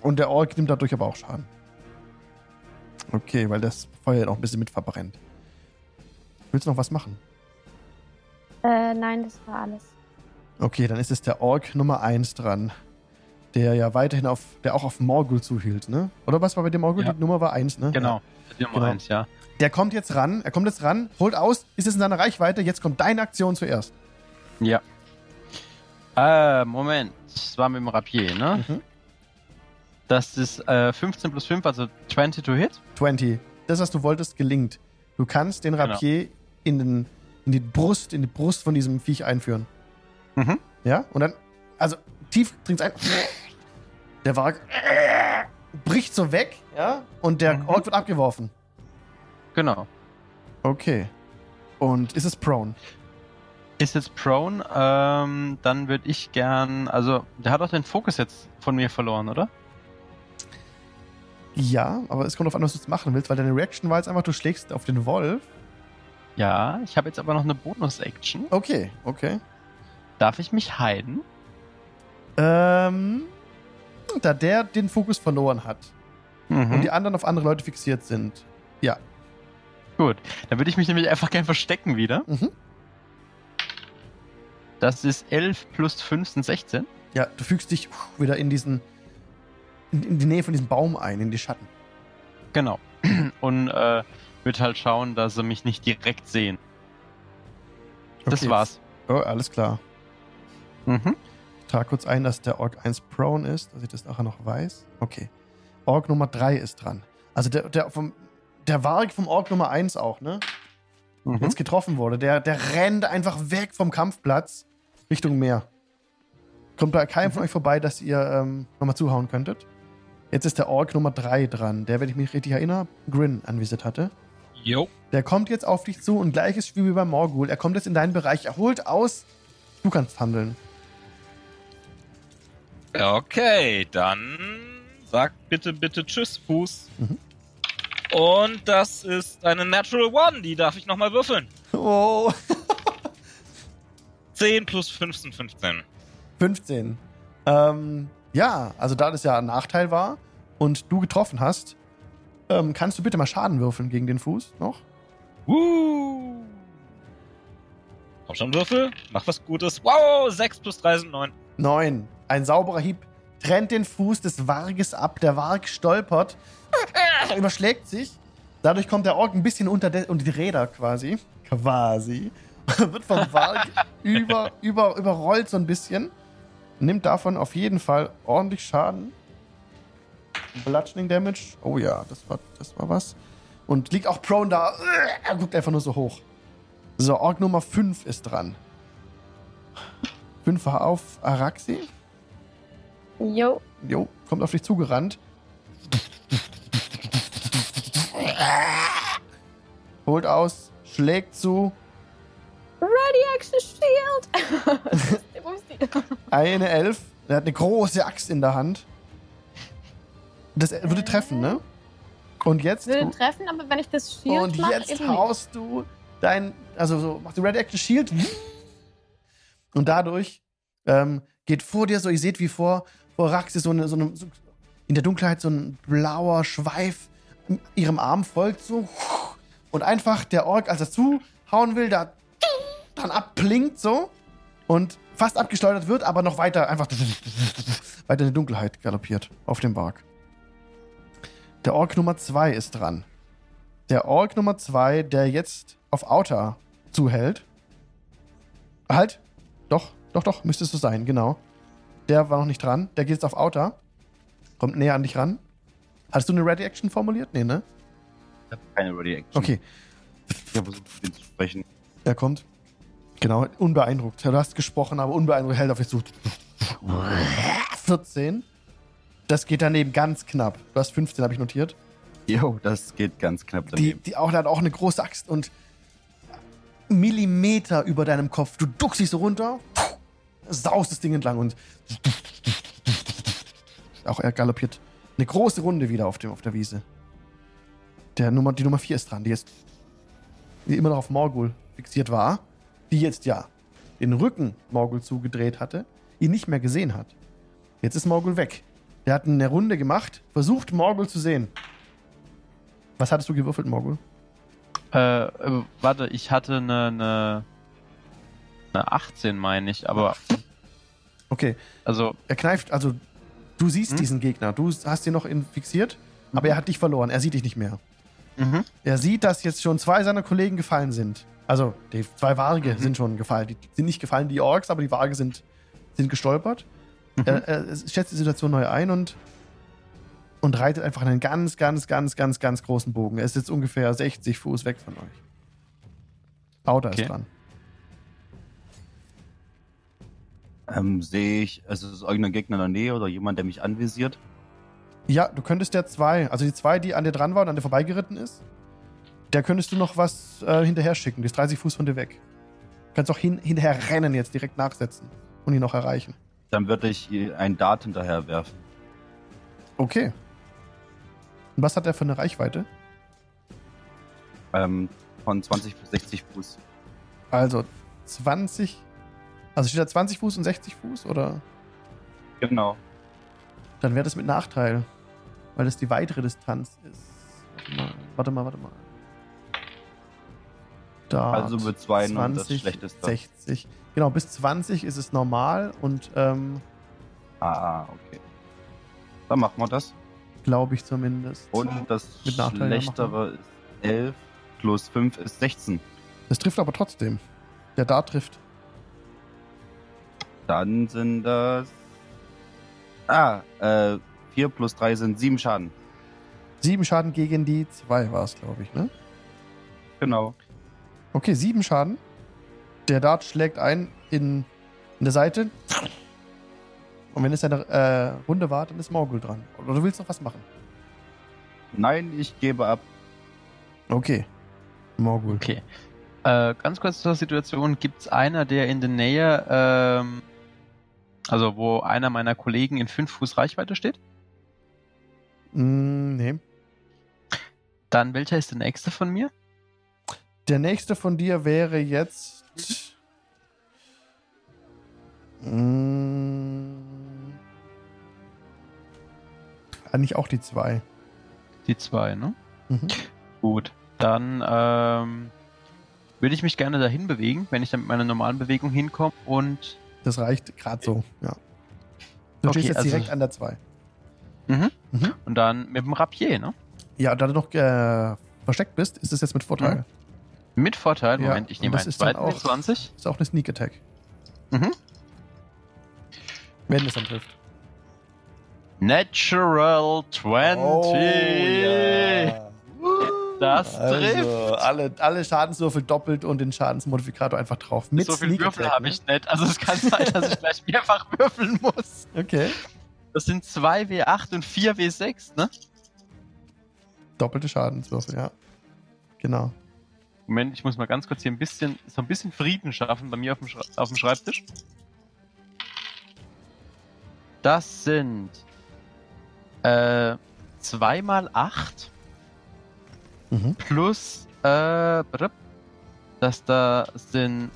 Und der Ork nimmt dadurch aber auch Schaden. Okay, weil das Feuer noch ein bisschen mit verbrennt. Willst du noch was machen? Äh, nein, das war alles. Okay, dann ist es der Ork Nummer 1 dran. Der ja weiterhin auf, der auch auf Morgul zuhielt, ne? Oder was war bei dem Morgul? Ja. Die Nummer war 1, ne? Genau. Die Nummer Genau. eins, ja. Der kommt jetzt ran, er kommt jetzt ran, holt aus, ist es in seiner Reichweite, jetzt kommt deine Aktion zuerst. Ja. Äh, Moment. Das war mit dem Rapier, ne? Mhm. Das ist äh, 15 plus 5, also 20 to hit. 20. Das, was du wolltest, gelingt. Du kannst den Genau. Rapier in, den, in die Brust, in die Brust von diesem Viech einführen. Mhm. Ja? Und dann, also tief dringt's ein. Der Wag bricht so weg, ja? Und der Mhm. Ork wird abgeworfen. Genau. Okay. Und ist es prone? Ist jetzt prone, ähm, dann würde ich gern, also der hat auch den Fokus jetzt von mir verloren, oder? Ja, aber es kommt auf an, was du jetzt machen willst, weil deine Reaction war jetzt einfach, du schlägst auf den Wolf. Ja, ich habe jetzt aber noch eine Bonus-Action. Okay, okay. Darf ich mich heilen? Ähm, da der den Fokus verloren hat Mhm. und die anderen auf andere Leute fixiert sind. Ja. Gut, dann würde ich mich nämlich einfach gern verstecken wieder. Mhm. Das ist 11 plus 5 sind 16. Ja, du fügst dich wieder in diesen, in, in die Nähe von diesem Baum ein, in die Schatten. Genau. Und äh, wird halt schauen, dass sie mich nicht direkt sehen. Das Okay. war's. Oh, alles klar. Mhm. Ich trage kurz ein, dass der Ork 1 prone ist, dass ich das nachher noch weiß. Okay. Ork Nummer 3 ist dran. Also der, der, vom, der Warg vom Ork Nummer 1 auch, ne? Mhm. Jetzt getroffen wurde. Der, der rennt einfach weg vom Kampfplatz Richtung Meer. Kommt bei keinem Mhm. von euch vorbei, dass ihr ähm, nochmal zuhauen könntet. Jetzt ist der Ork Nummer 3 dran. Der, wenn ich mich richtig erinnere, Grin anvisiert hatte. Jo. Der kommt jetzt auf dich zu und gleiches Spiel wie bei Morgul. Er kommt jetzt in deinen Bereich. Er holt aus. Du kannst handeln. Okay, dann sag bitte, bitte Tschüss, Fuß. Mhm. Und das ist eine Natural One, die darf ich nochmal würfeln. Oh. 10 plus 15, 15. 15. Ähm, ja, also da das ja ein Nachteil war und du getroffen hast, ähm, kannst du bitte mal Schaden würfeln gegen den Fuß noch? Woo! Komm schon, Würfel. Mach was Gutes. Wow, 6 plus 3 sind 9. 9. Ein sauberer Hieb trennt den Fuß des Warges ab. Der Warg stolpert, überschlägt sich. Dadurch kommt der Ork ein bisschen unter, unter die Räder quasi. Quasi. Wird vom Warg über, über, überrollt so ein bisschen. Nimmt davon auf jeden Fall ordentlich Schaden. Bludgeoning Damage. Oh ja, das war, das war was. Und liegt auch prone da. Er guckt einfach nur so hoch. So, Org Nummer 5 ist dran. 5 war auf Araxi. Jo. Jo, kommt auf dich zugerannt. Holt aus, schlägt zu. Ready Action Shield! Eine Elf. Er hat eine große Axt in der Hand. Das würde treffen, ne? Und jetzt. Würde treffen, aber wenn ich das Shield und mache, jetzt eben nicht. haust du dein. Also so, machst du Red Action Shield. Und dadurch ähm, geht vor dir so, ihr seht wie vor, vor Raxis so eine, so eine so in der Dunkelheit so ein blauer Schweif ihrem Arm folgt so. Und einfach der Ork, als er zuhauen will, da dann abplinkt so und fast abgeschleudert wird, aber noch weiter einfach weiter in die Dunkelheit galoppiert auf dem Bark. Der Ork Nummer 2 ist dran. Der Ork Nummer 2, der jetzt auf Outer zuhält. Halt. Doch, doch, doch, müsste es so sein, genau. Der war noch nicht dran. Der geht jetzt auf Outer. Kommt näher an dich ran. Hattest du eine Ready Action formuliert? Nee, ne? Ich habe keine Ready Action. Okay. Ich habe versucht, mit denen zu sprechen. Er kommt. Genau, unbeeindruckt. Du hast gesprochen, aber unbeeindruckt hält auf dich zu. 14. Das geht daneben ganz knapp. Du hast 15, habe ich notiert. Jo, das geht ganz knapp Die, daneben. die auch, der hat auch eine große Axt und Millimeter über deinem Kopf. Du duckst dich so runter, saust das Ding entlang und auch er galoppiert eine große Runde wieder auf, dem, auf der Wiese. Der Nummer, die Nummer 4 ist dran, die jetzt die immer noch auf Morgul fixiert war, die jetzt ja den Rücken Morgul zugedreht hatte, ihn nicht mehr gesehen hat. Jetzt ist Morgul weg. Der hat eine Runde gemacht, versucht Morgul zu sehen. Was hattest du gewürfelt, Morgul? Äh, äh, warte, ich hatte eine, eine, eine 18, meine ich, aber Okay, also er kneift, also du siehst Hm? diesen Gegner, du hast ihn noch fixiert, aber er hat dich verloren, er sieht dich nicht mehr. mhm. Er sieht, dass jetzt schon zwei seiner Kollegen gefallen sind. Also, die zwei Varge Mhm. sind schon gefallen. Die sind nicht gefallen, die Orks, aber die Varge sind, sind gestolpert. Mhm. Er, er schätzt die Situation neu ein und, und reitet einfach einen ganz, ganz, ganz, ganz, ganz großen Bogen. Er ist jetzt ungefähr 60 Fuß weg von euch. Auda Okay. ist dran. Ähm, sehe ich, also ist irgendein Gegner in der Nähe oder jemand, der mich anvisiert? Ja, du könntest der zwei, also die zwei, die an dir dran war und an dir vorbeigeritten ist, der könntest du noch was äh, hinterher schicken. Die ist 30 Fuß von dir weg. Du kannst auch hin, hinterher rennen jetzt, direkt nachsetzen und ihn noch erreichen. Dann würde ich ein Dart hinterher werfen. Okay. Und was hat er für eine Reichweite? Ähm, von 20 bis 60 Fuß. Also 20. Also steht da 20 Fuß und 60 Fuß oder? Genau. Dann wäre das mit Nachteil. Weil das die weitere Distanz ist. Warte mal, warte mal. Da. Also mit zwei und das 20, Schlechteste. 60. Genau, bis 20 ist es normal und ähm, Ah, okay. Dann machen wir das. glaube ich zumindest. Und das Mit Nachteil, Schlechtere ist 11 plus 5 ist 16. Das trifft aber trotzdem. Der Dart trifft. Dann sind das. Ah, äh, 4 plus 3 sind 7 Schaden. Sieben Schaden gegen die zwei war es, glaube ich, ne? Genau. Okay, sieben Schaden. Der Dart schlägt ein in, in der Seite. Und wenn es eine äh, Runde war, dann ist Morgul dran. Oder du willst noch was machen? Nein, ich gebe ab. Okay. Morgul. Okay. Äh, ganz kurz zur Situation. Gibt es einer, der in der Nähe, ähm, also wo einer meiner Kollegen in 5 Fuß Reichweite steht? Mm, nee. Dann welcher ist der nächste von mir? Der nächste von dir wäre jetzt. Mm, eigentlich auch die zwei. Die zwei, ne? Mhm. Gut. Dann ähm, würde ich mich gerne dahin bewegen, wenn ich dann mit meiner normalen Bewegung hinkomme und Das reicht gerade so, ja. Du Okay, stehst jetzt also- direkt an der zwei. Mhm. Mhm. und dann mit dem Rapier, ne? Ja, da du noch äh, versteckt bist, ist es jetzt mit Vorteil. Mit Vorteil. Ja, Moment, ich nehme das einen zweiten auch- mit 20. Ist auch eine Sneak Attack. Mhm. Wenn es dann trifft. Natural 20. Oh, ja. Das trifft. Also, alle, alle Schadenswürfel doppelt und den Schadensmodifikator einfach drauf. Mit so viel Sneak Würfel habe ne? ich nicht. Also es kann sein, dass ich gleich mehrfach würfeln muss. Okay. Das sind 2 W8 und 4 W6, ne? Doppelte Schadenswürfel, ja. Genau. Moment, ich muss mal ganz kurz hier ein bisschen, so ein bisschen Frieden schaffen bei mir auf dem, Schra auf dem Schreibtisch. Das sind äh, 2 mal 8 Mhm. plus äh, brr, das da sind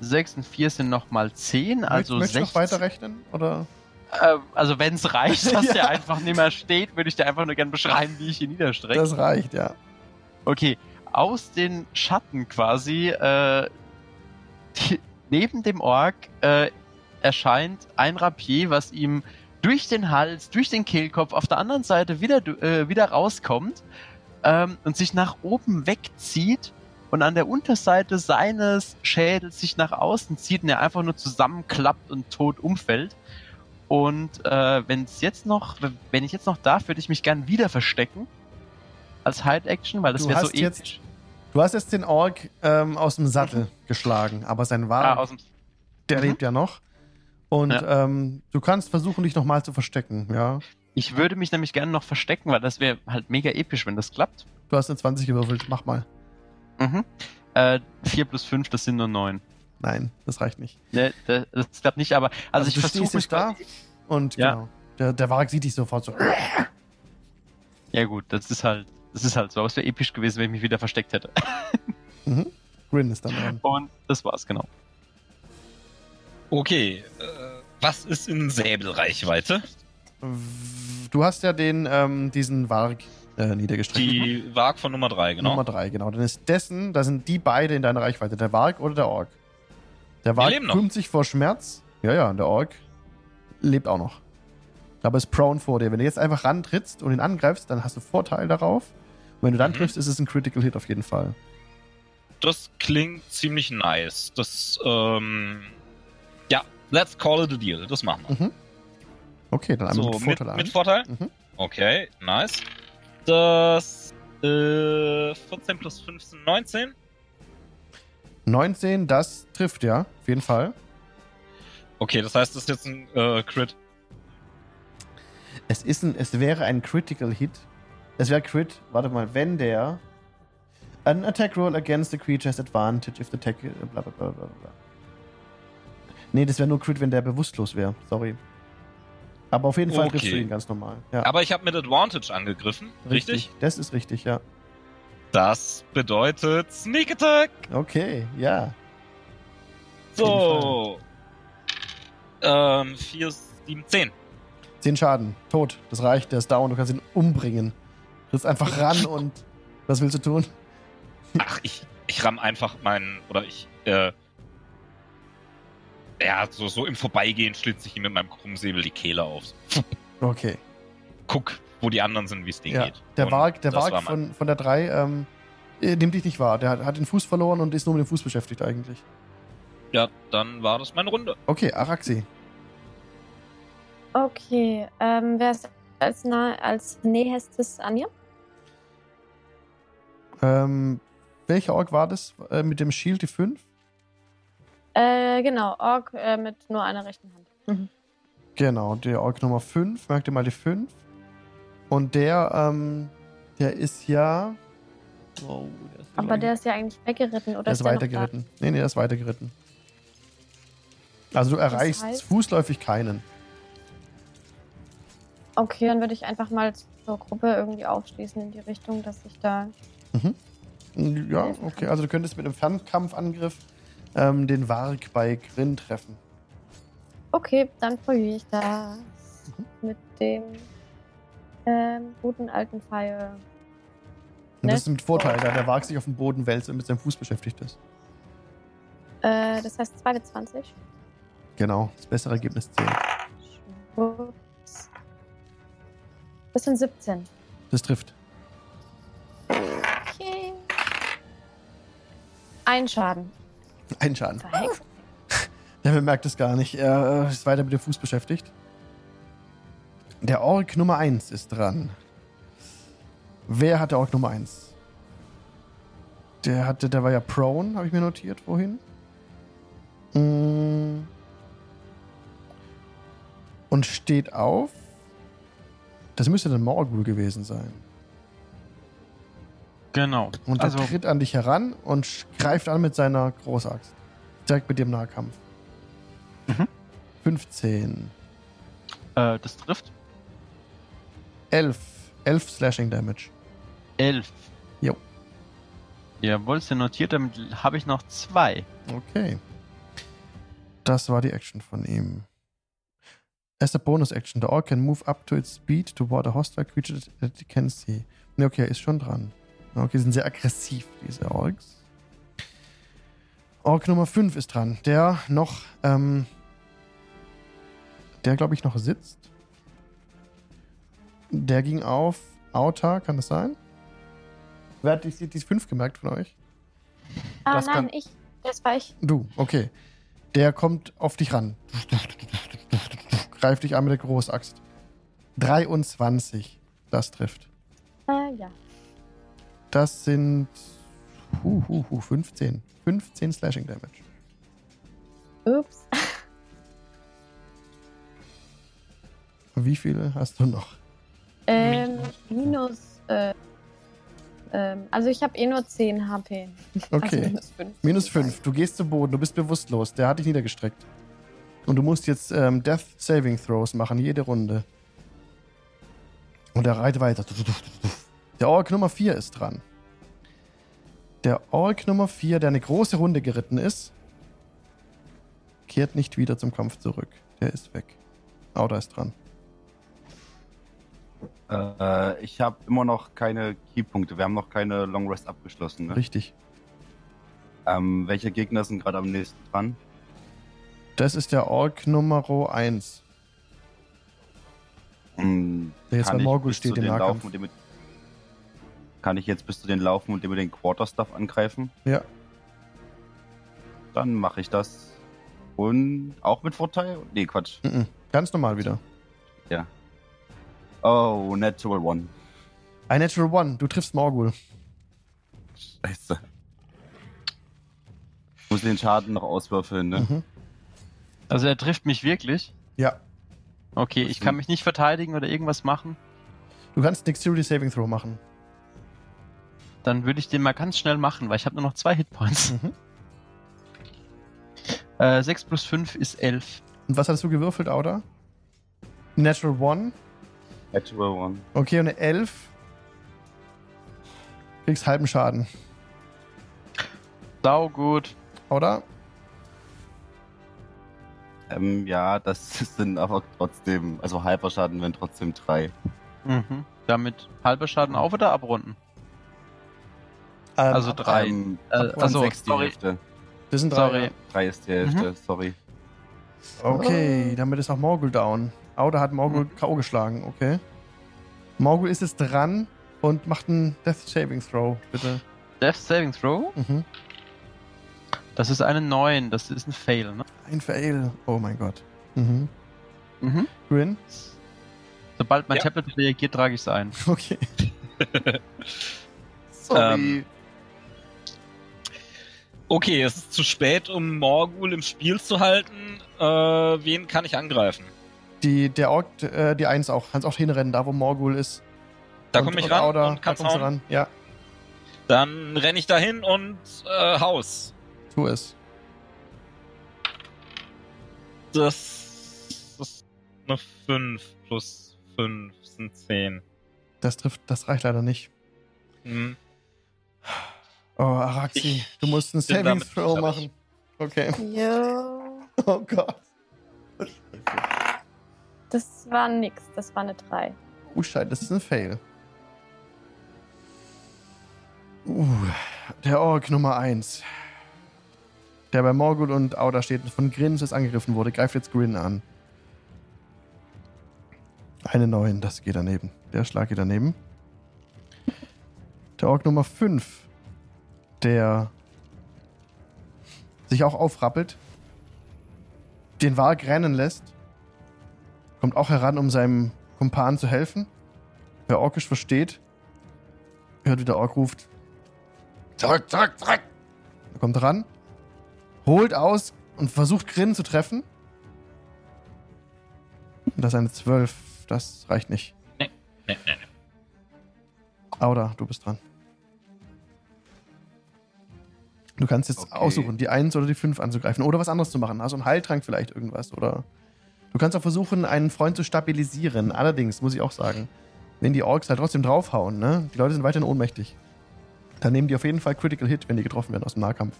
6 und 4 sind nochmal 10, also Möchtest du 16. noch weiterrechnen? Oder? Äh, also wenn es reicht, dass Ja. der einfach nicht mehr steht, würde ich dir einfach nur gerne beschreiben, wie ich ihn niederstrecke. Das reicht, ja. Okay, aus den Schatten quasi, äh, die, neben dem Ork äh, erscheint ein Rapier, was ihm durch den Hals, durch den Kehlkopf auf der anderen Seite wieder, äh, wieder rauskommt ähm, und sich nach oben wegzieht und an der Unterseite seines Schädels sich nach außen zieht und er einfach nur zusammenklappt und tot umfällt. Und äh, wenn es jetzt noch, wenn ich jetzt noch darf, würde ich mich gern wieder verstecken als Hide Action, weil das wäre so jetzt- episch. Du hast jetzt den Ork ähm, aus dem Sattel geschlagen, aber sein Ah, aus dem, der mhm. lebt ja noch. Und Ja. ähm, du kannst versuchen, dich nochmal zu verstecken, ja. Ich würde mich nämlich gerne noch verstecken, weil das wäre halt mega episch, wenn das klappt. Du hast eine 20 gewürfelt, mach mal. Mhm. Äh, 4 plus 5, das sind nur 9. Nein, das reicht nicht. Ne, das, das klappt nicht, aber also, ich du versuche mich da und Ja. genau. Der, der Warg sieht dich sofort so. Ja gut, das ist halt, das ist halt so. Aber es wäre episch gewesen, wenn ich mich wieder versteckt hätte. Mhm. Grin ist dann dran. Und das war's, genau. Okay, äh, was ist in Säbelreichweite? Du hast ja den, ähm, diesen Warg äh, niedergestreckt. Die Wag von Nummer 3, genau. Nummer drei, genau. Dann ist dessen, da sind die beide in deiner Reichweite, der Warg oder der Ork. Der noch. krümmt sich vor Schmerz. Ja, ja, und der Ork lebt auch noch. Aber ist prone vor dir. Wenn du jetzt einfach rantrittst und ihn angreifst, dann hast du Vorteil darauf. Und wenn du dann Mhm. triffst, ist es ein Critical Hit auf jeden Fall. Das klingt ziemlich nice. Das, ähm, ja, let's call it a deal. Das machen wir. Mhm. Okay, dann einmal so, mit mit, Vorteil mit an. Vorteil? Mhm. Okay, nice. Das, äh, 14 plus 15, 19. 19, das trifft ja, auf jeden Fall. Okay, das heißt, das ist jetzt ein äh, Crit. Es ist ein, es wäre ein Critical Hit. Es wäre Crit, warte mal, wenn der an attack roll against the creature has advantage if the attack bla bla bla bla bla. Nee, das wäre nur Crit, wenn der bewusstlos wäre. Sorry. Aber auf jeden Fall triffst du Okay. ihn ganz normal. Ja, Aber ich habe mit Advantage angegriffen, richtig? Das ist richtig, ja. Das bedeutet Sneak Attack. Okay, ja. So. Ähm, 4, 7, 10. 10 Schaden. Tot. Das reicht, der ist down. Du kannst ihn umbringen. Du bist einfach ran und was willst du tun? Ach, ich, ich ramm einfach meinen, oder ich, äh, ja, so, so im Vorbeigehen schlitze ich ihm mit meinem Krummsäbel die Kehle auf. Okay. Guck, wo die anderen sind, wie es denen Ja. geht. Der Warg, der Warg war von, von der 3 ähm, äh, nimmt dich nicht wahr. Der hat, hat den Fuß verloren und ist nur mit dem Fuß beschäftigt eigentlich. Ja, dann war das meine Runde. Okay, Araxi. Okay, ähm, wer ist als, nah, als nächstes Anja? Ähm, welcher Ork war das äh, mit dem Shield, die 5? Äh, genau, Ork äh, mit nur einer rechten Hand. Mhm. Genau, der Ork Nummer 5. Merkt ihr mal die 5. Und der, ähm, der ist ja. Oh, der ist Aber der ist ja eigentlich weggeritten, oder der ist der noch da? weitergeritten. Nee, nee, der ist weitergeritten. Also du erreichst heißt- fußläufig keinen. Okay, dann würde ich einfach mal zur Gruppe irgendwie aufschließen in die Richtung, dass ich da. Ja, helfen okay. Also du könntest mit einem Fernkampfangriff ähm, den Warg bei Grin treffen. Okay, dann probiere ich das Mhm. mit dem ähm, guten alten Pfeil. Und Ne? das ist mit Vorteil, da der Warg sich auf dem Boden wälzt und mit seinem Fuß beschäftigt ist. Äh, das heißt 2 bis 20. Genau, das bessere Ergebnis 10. Ups. Das sind 17. Das trifft. Okay. Ein Schaden. Ein Schaden. Verhext. Der bemerkt es gar nicht. Er äh, ist weiter mit dem Fuß beschäftigt. Der Ork Nummer 1 ist dran. Wer hat der Ork Nummer 1? Der hatte, der war ja prone, habe ich mir notiert, wohin? Mm. Und steht auf. Das müsste dann Morgul gewesen sein. Genau. Und er also, tritt an dich heran und greift an mit seiner Großaxt. Direkt mit dir im Nahkampf. Mhm. 15. äh, das trifft 11. 11 Slashing Damage. 11. Jo. Jawohl, ist ja notiert, damit habe ich noch zwei. Okay. Das war die Action von ihm. As a bonus action, the orc can move up to its speed toward a hostile creature that it can see. Ne, okay, er ist schon dran. Okay, sind sehr aggressiv, diese Orks. Ork Nummer 5 ist dran. Der noch, ähm, der glaube ich noch sitzt. Der ging auf Outer, kann das sein? Wer hat die, die 5 gemerkt von euch? Ah, Das nein, kann- ich. Das war ich. Du, okay. Der kommt auf dich ran. Greift dich an mit der Großaxt. 23. Das trifft. Äh, ja. Das sind hu, hu, hu, 15. 15 Slashing Damage. Ups. Wie viele hast du noch? Ähm, minus. Äh, ähm, also ich habe eh nur 10 HP. Also Okay. minus 5. Minus 5. Du gehst zu Boden, du bist bewusstlos. Der hat dich niedergestreckt. Und du musst jetzt ähm, Death Saving Throws machen, jede Runde. Und er reitet weiter. Der Ork Nummer 4 ist dran. Der Ork Nummer 4, der eine große Runde geritten ist, kehrt nicht wieder zum Kampf zurück. Der ist weg. Auda ist dran. Äh, ich habe immer noch keine Keypunkte. Wir haben noch keine Long Rest abgeschlossen. Ne? Richtig. Ähm, welche Gegner sind gerade am nächsten dran? Das ist der Ork Nummer 1. Hm, Der jetzt bei Morgul steht im Nahkampf. laufen und den mit, Kann ich jetzt bis zu den laufen und den mit den Quarterstaff angreifen? Ja. Dann mache ich das. Und auch mit Vorteil? Nee, Quatsch. Mhm. Ganz normal wieder. Ja. Oh, Natural One. Ein Natural One. Du triffst Morgul. Scheiße. Ich muss den Schaden noch auswürfeln, ne? Mhm. Also er trifft mich wirklich. Ja. Okay, ich kann mich nicht verteidigen oder irgendwas machen. Du kannst Dexterity Saving Throw machen. Dann würde ich den mal ganz schnell machen, weil ich habe nur noch zwei Hitpoints. Mhm. Äh, 6 plus 5 ist 11. Und was hattest du gewürfelt, Auda? Natural One. Natural One. Okay, und eine 11. Kriegst halben Schaden. Sau gut. Oder? Ähm, ja, das sind aber trotzdem, also halber Schaden wären trotzdem drei. Mhm. Damit halber Schaden auf oder abrunden? Ähm, Also drei. Ähm, Äh, also, sechs die sorry. Hälfte. Das sind drei. Sorry. Drei ist die Hälfte, sorry. Okay, damit ist auch Morgul down. Auda hat Morgul K.O. geschlagen, okay. Morgul ist jetzt dran und macht einen Death Saving Throw, bitte. Death Saving Throw? Mhm. Das ist eine 9. Das ist ein Fail, ne? Ein Fail. Oh mein Gott. Mhm. Mhm. Grin? Sobald mein Ja. Tablet reagiert, trage ich es ein. Okay. Sorry. Ähm, Okay, es ist zu spät, um Morgul im Spiel zu halten. Äh, wen kann ich angreifen? Die, der Ork, äh, die Eins auch. Kannst auch hinrennen, da wo Morgul ist. Da komme ich und ran Auda, und da kann's kommst du hauen. ran. Ja, Dann renne ich dahin und äh, Haus. tu es. Das ist eine 5 plus 5 sind 10. Das trifft, das reicht leider nicht. Hm. Oh, Araxi, Ich du musst einen Saving Throw machen. Okay. Jo. Oh Gott. Das war nix. Das war eine 3. Oh Scheiße, das ist ein Fail. Uh, der Ork Nummer 1. Der bei Morgul und Auda steht und von Grin ist angegriffen wurde, greift jetzt Grin an. Eine 9, das geht daneben. Der Schlag geht daneben. Der Ork Nummer 5. Der sich auch aufrappelt. Den Warg rennen lässt. Kommt auch heran, um seinem Kumpan zu helfen. Wer Orkisch versteht, hört wie der Ork ruft. Zurück, zurück, zurück! Er kommt ran, holt aus und versucht Grin zu treffen. Das ist eine 12. Das reicht nicht. Nee, nee, nee. Auda, du bist dran. Du kannst jetzt Okay. aussuchen, die 1 oder die 5 anzugreifen oder was anderes zu machen. Also einen Heiltrank vielleicht irgendwas oder. Du kannst auch versuchen, einen Freund zu stabilisieren. Allerdings muss ich auch sagen, wenn die Orks halt trotzdem draufhauen, ne? Die Leute sind weiterhin ohnmächtig. Dann nehmen die auf jeden Fall Critical Hit, wenn die getroffen werden aus dem Nahkampf.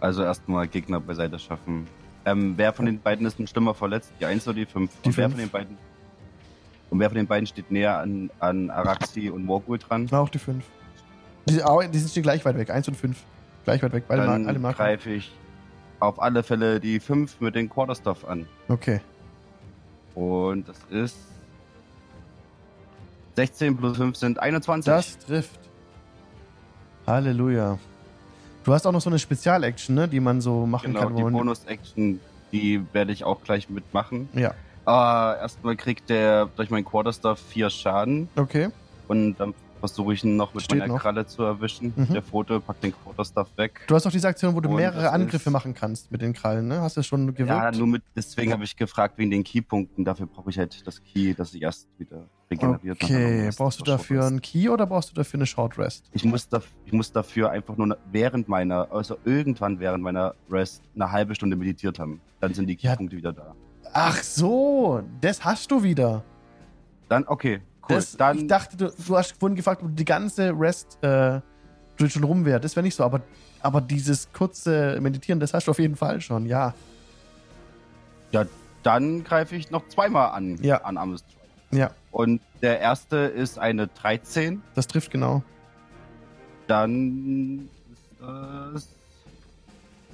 Also erstmal Gegner beiseite schaffen. Ähm, wer von den beiden ist ein Schlimmer verletzt? Die 1 oder die 5? Die und wer fünf. von den beiden? Und wer von den beiden steht näher an, an Araxi und Morgul dran? Na, auch die 5. Die, die sind gleich weit weg, 1 und 5. Gleich weit weg, beide Dann alle Marken. greife ich auf alle Fälle die 5 mit den Quarterstaff an. Okay. Und das ist 16 plus 5 sind 21. Das trifft. Halleluja. Du hast auch noch so eine Spezial-Action, ne, die man so machen genau, kann. die wo man- Bonus-Action, die werde ich auch gleich mitmachen. Ja, Aber erstmal kriegt der durch meinen Quarterstaff 4 Schaden. okay. Und dann versuche ich ihn noch mit Steht meiner noch. Kralle zu erwischen. Mhm. Der Foto packt den Quarterstaff weg. Du hast auch diese Aktion, wo du Und mehrere das Angriffe machen kannst mit den Krallen, ne? Hast du schon gewirkt? Ja, nur mit, deswegen habe ich gefragt wegen den Keypunkten. Dafür brauche ich halt das Key, dass ich erst wieder regeneriert. okay, brauchst du dafür einen Key oder brauchst du dafür eine Short Rest? Ich muss, daf ich muss dafür einfach nur während meiner, also irgendwann während meiner Rest eine halbe Stunde meditiert haben. Dann sind die Ja. Keypunkte wieder da. Ach so, das hast du wieder. Dann, okay, cool. Das, dann, ich dachte, du, du hast vorhin gefragt, ob die ganze Rest äh, schon rum wäre. Das wäre nicht so, aber, aber dieses kurze Meditieren, das hast du auf jeden Fall schon, ja. dann greife ich noch zweimal an, Ja. an Armus. Ja, Und der erste ist eine 13. das trifft genau. Dann ist das.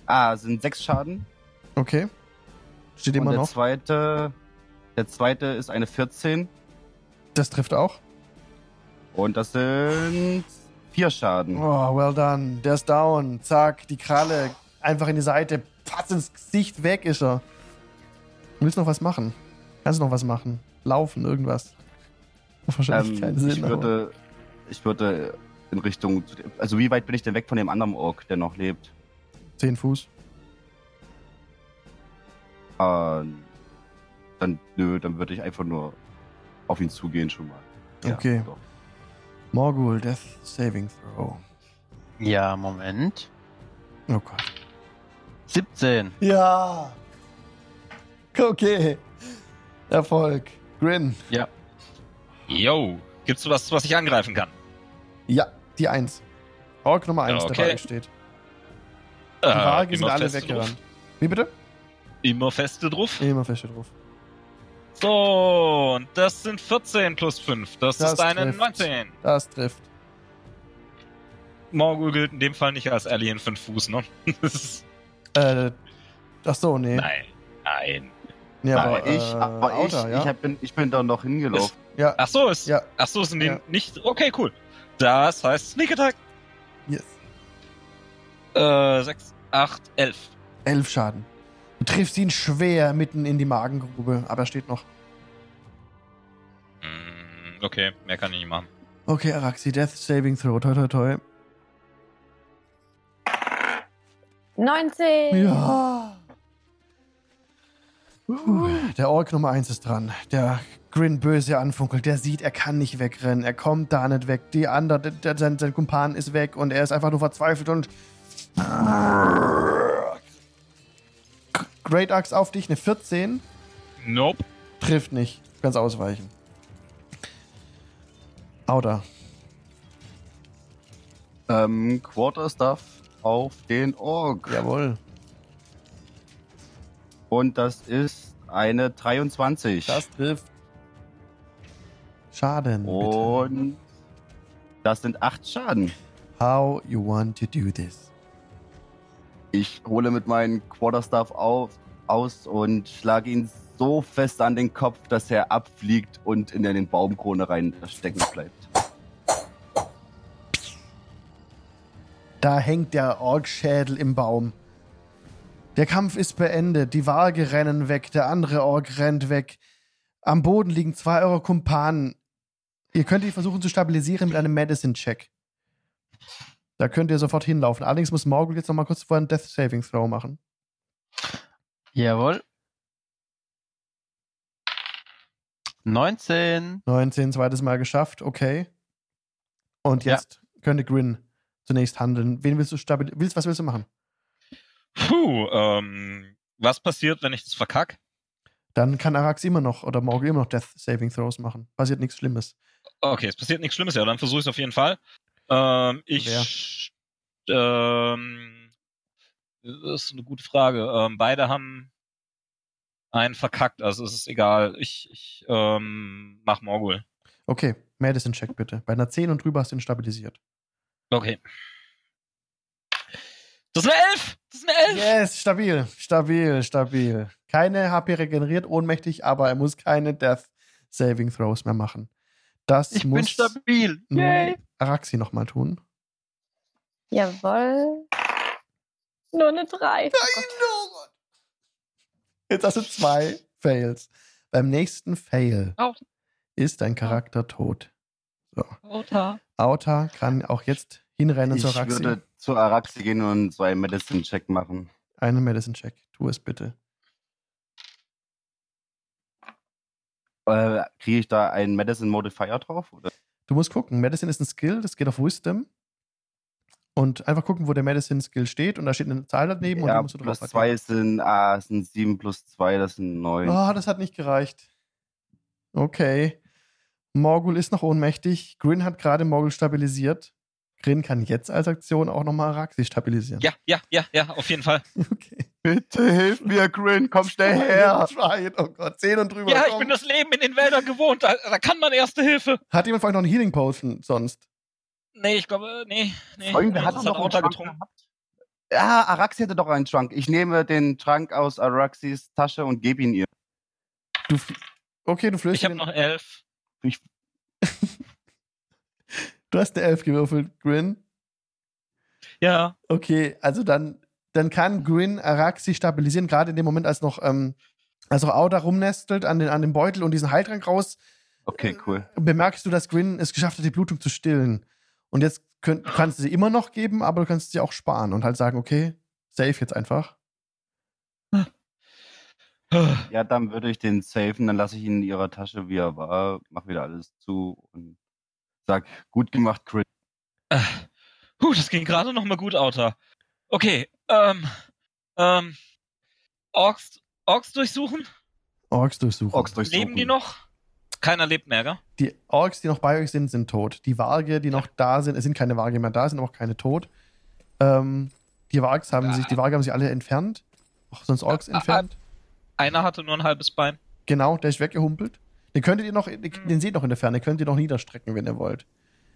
Ah, sind sechs Schaden. Okay. Steht Und immer der noch. zweite. Der zweite ist eine 14. Das trifft auch. Und das sind vier Schaden. Oh, well done. Der ist down. Zack, die Kralle einfach in die Seite. Patz ins Gesicht, weg ist er. Willst noch was machen? Kannst du noch was machen? Laufen, irgendwas. Wahrscheinlich Ähm, keinen Sinn. ich würde. Ich würde in Richtung. Also wie weit bin ich denn weg von dem anderen Ork, der noch lebt? 10 Fuß. Ähm, dann, nö, dann würde ich einfach nur auf ihn zugehen schon mal. Ja, Okay. doch. Morgul, Death Saving Throw. Ja, Moment. Oh Gott. 17. Ja. Okay. Erfolg. Grin. Ja. Yo, gibt's was, was ich angreifen kann? Ja, die 1. Ork Nummer 1, Ja, der okay. bei steht. Die Äh, Waage sind immer alle feste weggerannt. drauf. Wie bitte? Immer feste drauf. Immer feste drauf. So, und das sind 14 plus 5. Das, Das ist eine trifft. 19. Das trifft. Morgul gilt in dem Fall nicht als Alien 5 Fuß, ne? Ist- Äh, ach so, nee. nein, nein. Nee, Aber aber, ich, äh, aber ich, Outer, ja? ich, hab, bin, ich bin da noch hingelaufen. ja, Ach so, ist. ja, Ach so, sind die Ja. nicht. Okay, cool. Das heißt Sneak Attack. yes. Äh, 6, 8, 11. Elf Schaden. Triffst ihn schwer mitten in die Magengrube, aber er steht noch. Mm, okay, mehr kann ich nicht machen. Okay, Araxi, Death Saving Throw. Toi, toi, toi. 19. Ja. Puh, Der Ork Nummer 1 ist dran. Der Grin böse anfunkelt. Der sieht, er kann nicht wegrennen. Er kommt da nicht weg. Die andere, der, der, sein, sein Kumpan ist weg und er ist einfach nur verzweifelt und. Great Axe auf dich, eine 14. Nope. Trifft nicht. Du kannst ausweichen. Auda. Ähm, Quarterstaff auf den Ork. Jawohl. Und das ist eine 23. Das trifft. Schaden. Bitte. Und das sind acht Schaden. How you want to do this? Ich hole mit meinem Quarterstaff auf, aus und schlage ihn so fest an den Kopf, dass er abfliegt und in den Baumkrone rein stecken bleibt. Da hängt der Orkschädel im Baum. Der Kampf ist beendet. Die Waage rennen weg. Der andere Ork rennt weg. Am Boden liegen zwei eurer Kumpanen. Ihr könnt die versuchen zu stabilisieren mit einem Medicine-Check. Da könnt ihr sofort hinlaufen. Allerdings muss Morgul jetzt noch mal kurz vorher einen Death Saving Throw machen. Jawohl. 19. 19, zweites Mal geschafft, okay. Und Ja. jetzt könnte Grin zunächst handeln. Wen willst du stabilisieren? Willst, was willst du machen? Puh, ähm, was passiert, wenn ich das verkack? Dann kann Arax immer noch oder Morgul immer noch Death Saving Throws machen. Passiert nichts Schlimmes. Okay, es passiert nichts Schlimmes, ja, dann versuche ich es auf jeden Fall. Ähm, ich, ähm, das ist eine gute Frage. Ähm, beide haben einen verkackt, also es ist egal. Ich, ich ähm, mach Morgul. Okay, Medicine Check bitte. Bei einer 10 und drüber hast du ihn stabilisiert. Okay. Das ist eine Elf! Das ist eine Elf! Yes, stabil, stabil, stabil. Keine HP regeneriert, ohnmächtig, aber er muss keine Death Saving Throws mehr machen. Das Ich muss bin stabil. Yay. Araxi nochmal tun. Jawohl. Nur eine 3. Jetzt hast du zwei Fails. Beim nächsten Fail Au. ist dein Charakter tot. So. Auta. Auta kann auch jetzt hinrennen Ich zu Araxi. würde zu Araxi gehen und so einen Medicine-Check machen. Einen Medicine Check. Tu es bitte. Äh, Kriege ich da einen Medicine Modifier drauf? Oder? Du musst gucken. Medicine ist ein Skill, das geht auf Wisdom. Und einfach gucken, wo der Medicine Skill steht. Und da steht eine Zahl daneben und ja, die musst du drauf plus 2 sind, ah, sind 7 plus 2, das sind 9. Oh, das hat nicht gereicht. Okay. Morgul ist noch ohnmächtig. Grin hat gerade Morgul stabilisiert. Grin kann jetzt als Aktion auch nochmal Araxi stabilisieren. Ja, ja, ja, ja, auf jeden Fall. Okay. Bitte hilf mir, Grin, komm schnell her. Schwein, oh Gott, 10 und drüber. Ja, ich komm. bin das Leben in den Wäldern gewohnt. Da, da kann man erste Hilfe. Hat jemand vielleicht noch einen Healing Potion sonst? Nee, ich glaube, nee, nee. Irgendwer nee, hat noch einen Trank getrunken. Ja, Araxi hätte doch einen Trank. Ich nehme den Trank aus Araxis Tasche und gebe ihn ihr. Du, okay, du flößt Ich habe noch elf. Du hast eine 11 gewürfelt, Grin. Ja. Okay, also dann, dann kann Grin Araxi stabilisieren, gerade in dem Moment, als noch, ähm, als noch Auda rumnestelt an, den, an dem Beutel und diesen Heiltrank raus, Okay, cool. bemerkst du, dass Grin es geschafft hat, die Blutung zu stillen. Und jetzt könnt, kannst du sie immer noch geben, aber du kannst sie auch sparen und halt sagen, okay, save jetzt einfach. Ja, dann würde ich den safen, dann lasse ich ihn in ihrer Tasche, wie er war, mach wieder alles zu und sag, gut gemacht, Chris. Äh, Huh, das ging gerade noch mal gut, Auta. Okay, ähm, ähm, Orks, Orks durchsuchen? Orks durchsuchen. Orks durchsuchen. Leben die noch? Keiner lebt mehr, gell? Die Orks, die noch bei euch sind, sind tot. Die Warge, die noch da sind, es sind keine Warge mehr da, sind aber auch keine tot. Ähm, die Wargs haben sich, die Warge haben sich alle entfernt. Auch sonst Orks Ah, ah, entfernt. Einer hatte nur ein halbes Bein. Genau, der ist weggehumpelt. Den könntet ihr noch, den, den seht ihr noch in der Ferne, könnt ihr noch niederstrecken, wenn ihr wollt.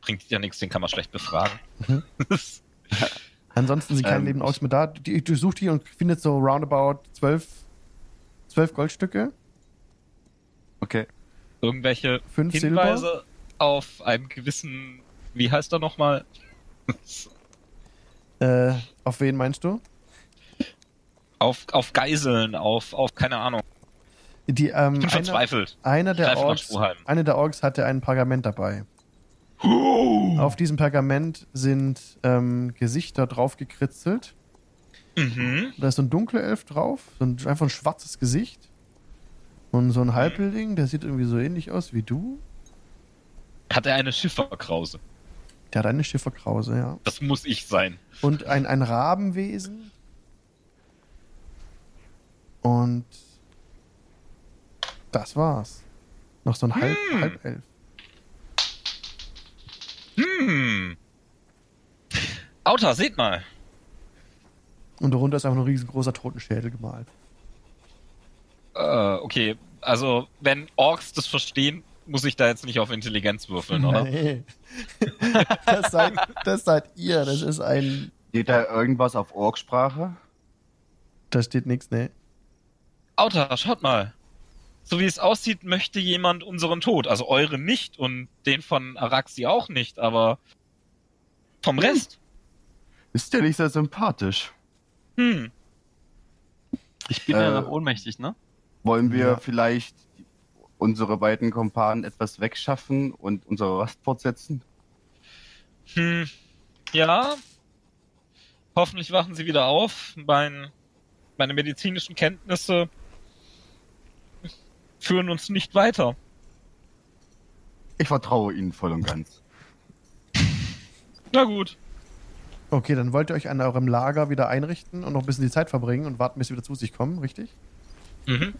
Bringt ja nichts, den kann man schlecht befragen. Mhm. Ansonsten sind keine Ähm, lebenden Orks mehr da. Die, du sucht hier und findet so roundabout zwölf, zwölf Goldstücke, Okay. Irgendwelche fünf Silber. Hinweise auf einen gewissen, wie heißt er nochmal? Äh, auf wen meinst du? auf, auf Geiseln, auf, auf, keine Ahnung. Die, ähm, Ich bin einer, verzweifelt. einer, der Orks, einer der Orks hatte ein Pergament dabei. Auf diesem Pergament sind ähm, Gesichter drauf gekritzelt. Mhm. Da ist so ein dunkler Elf drauf, so ein, einfach ein schwarzes Gesicht. Und so ein Halbwilding, der sieht irgendwie so ähnlich aus wie du. Hat er eine Schifferkrause? Der hat eine Schifferkrause, ja. Das muss ich sein. Und ein, ein Rabenwesen. Und das war's. Noch so ein Halb, Hm. Halbelf. Hm. Auta, seht mal. Und darunter ist einfach nur ein riesengroßer Totenschädel gemalt. Äh, okay, also wenn Orks das verstehen, muss ich da jetzt nicht auf Intelligenz würfeln, oder? Nee. das, seid, das seid ihr. Das ist ein. Steht da irgendwas auf Orksprache? Da steht nichts, ne? Auta, schaut mal. So wie es aussieht, möchte jemand unseren Tod. Also eure nicht und den von Araxi auch nicht, aber vom Rest. Ist ja nicht sehr sympathisch. Hm. Ich bin Äh, ja noch ohnmächtig, ne? Wollen wir Ja. vielleicht unsere beiden Kumpanen etwas wegschaffen und unsere Rast fortsetzen? Hm, ja. Hoffentlich wachen sie wieder auf. Mein, meine medizinischen Kenntnisse führen uns nicht weiter. Ich vertraue Ihnen voll und ganz. Na gut. Okay, dann wollt ihr euch an eurem Lager wieder einrichten und noch ein bisschen die Zeit verbringen und warten, bis sie wieder zu sich kommen, richtig? Mhm.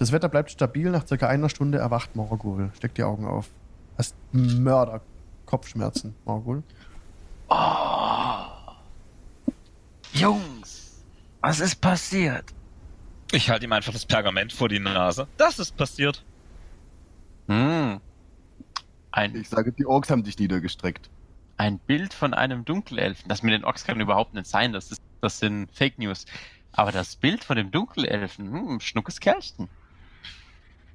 Das Wetter bleibt stabil. Nach circa einer Stunde erwacht Morgul. Steckt die Augen auf. Hast Mörder Kopfschmerzen, Morgul. Oh. Jungs, was ist passiert? Ich halte ihm einfach das Pergament vor die Nase. Das ist passiert. Hm. Ein, Ich sage, die Orks haben dich niedergestreckt. ein Bild von einem Dunkelelfen. Das mit den Orks kann überhaupt nicht sein. Das, ist, das sind Fake News. Aber das Bild von dem Dunkelelfen, hm, schnuckes Kerlchen.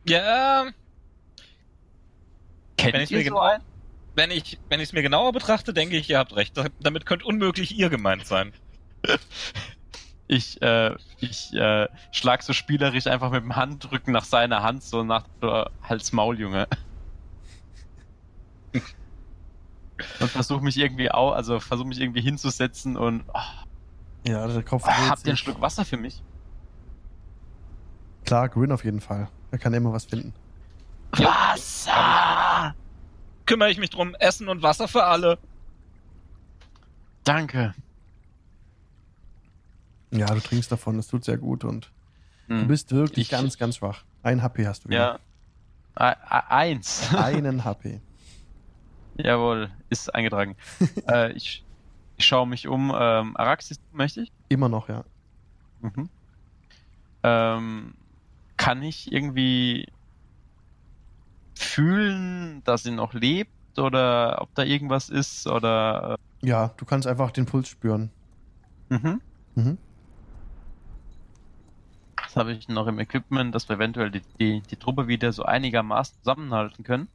Ja, Kennt Wenn ihr so genau- einen? wenn ich wenn ich es mir genauer betrachte, denke ich, ihr habt recht. Da- Damit könnte unmöglich ihr gemeint sein. Ich, äh, ich äh, schlag so spielerisch einfach mit dem Handrücken nach seiner Hand, so nach so Hals Maul, Junge. und versuche mich irgendwie au, also versuche mich irgendwie hinzusetzen und oh, Ja, der Kopf habt ihr einen sich. Schluck Wasser für mich? Klar, Grin auf jeden Fall. Er kann immer was finden. Wasser! Kümmere ich mich drum. Essen und Wasser für alle. Danke. Ja, du trinkst davon, das tut sehr gut und du Hm. bist wirklich Ich- ganz, ganz schwach. Ein HP hast du Ja. wieder. Eins. Einen HP. Jawohl, ist eingetragen. äh, ich, ich schaue mich um. Ähm, Araxis möchte ich? Immer noch, ja. Mhm. Ähm, kann ich irgendwie fühlen, dass sie noch lebt oder ob da irgendwas ist oder Ja, du kannst einfach den Puls spüren. äh, mhm. Mhm. Habe ich noch im Equipment, dass wir eventuell die, die, die Truppe wieder so einigermaßen zusammenhalten können.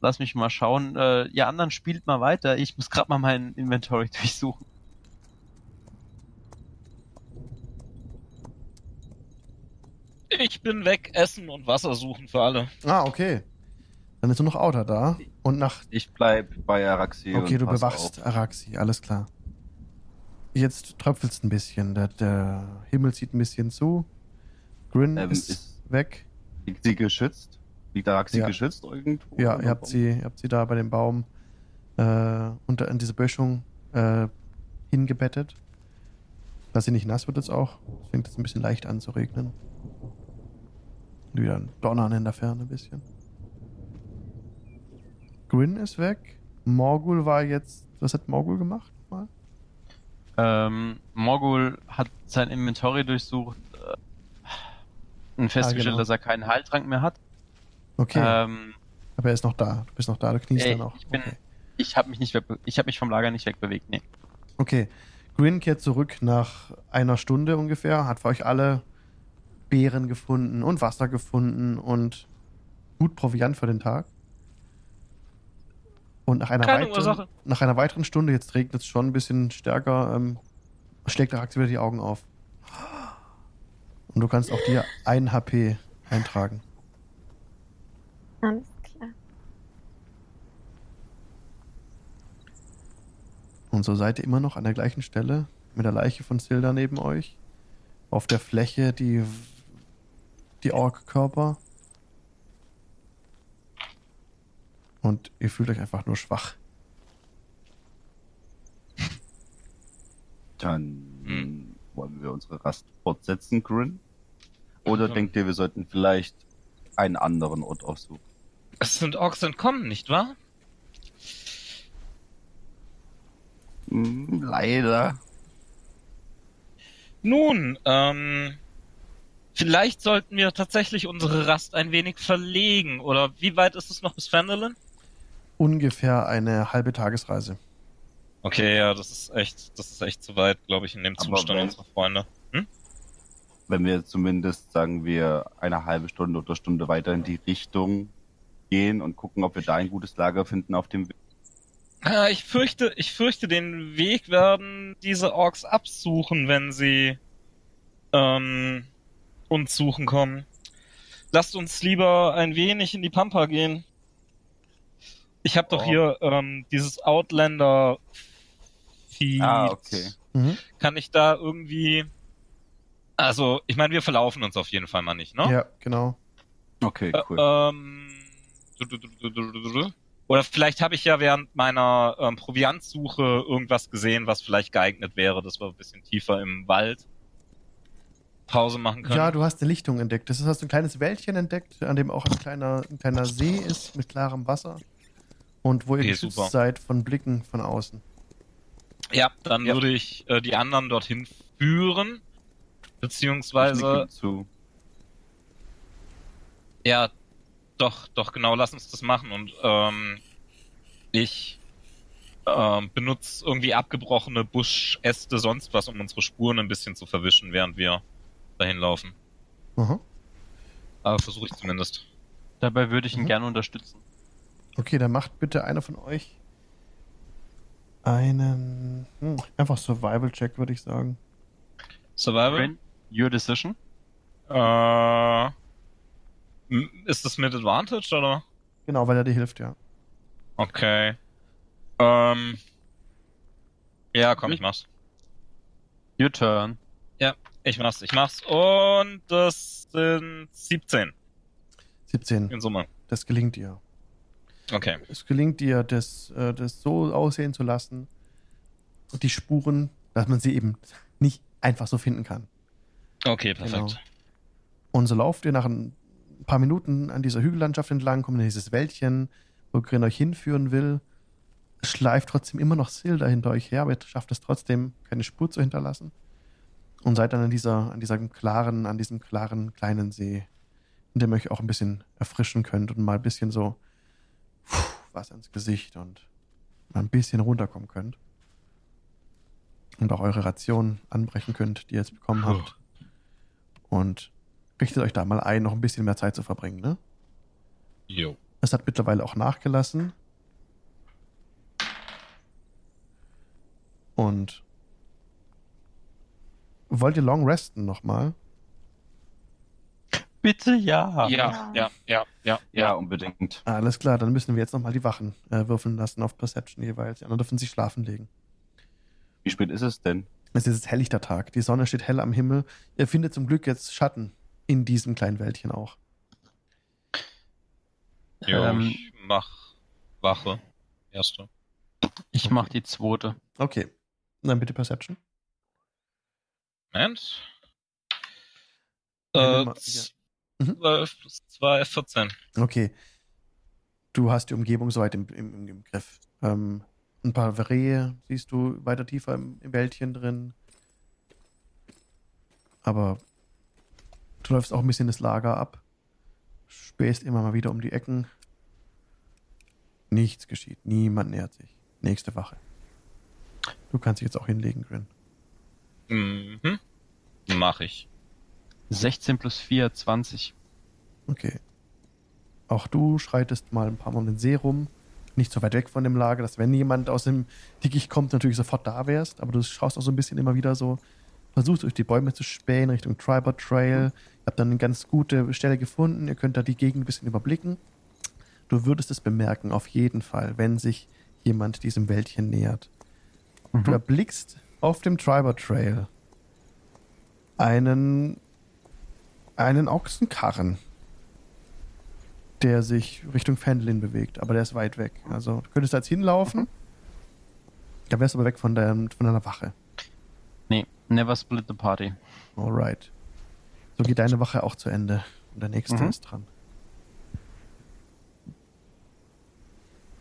Lass mich mal schauen. Äh, ihr anderen spielt mal weiter. Ich muss gerade mal mein Inventory durchsuchen. Ich bin weg, Essen und Wasser suchen für alle. Ah, okay. Dann ist nur noch Outer da. Und nach. Ich bleib bei Araxi Okay, und du pass bewachst auf. Araxi, alles klar. Jetzt tröpfelst ein bisschen. Der, der Himmel zieht ein bisschen zu. Grin Ähm, ist, ist- weg. Liegt sie geschützt? Liegt Araxi Ja. geschützt irgendwo? Ja, ihr habt sie, ihr habt sie da bei dem Baum äh, unter in diese Böschung äh, hingebettet. Dass sie nicht nass wird jetzt auch. Es fängt jetzt ein bisschen leicht an zu regnen. Und wieder ein Donnern in der Ferne ein bisschen. Gwyn ist weg. Morgul war jetzt. Was hat Morgul gemacht? Ähm, Morgul hat sein Inventory durchsucht äh, und festgestellt, genau. dass er keinen Heiltrank mehr hat. Okay, Ähm, aber er ist noch da. Du bist noch da, du kniest Äh, dann noch. ich bin- Okay. ich habe mich nicht ich habe mich vom Lager nicht wegbewegt. Nee. Okay. Gwyn kehrt zurück nach einer Stunde ungefähr, hat für euch alle Beeren gefunden und Wasser gefunden und gut Proviant für den Tag. Und nach einer, Keine weiteren, Ursache. nach einer weiteren Stunde, jetzt regnet es schon ein bisschen stärker, ähm, schlägt Arax wieder die Augen auf. Und du kannst auch dir ein HP eintragen. Alles klar. Und so seid ihr immer noch an der gleichen Stelle mit der Leiche von Silda neben euch. Auf der Fläche die, die Ork-Körper. Und ihr fühlt euch einfach nur schwach. Dann Hm. wollen wir unsere Rast fortsetzen, Grin? Oder Ja. denkt ihr, wir sollten vielleicht einen anderen Ort aufsuchen? Es sind Orks entkommen, nicht wahr? Hm, leider. Nun, ähm, vielleicht sollten wir tatsächlich unsere Rast ein wenig verlegen. Oder wie weit ist es noch bis Fendelin? Ungefähr eine halbe Tagesreise. Okay, ja, das ist echt, das ist echt zu weit, glaube ich, in dem Aber Zustand wenn- unserer Freunde. Hm? Wenn wir zumindest, sagen wir, eine halbe Stunde oder Stunde weiter in die Richtung gehen und gucken, ob wir da ein gutes Lager finden auf dem Weg. Ah, ich fürchte, ich fürchte, den Weg werden diese Orks absuchen, wenn sie ähm, uns suchen kommen. lasst uns lieber ein wenig in die Pampa gehen. Ich habe doch Oh. hier ähm, dieses Outlander Feed. Ah, okay. Mhm. Kann ich da irgendwie. Also, ich meine, wir verlaufen uns auf jeden Fall mal nicht, ne? Ja, genau. Okay, cool. Äh, ähm. Oder vielleicht habe ich ja während meiner ähm, Proviantsuche irgendwas gesehen, was vielleicht geeignet wäre, dass wir ein bisschen tiefer im Wald Pause machen können. Ja, du hast eine Lichtung entdeckt. Das ist hast du ein kleines Wäldchen entdeckt, an dem auch ein kleiner, ein kleiner See ist mit klarem Wasser. Und wo ihr Okay, geschützt super. seid von Blicken von außen. ja, dann Ja. würde ich äh, die anderen dorthin führen. Beziehungsweise, zu. ja, doch, doch, genau, lass uns das machen. Und ähm, ich ähm, benutze irgendwie abgebrochene Buschäste, sonst was, um unsere Spuren ein bisschen zu verwischen, während wir dahin laufen. Aha. Aber versuche ich zumindest. Dabei würde ich ihn Mhm. gerne unterstützen. Okay, dann macht bitte einer von euch einen hm, einfach Survival-Check, würde ich sagen. Survival? Ren, your decision. Äh, ist das mit Advantage oder? Genau, weil er dir hilft, ja. Okay. Ähm. Ja, komm, ich mach's. Your turn. Ich mach's, ich mach's. Und das sind 17 17. in Summe. Das gelingt dir. Okay. Es gelingt dir, das, äh, das so aussehen zu lassen, die Spuren, dass man sie eben nicht einfach so finden kann. Okay, perfekt. Genau. Und so lauft ihr nach ein paar Minuten an dieser Hügellandschaft entlang, kommt in dieses Wäldchen, wo Grin euch hinführen will. Schleift trotzdem immer noch Silda hinter euch her, aber ihr schafft es trotzdem, keine Spur zu hinterlassen. Und seid dann an dieser, an dieser klaren, an diesem klaren kleinen See, in dem ihr euch auch ein bisschen erfrischen könnt und mal ein bisschen so Wasser ins Gesicht und mal ein bisschen runterkommen könnt. Und auch eure Ration anbrechen könnt, die ihr jetzt bekommen habt. Und richtet euch da mal ein, noch ein bisschen mehr Zeit zu verbringen, ne? Jo. Es hat mittlerweile auch nachgelassen. Und wollt ihr long resten nochmal? Bitte ja. Ja, ja, ja, ja, Ja, ja. unbedingt. Alles klar, dann müssen wir jetzt nochmal die Wachen äh, würfeln lassen auf Perception jeweils. Die anderen dürfen sich schlafen legen. Wie spät ist es denn? Es ist jetzt helllichter Tag. Die Sonne steht hell am Himmel. Ihr findet zum Glück jetzt Schatten in diesem kleinen Wäldchen auch. Jo, Ähm, ich mach Wache. Erste. Ich mach die zweite. Okay. Dann bitte Perception. Moment. Ja, Äh, ja. Mhm. 12 plus 2, 14. Okay. Du hast die Umgebung soweit im, im, im, Griff. Ähm, ein paar Rehe siehst du weiter tiefer im, im Wäldchen drin. Aber du läufst auch ein bisschen das Lager ab. Spähst immer mal wieder um die Ecken. Nichts geschieht. Niemand nähert sich. Nächste Wache. Du kannst dich jetzt auch hinlegen, Grin. Mhm. Mach ich. 16 plus 4, 20. Okay. Auch du schreitest mal ein paar Mal um den See rum. Nicht so weit weg von dem Lager, dass wenn jemand aus dem Dickicht kommt, natürlich sofort da wärst. Aber du schaust auch so ein bisschen immer wieder so, versuchst durch die Bäume zu spähen Richtung Tribal Trail. Ihr habt dann eine ganz gute Stelle gefunden. Ihr könnt da die Gegend ein bisschen überblicken. Du würdest es bemerken, auf jeden Fall, wenn sich jemand diesem Wäldchen nähert. Du Mhm. erblickst auf dem Tribal Trail einen, einen Ochsenkarren, der sich Richtung Fenlin bewegt, aber der ist weit weg. Also du könntest da jetzt hinlaufen, da wärst du aber weg von, der, von deiner Wache. Nee, never split the party. Alright. So geht deine Wache auch zu Ende. Und der nächste Mhm. ist dran.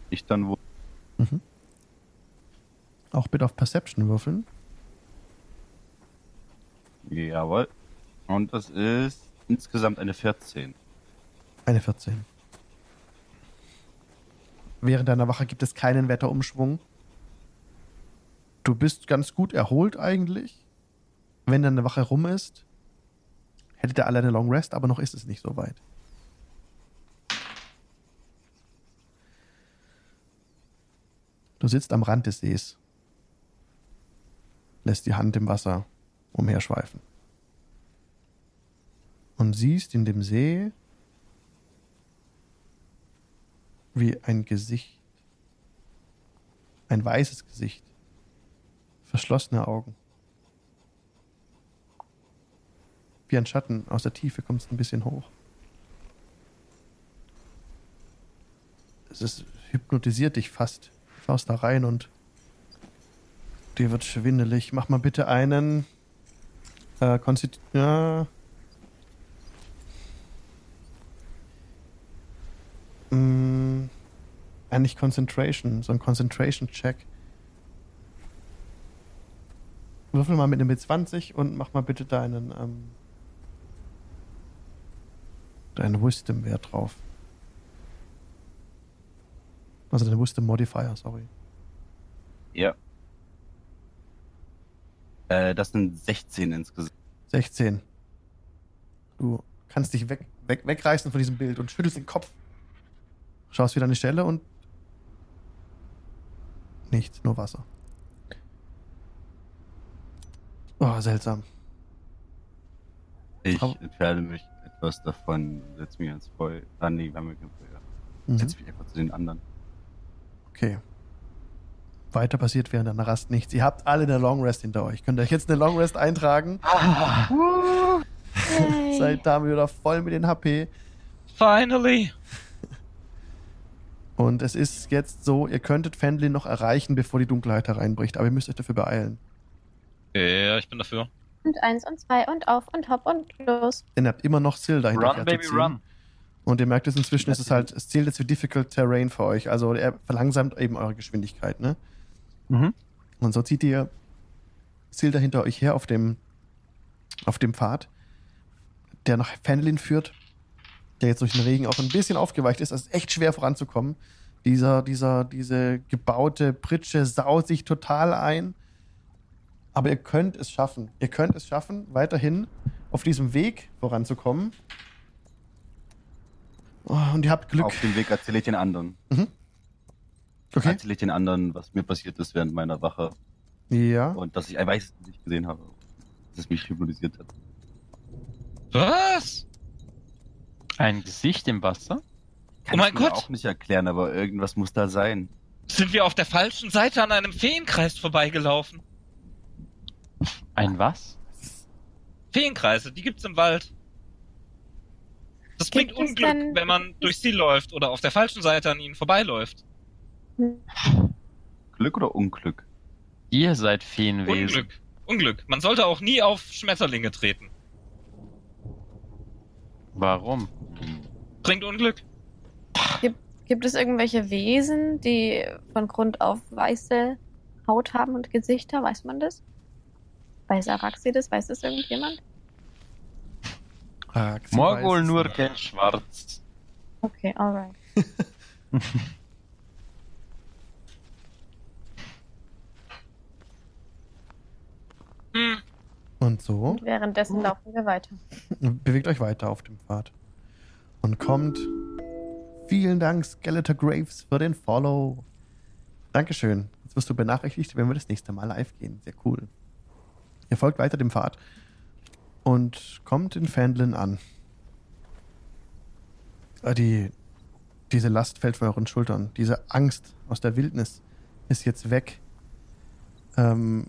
Ich dann wohl. Mhm. Auch bitte auf Perception würfeln. Jawohl. Und das ist insgesamt eine 14. Eine 14. Während deiner Wache gibt es keinen Wetterumschwung. Du bist ganz gut erholt eigentlich. Wenn deine Wache rum ist, hättet ihr alle eine Long Rest, aber noch ist es nicht so weit. Du sitzt am Rand des Sees, lässt die Hand im Wasser umherschweifen und siehst in dem See wie ein Gesicht. Ein weißes Gesicht. Verschlossene Augen. Wie ein Schatten aus der Tiefe kommt es ein bisschen hoch. Es ist, hypnotisiert dich fast. Schaust da rein und dir wird schwindelig. Mach mal bitte einen äh, Konstitu ja. Mm, eigentlich Concentration, so ein Concentration-Check. Würfel mal mit einem B20 und mach mal bitte deinen, ähm, deinen Wisdom-Wert drauf. Also deinen Wisdom Modifier, sorry. Ja. Äh, das sind 16 insgesamt. 16. Du kannst dich weg, weg, wegreißen von diesem Bild und schüttelst den Kopf. Schaust wieder an die Stelle und nichts, nur Wasser. Oh, seltsam. Ich Aber- entferne mich etwas davon, setze mich ans Feuer. Ah, nee, wir haben ja kein Feuer. Mhm. Setze mich einfach zu den anderen. Okay. Weiter passiert während einer Rast nichts. Ihr habt alle eine Long Rest hinter euch. Könnt ihr euch jetzt eine Long Rest eintragen? Yay. Seid damit wieder voll mit den HP. Finally! Und es ist jetzt so, ihr könntet Fendlin noch erreichen, bevor die Dunkelheit hereinbricht, aber ihr müsst euch dafür beeilen. Ja, ich bin dafür. Und eins und zwei und auf und hopp und los. Denn ihr habt immer noch Zill dahinter. Run, Baby, run. Und ihr merkt es inzwischen, ist es halt, es zählt jetzt für Difficult Terrain für euch. Also er verlangsamt eben eure Geschwindigkeit, ne? Mhm. Und so zieht ihr Ziel hinter euch her auf dem, auf dem Pfad, der nach Fenlin führt, der jetzt durch den Regen auch ein bisschen aufgeweicht ist. Es ist echt schwer voranzukommen. Dieser, dieser, diese gebaute Pritsche saut sich total ein. Aber ihr könnt es schaffen. Ihr könnt es schaffen, weiterhin auf diesem Weg voranzukommen. Oh, und ihr habt Glück. Auf dem Weg erzähle ich den anderen. Okay. Erzähle ich den anderen, was mir passiert ist während meiner Wache. Ja. Und dass ich ein weißes Gesicht gesehen habe. Dass es mich hypnotisiert hat. Was? Ein Gesicht im Wasser? Kann Oh mein ich mir Gott! auch nicht erklären, aber irgendwas muss da sein. Sind wir auf der falschen Seite an einem Feenkreis vorbeigelaufen? Ein was? Feenkreise, die gibt's im Wald. Das Gibt bringt Unglück, wenn man durch sie läuft oder auf der falschen Seite an ihnen vorbeiläuft. Glück oder Unglück? Ihr seid Feenwesen. Unglück. Unglück. Man sollte auch nie auf Schmetterlinge treten. Warum? Bringt Unglück. Gibt es irgendwelche Wesen, die von Grund auf weiße Haut haben und Gesichter? Weiß man das? Weiß Araxidis? Weiß das irgendjemand? Weiß Morgul es nur kennt schwarz. Okay, alright. Hm. Und so Und währenddessen laufen wir weiter. bewegt euch weiter auf dem Pfad. Und kommt. Vielen Dank, Skeletor Graves, für den Follow. Dankeschön. Jetzt wirst du benachrichtigt, wenn wir das nächste Mal live gehen. Sehr cool. Ihr folgt weiter dem Pfad und kommt in Fandlin an. Äh, Die, diese Last fällt von euren Schultern. Diese Angst aus der Wildnis ist jetzt weg. Ähm,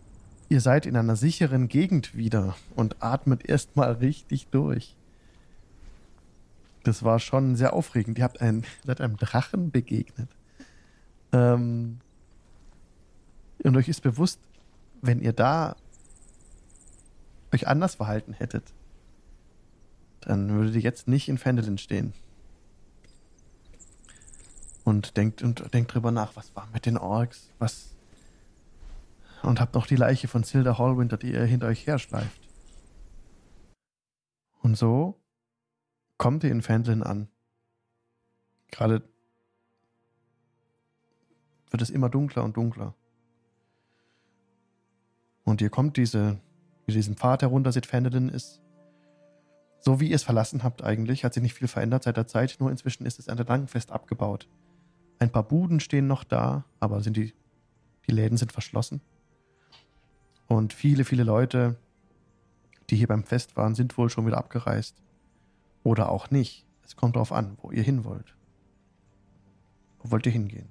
ihr seid in einer sicheren Gegend wieder und atmet erstmal richtig durch. Das war schon sehr aufregend. Ihr habt einen, seid einem Drachen begegnet. Ähm, und euch ist bewusst, wenn ihr da euch anders verhalten hättet, dann würdet ihr jetzt nicht in Fendelin stehen. Und denkt, und denkt drüber nach, was war mit den Orks? Was. Und habt noch die Leiche von Silda Hallwinter, die ihr hinter euch herschleift. Und so kommt ihr in Fendlin an. Gerade wird es immer dunkler und dunkler. Und ihr kommt diese, diesen Pfad herunter, seht Fendlin ist so wie ihr es verlassen habt eigentlich, hat sich nicht viel verändert seit der Zeit, nur inzwischen ist es entlang fest abgebaut. Ein paar Buden stehen noch da, aber sind die, die Läden sind verschlossen. Und viele, viele Leute, die hier beim Fest waren, sind wohl schon wieder abgereist. Oder auch nicht. Es kommt darauf an, wo ihr hin wollt. Wo wollt ihr hingehen?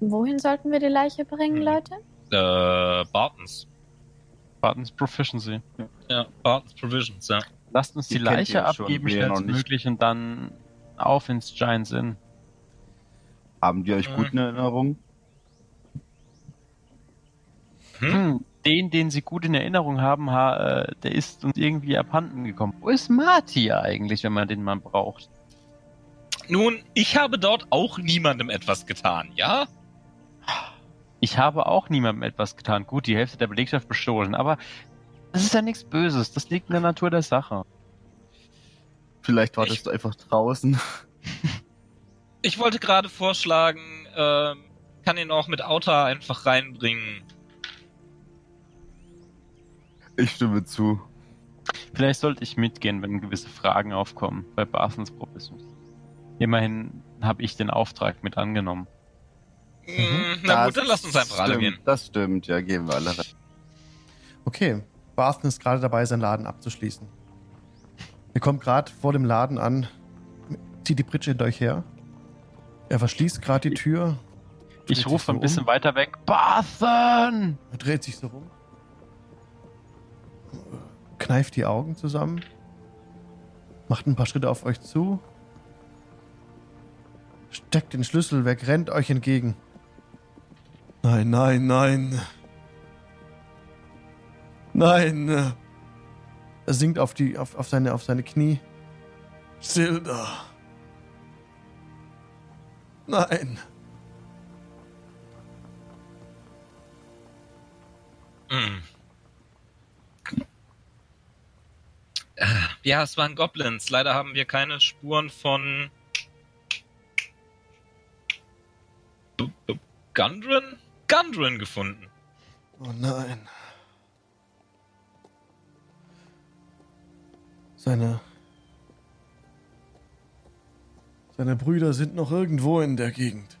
Wohin sollten wir die Leiche bringen, Hm. Leute? Äh, Bartons. Bartons Proficiency. Ja, Bartons Provisions, ja. Lasst uns die Die Leiche abgeben, schnellstmöglich und dann auf ins Giants Inn. Haben die euch Mhm. gut in Erinnerung? Hm? Hm, den, den sie gut in Erinnerung haben, ha, äh, der ist uns irgendwie abhanden gekommen. Wo ist Marty eigentlich, wenn man den mal braucht? Nun, ich habe dort auch niemandem etwas getan, ja? Ich habe auch niemandem etwas getan. Gut, die Hälfte der Belegschaft bestohlen, aber das ist ja nichts Böses. Das liegt in der Natur der Sache. Vielleicht wartest Ich- du einfach draußen. Ich wollte gerade vorschlagen, ähm, kann ihn auch mit Auta einfach reinbringen. Ich stimme zu. Vielleicht sollte ich mitgehen, wenn gewisse Fragen aufkommen bei Barthens Professor. Immerhin habe ich den Auftrag mit angenommen. Mm, na gut, Das dann lasst uns einfach alle stimmt, gehen. Das stimmt, ja, gehen wir alle rein. Okay, Barthen ist gerade dabei, seinen Laden abzuschließen. Ihr kommt gerade vor dem Laden an, zieht die Pritsche hinter euch her. Er verschließt gerade die Tür, Ich rufe so ein bisschen um. weiter weg. Barthen! er dreht sich so rum, kneift die Augen zusammen, macht ein paar Schritte auf euch zu, steckt den Schlüssel weg, rennt euch entgegen. Nein, nein, nein. Nein. Er sinkt auf, die, auf, auf, seine, auf seine Knie. Silda. Nein. Mm. Äh, Ja, es waren Goblins. Leider haben wir keine Spuren von Gundren? Gundren gefunden. Oh nein. Seine. Seine Brüder sind noch irgendwo in der Gegend.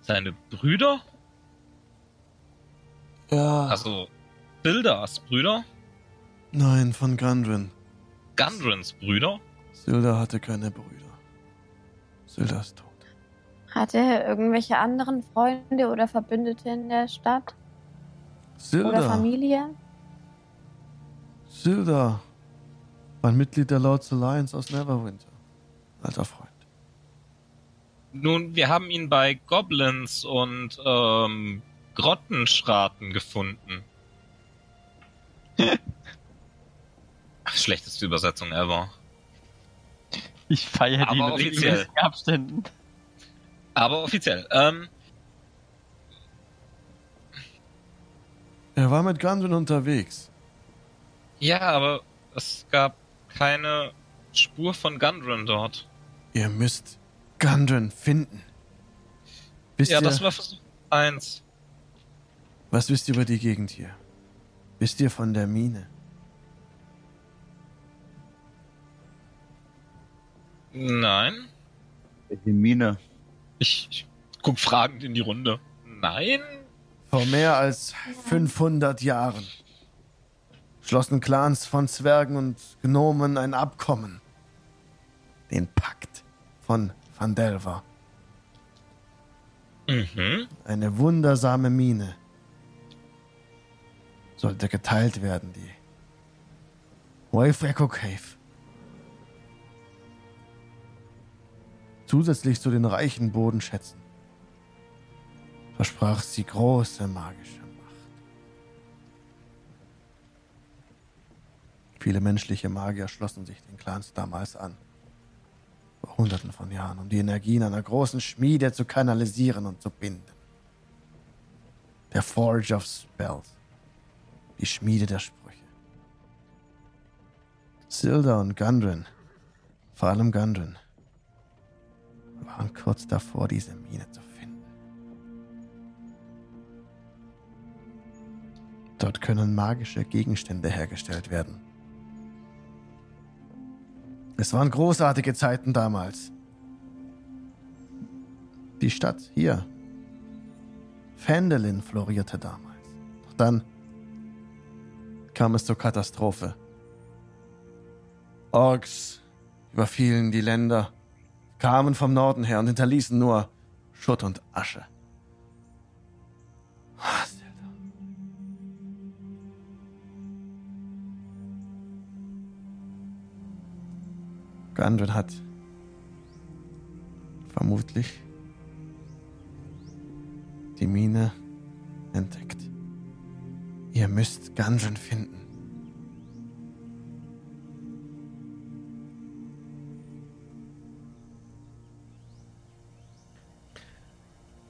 Seine Brüder? Ja. Also Sildas Brüder? Nein, von Gundren. Gundrens Brüder? Silda hatte keine Brüder. Silda ist tot. Hatte er irgendwelche anderen Freunde oder Verbündete in der Stadt? Oder Silda. Familie? Silda. War ein Mitglied der Lords Alliance aus Neverwinter. Alter Freund. Nun, wir haben ihn bei Goblins und ähm, Grottenschraten gefunden. Schlechteste Übersetzung ever. Ich feiere die in Aber offiziell. regelmäßigen Abständen. Aber offiziell. Ähm, Er war mit Gundren unterwegs. ja, aber es gab keine Spur von Gundren dort. Ihr müsst Gundren finden. Wisst ja, ihr, das war Versuch eins. was wisst ihr über die Gegend hier? Wisst ihr von der Mine? Nein. Die Mine. Ich, ich guck fragend in die Runde. Nein? Vor mehr als 500 Jahren schlossen Clans von Zwergen und Gnomen ein Abkommen. Den Pakt von Vandelver. Mhm. Eine wundersame Mine. Sollte geteilt werden, die Wave Echo Cave. Zusätzlich zu den reichen Bodenschätzen versprach sie große magische Macht. Viele menschliche Magier schlossen sich den Clans damals an. Hunderten von Jahren, um die Energien einer großen Schmiede zu kanalisieren und zu binden. Der Forge of Spells. Die Schmiede der Sprüche. Silda und Gundren, vor allem Gundren, waren kurz davor, diese Mine zu finden. Dort können magische Gegenstände hergestellt werden. Es waren großartige Zeiten damals. Die Stadt hier, Fendelin, florierte damals. Doch dann kam es zur Katastrophe. Orks überfielen die Länder, kamen vom Norden her und hinterließen nur Schutt und Asche. Ah, Gundren hat vermutlich die Mine entdeckt. Ihr müsst Gundren finden.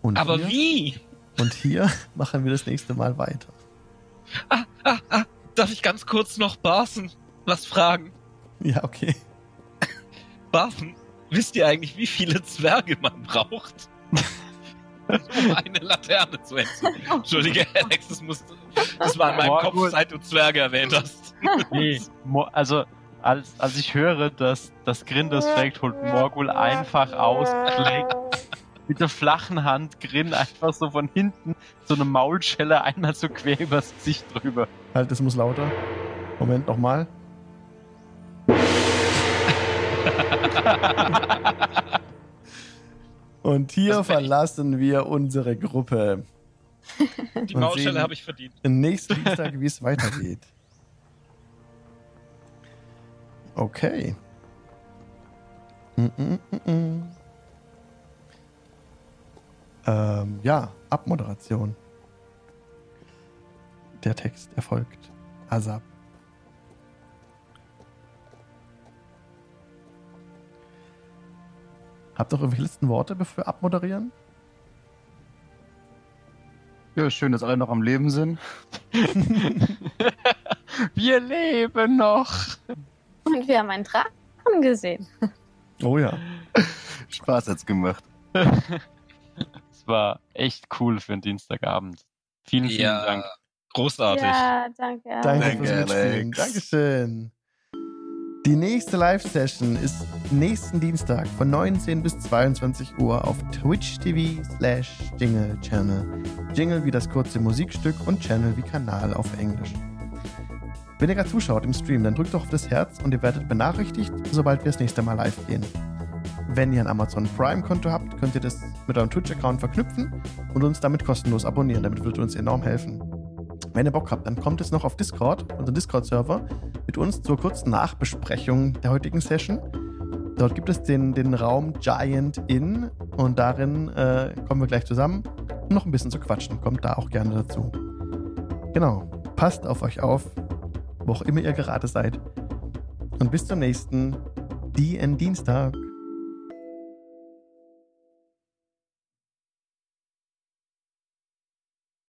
Und Aber hier, wie? Und hier machen wir das nächste Mal weiter. Ah, ah, ah, darf ich ganz kurz noch Barson was fragen? Ja, okay. Barson, wisst ihr eigentlich, wie viele Zwerge man braucht? um eine Laterne zu entzünden. Entschuldige, Alex, das, musste, das war in meinem Boah, Kopf, seit du Zwerge erwähnt hast. Nee, also als, als ich höre, dass das Grin das schlägt, holt Morgul einfach aus, schlägt mit der flachen Hand Grin einfach so von hinten so eine Maulschelle einmal so quer übers Gesicht drüber. Halt, das muss lauter. Moment, nochmal. Und hier verlassen wir unsere Gruppe. Die sehen- habe ich verdient. Nächsten Dienstag, wie es weitergeht. Okay. Mm, mm, mm, mm. Ähm, ja, Abmoderation. Der Text erfolgt. Asap. Habt ihr noch irgendwelche letzten Worte, bevor wir abmoderieren? Ja, schön, dass alle noch am Leben sind. Wir leben noch! Und wir haben einen Drachen gesehen. Oh ja. Spaß hat's gemacht. Es war echt cool für einen Dienstagabend. Vielen, vielen Ja, Dank. großartig. Ja, danke. Danke Danke, fürs Mitspielen. Alex. Dankeschön. Die nächste Live-Session ist nächsten Dienstag von 19 bis 22 Uhr auf Twitch TV slash Jingle Channel. Jingle wie das kurze Musikstück und Channel wie Kanal auf Englisch. Wenn ihr gerade zuschaut im Stream, dann drückt doch auf das Herz und ihr werdet benachrichtigt, sobald wir das nächste Mal live gehen. Wenn ihr ein Amazon Prime-Konto habt, könnt ihr das mit eurem Twitch-Account verknüpfen und uns damit kostenlos abonnieren. Damit würde uns enorm helfen. Wenn ihr Bock habt, dann kommt es noch auf Discord, unseren Discord-Server, mit uns zur kurzen Nachbesprechung der heutigen Session. Dort gibt es den, den Raum Giant Inn und darin äh, kommen wir gleich zusammen, um noch ein bisschen zu quatschen. Kommt da auch gerne dazu. Genau, passt auf euch auf, wo auch immer ihr gerade seid. Und bis zum nächsten DN Dienstag.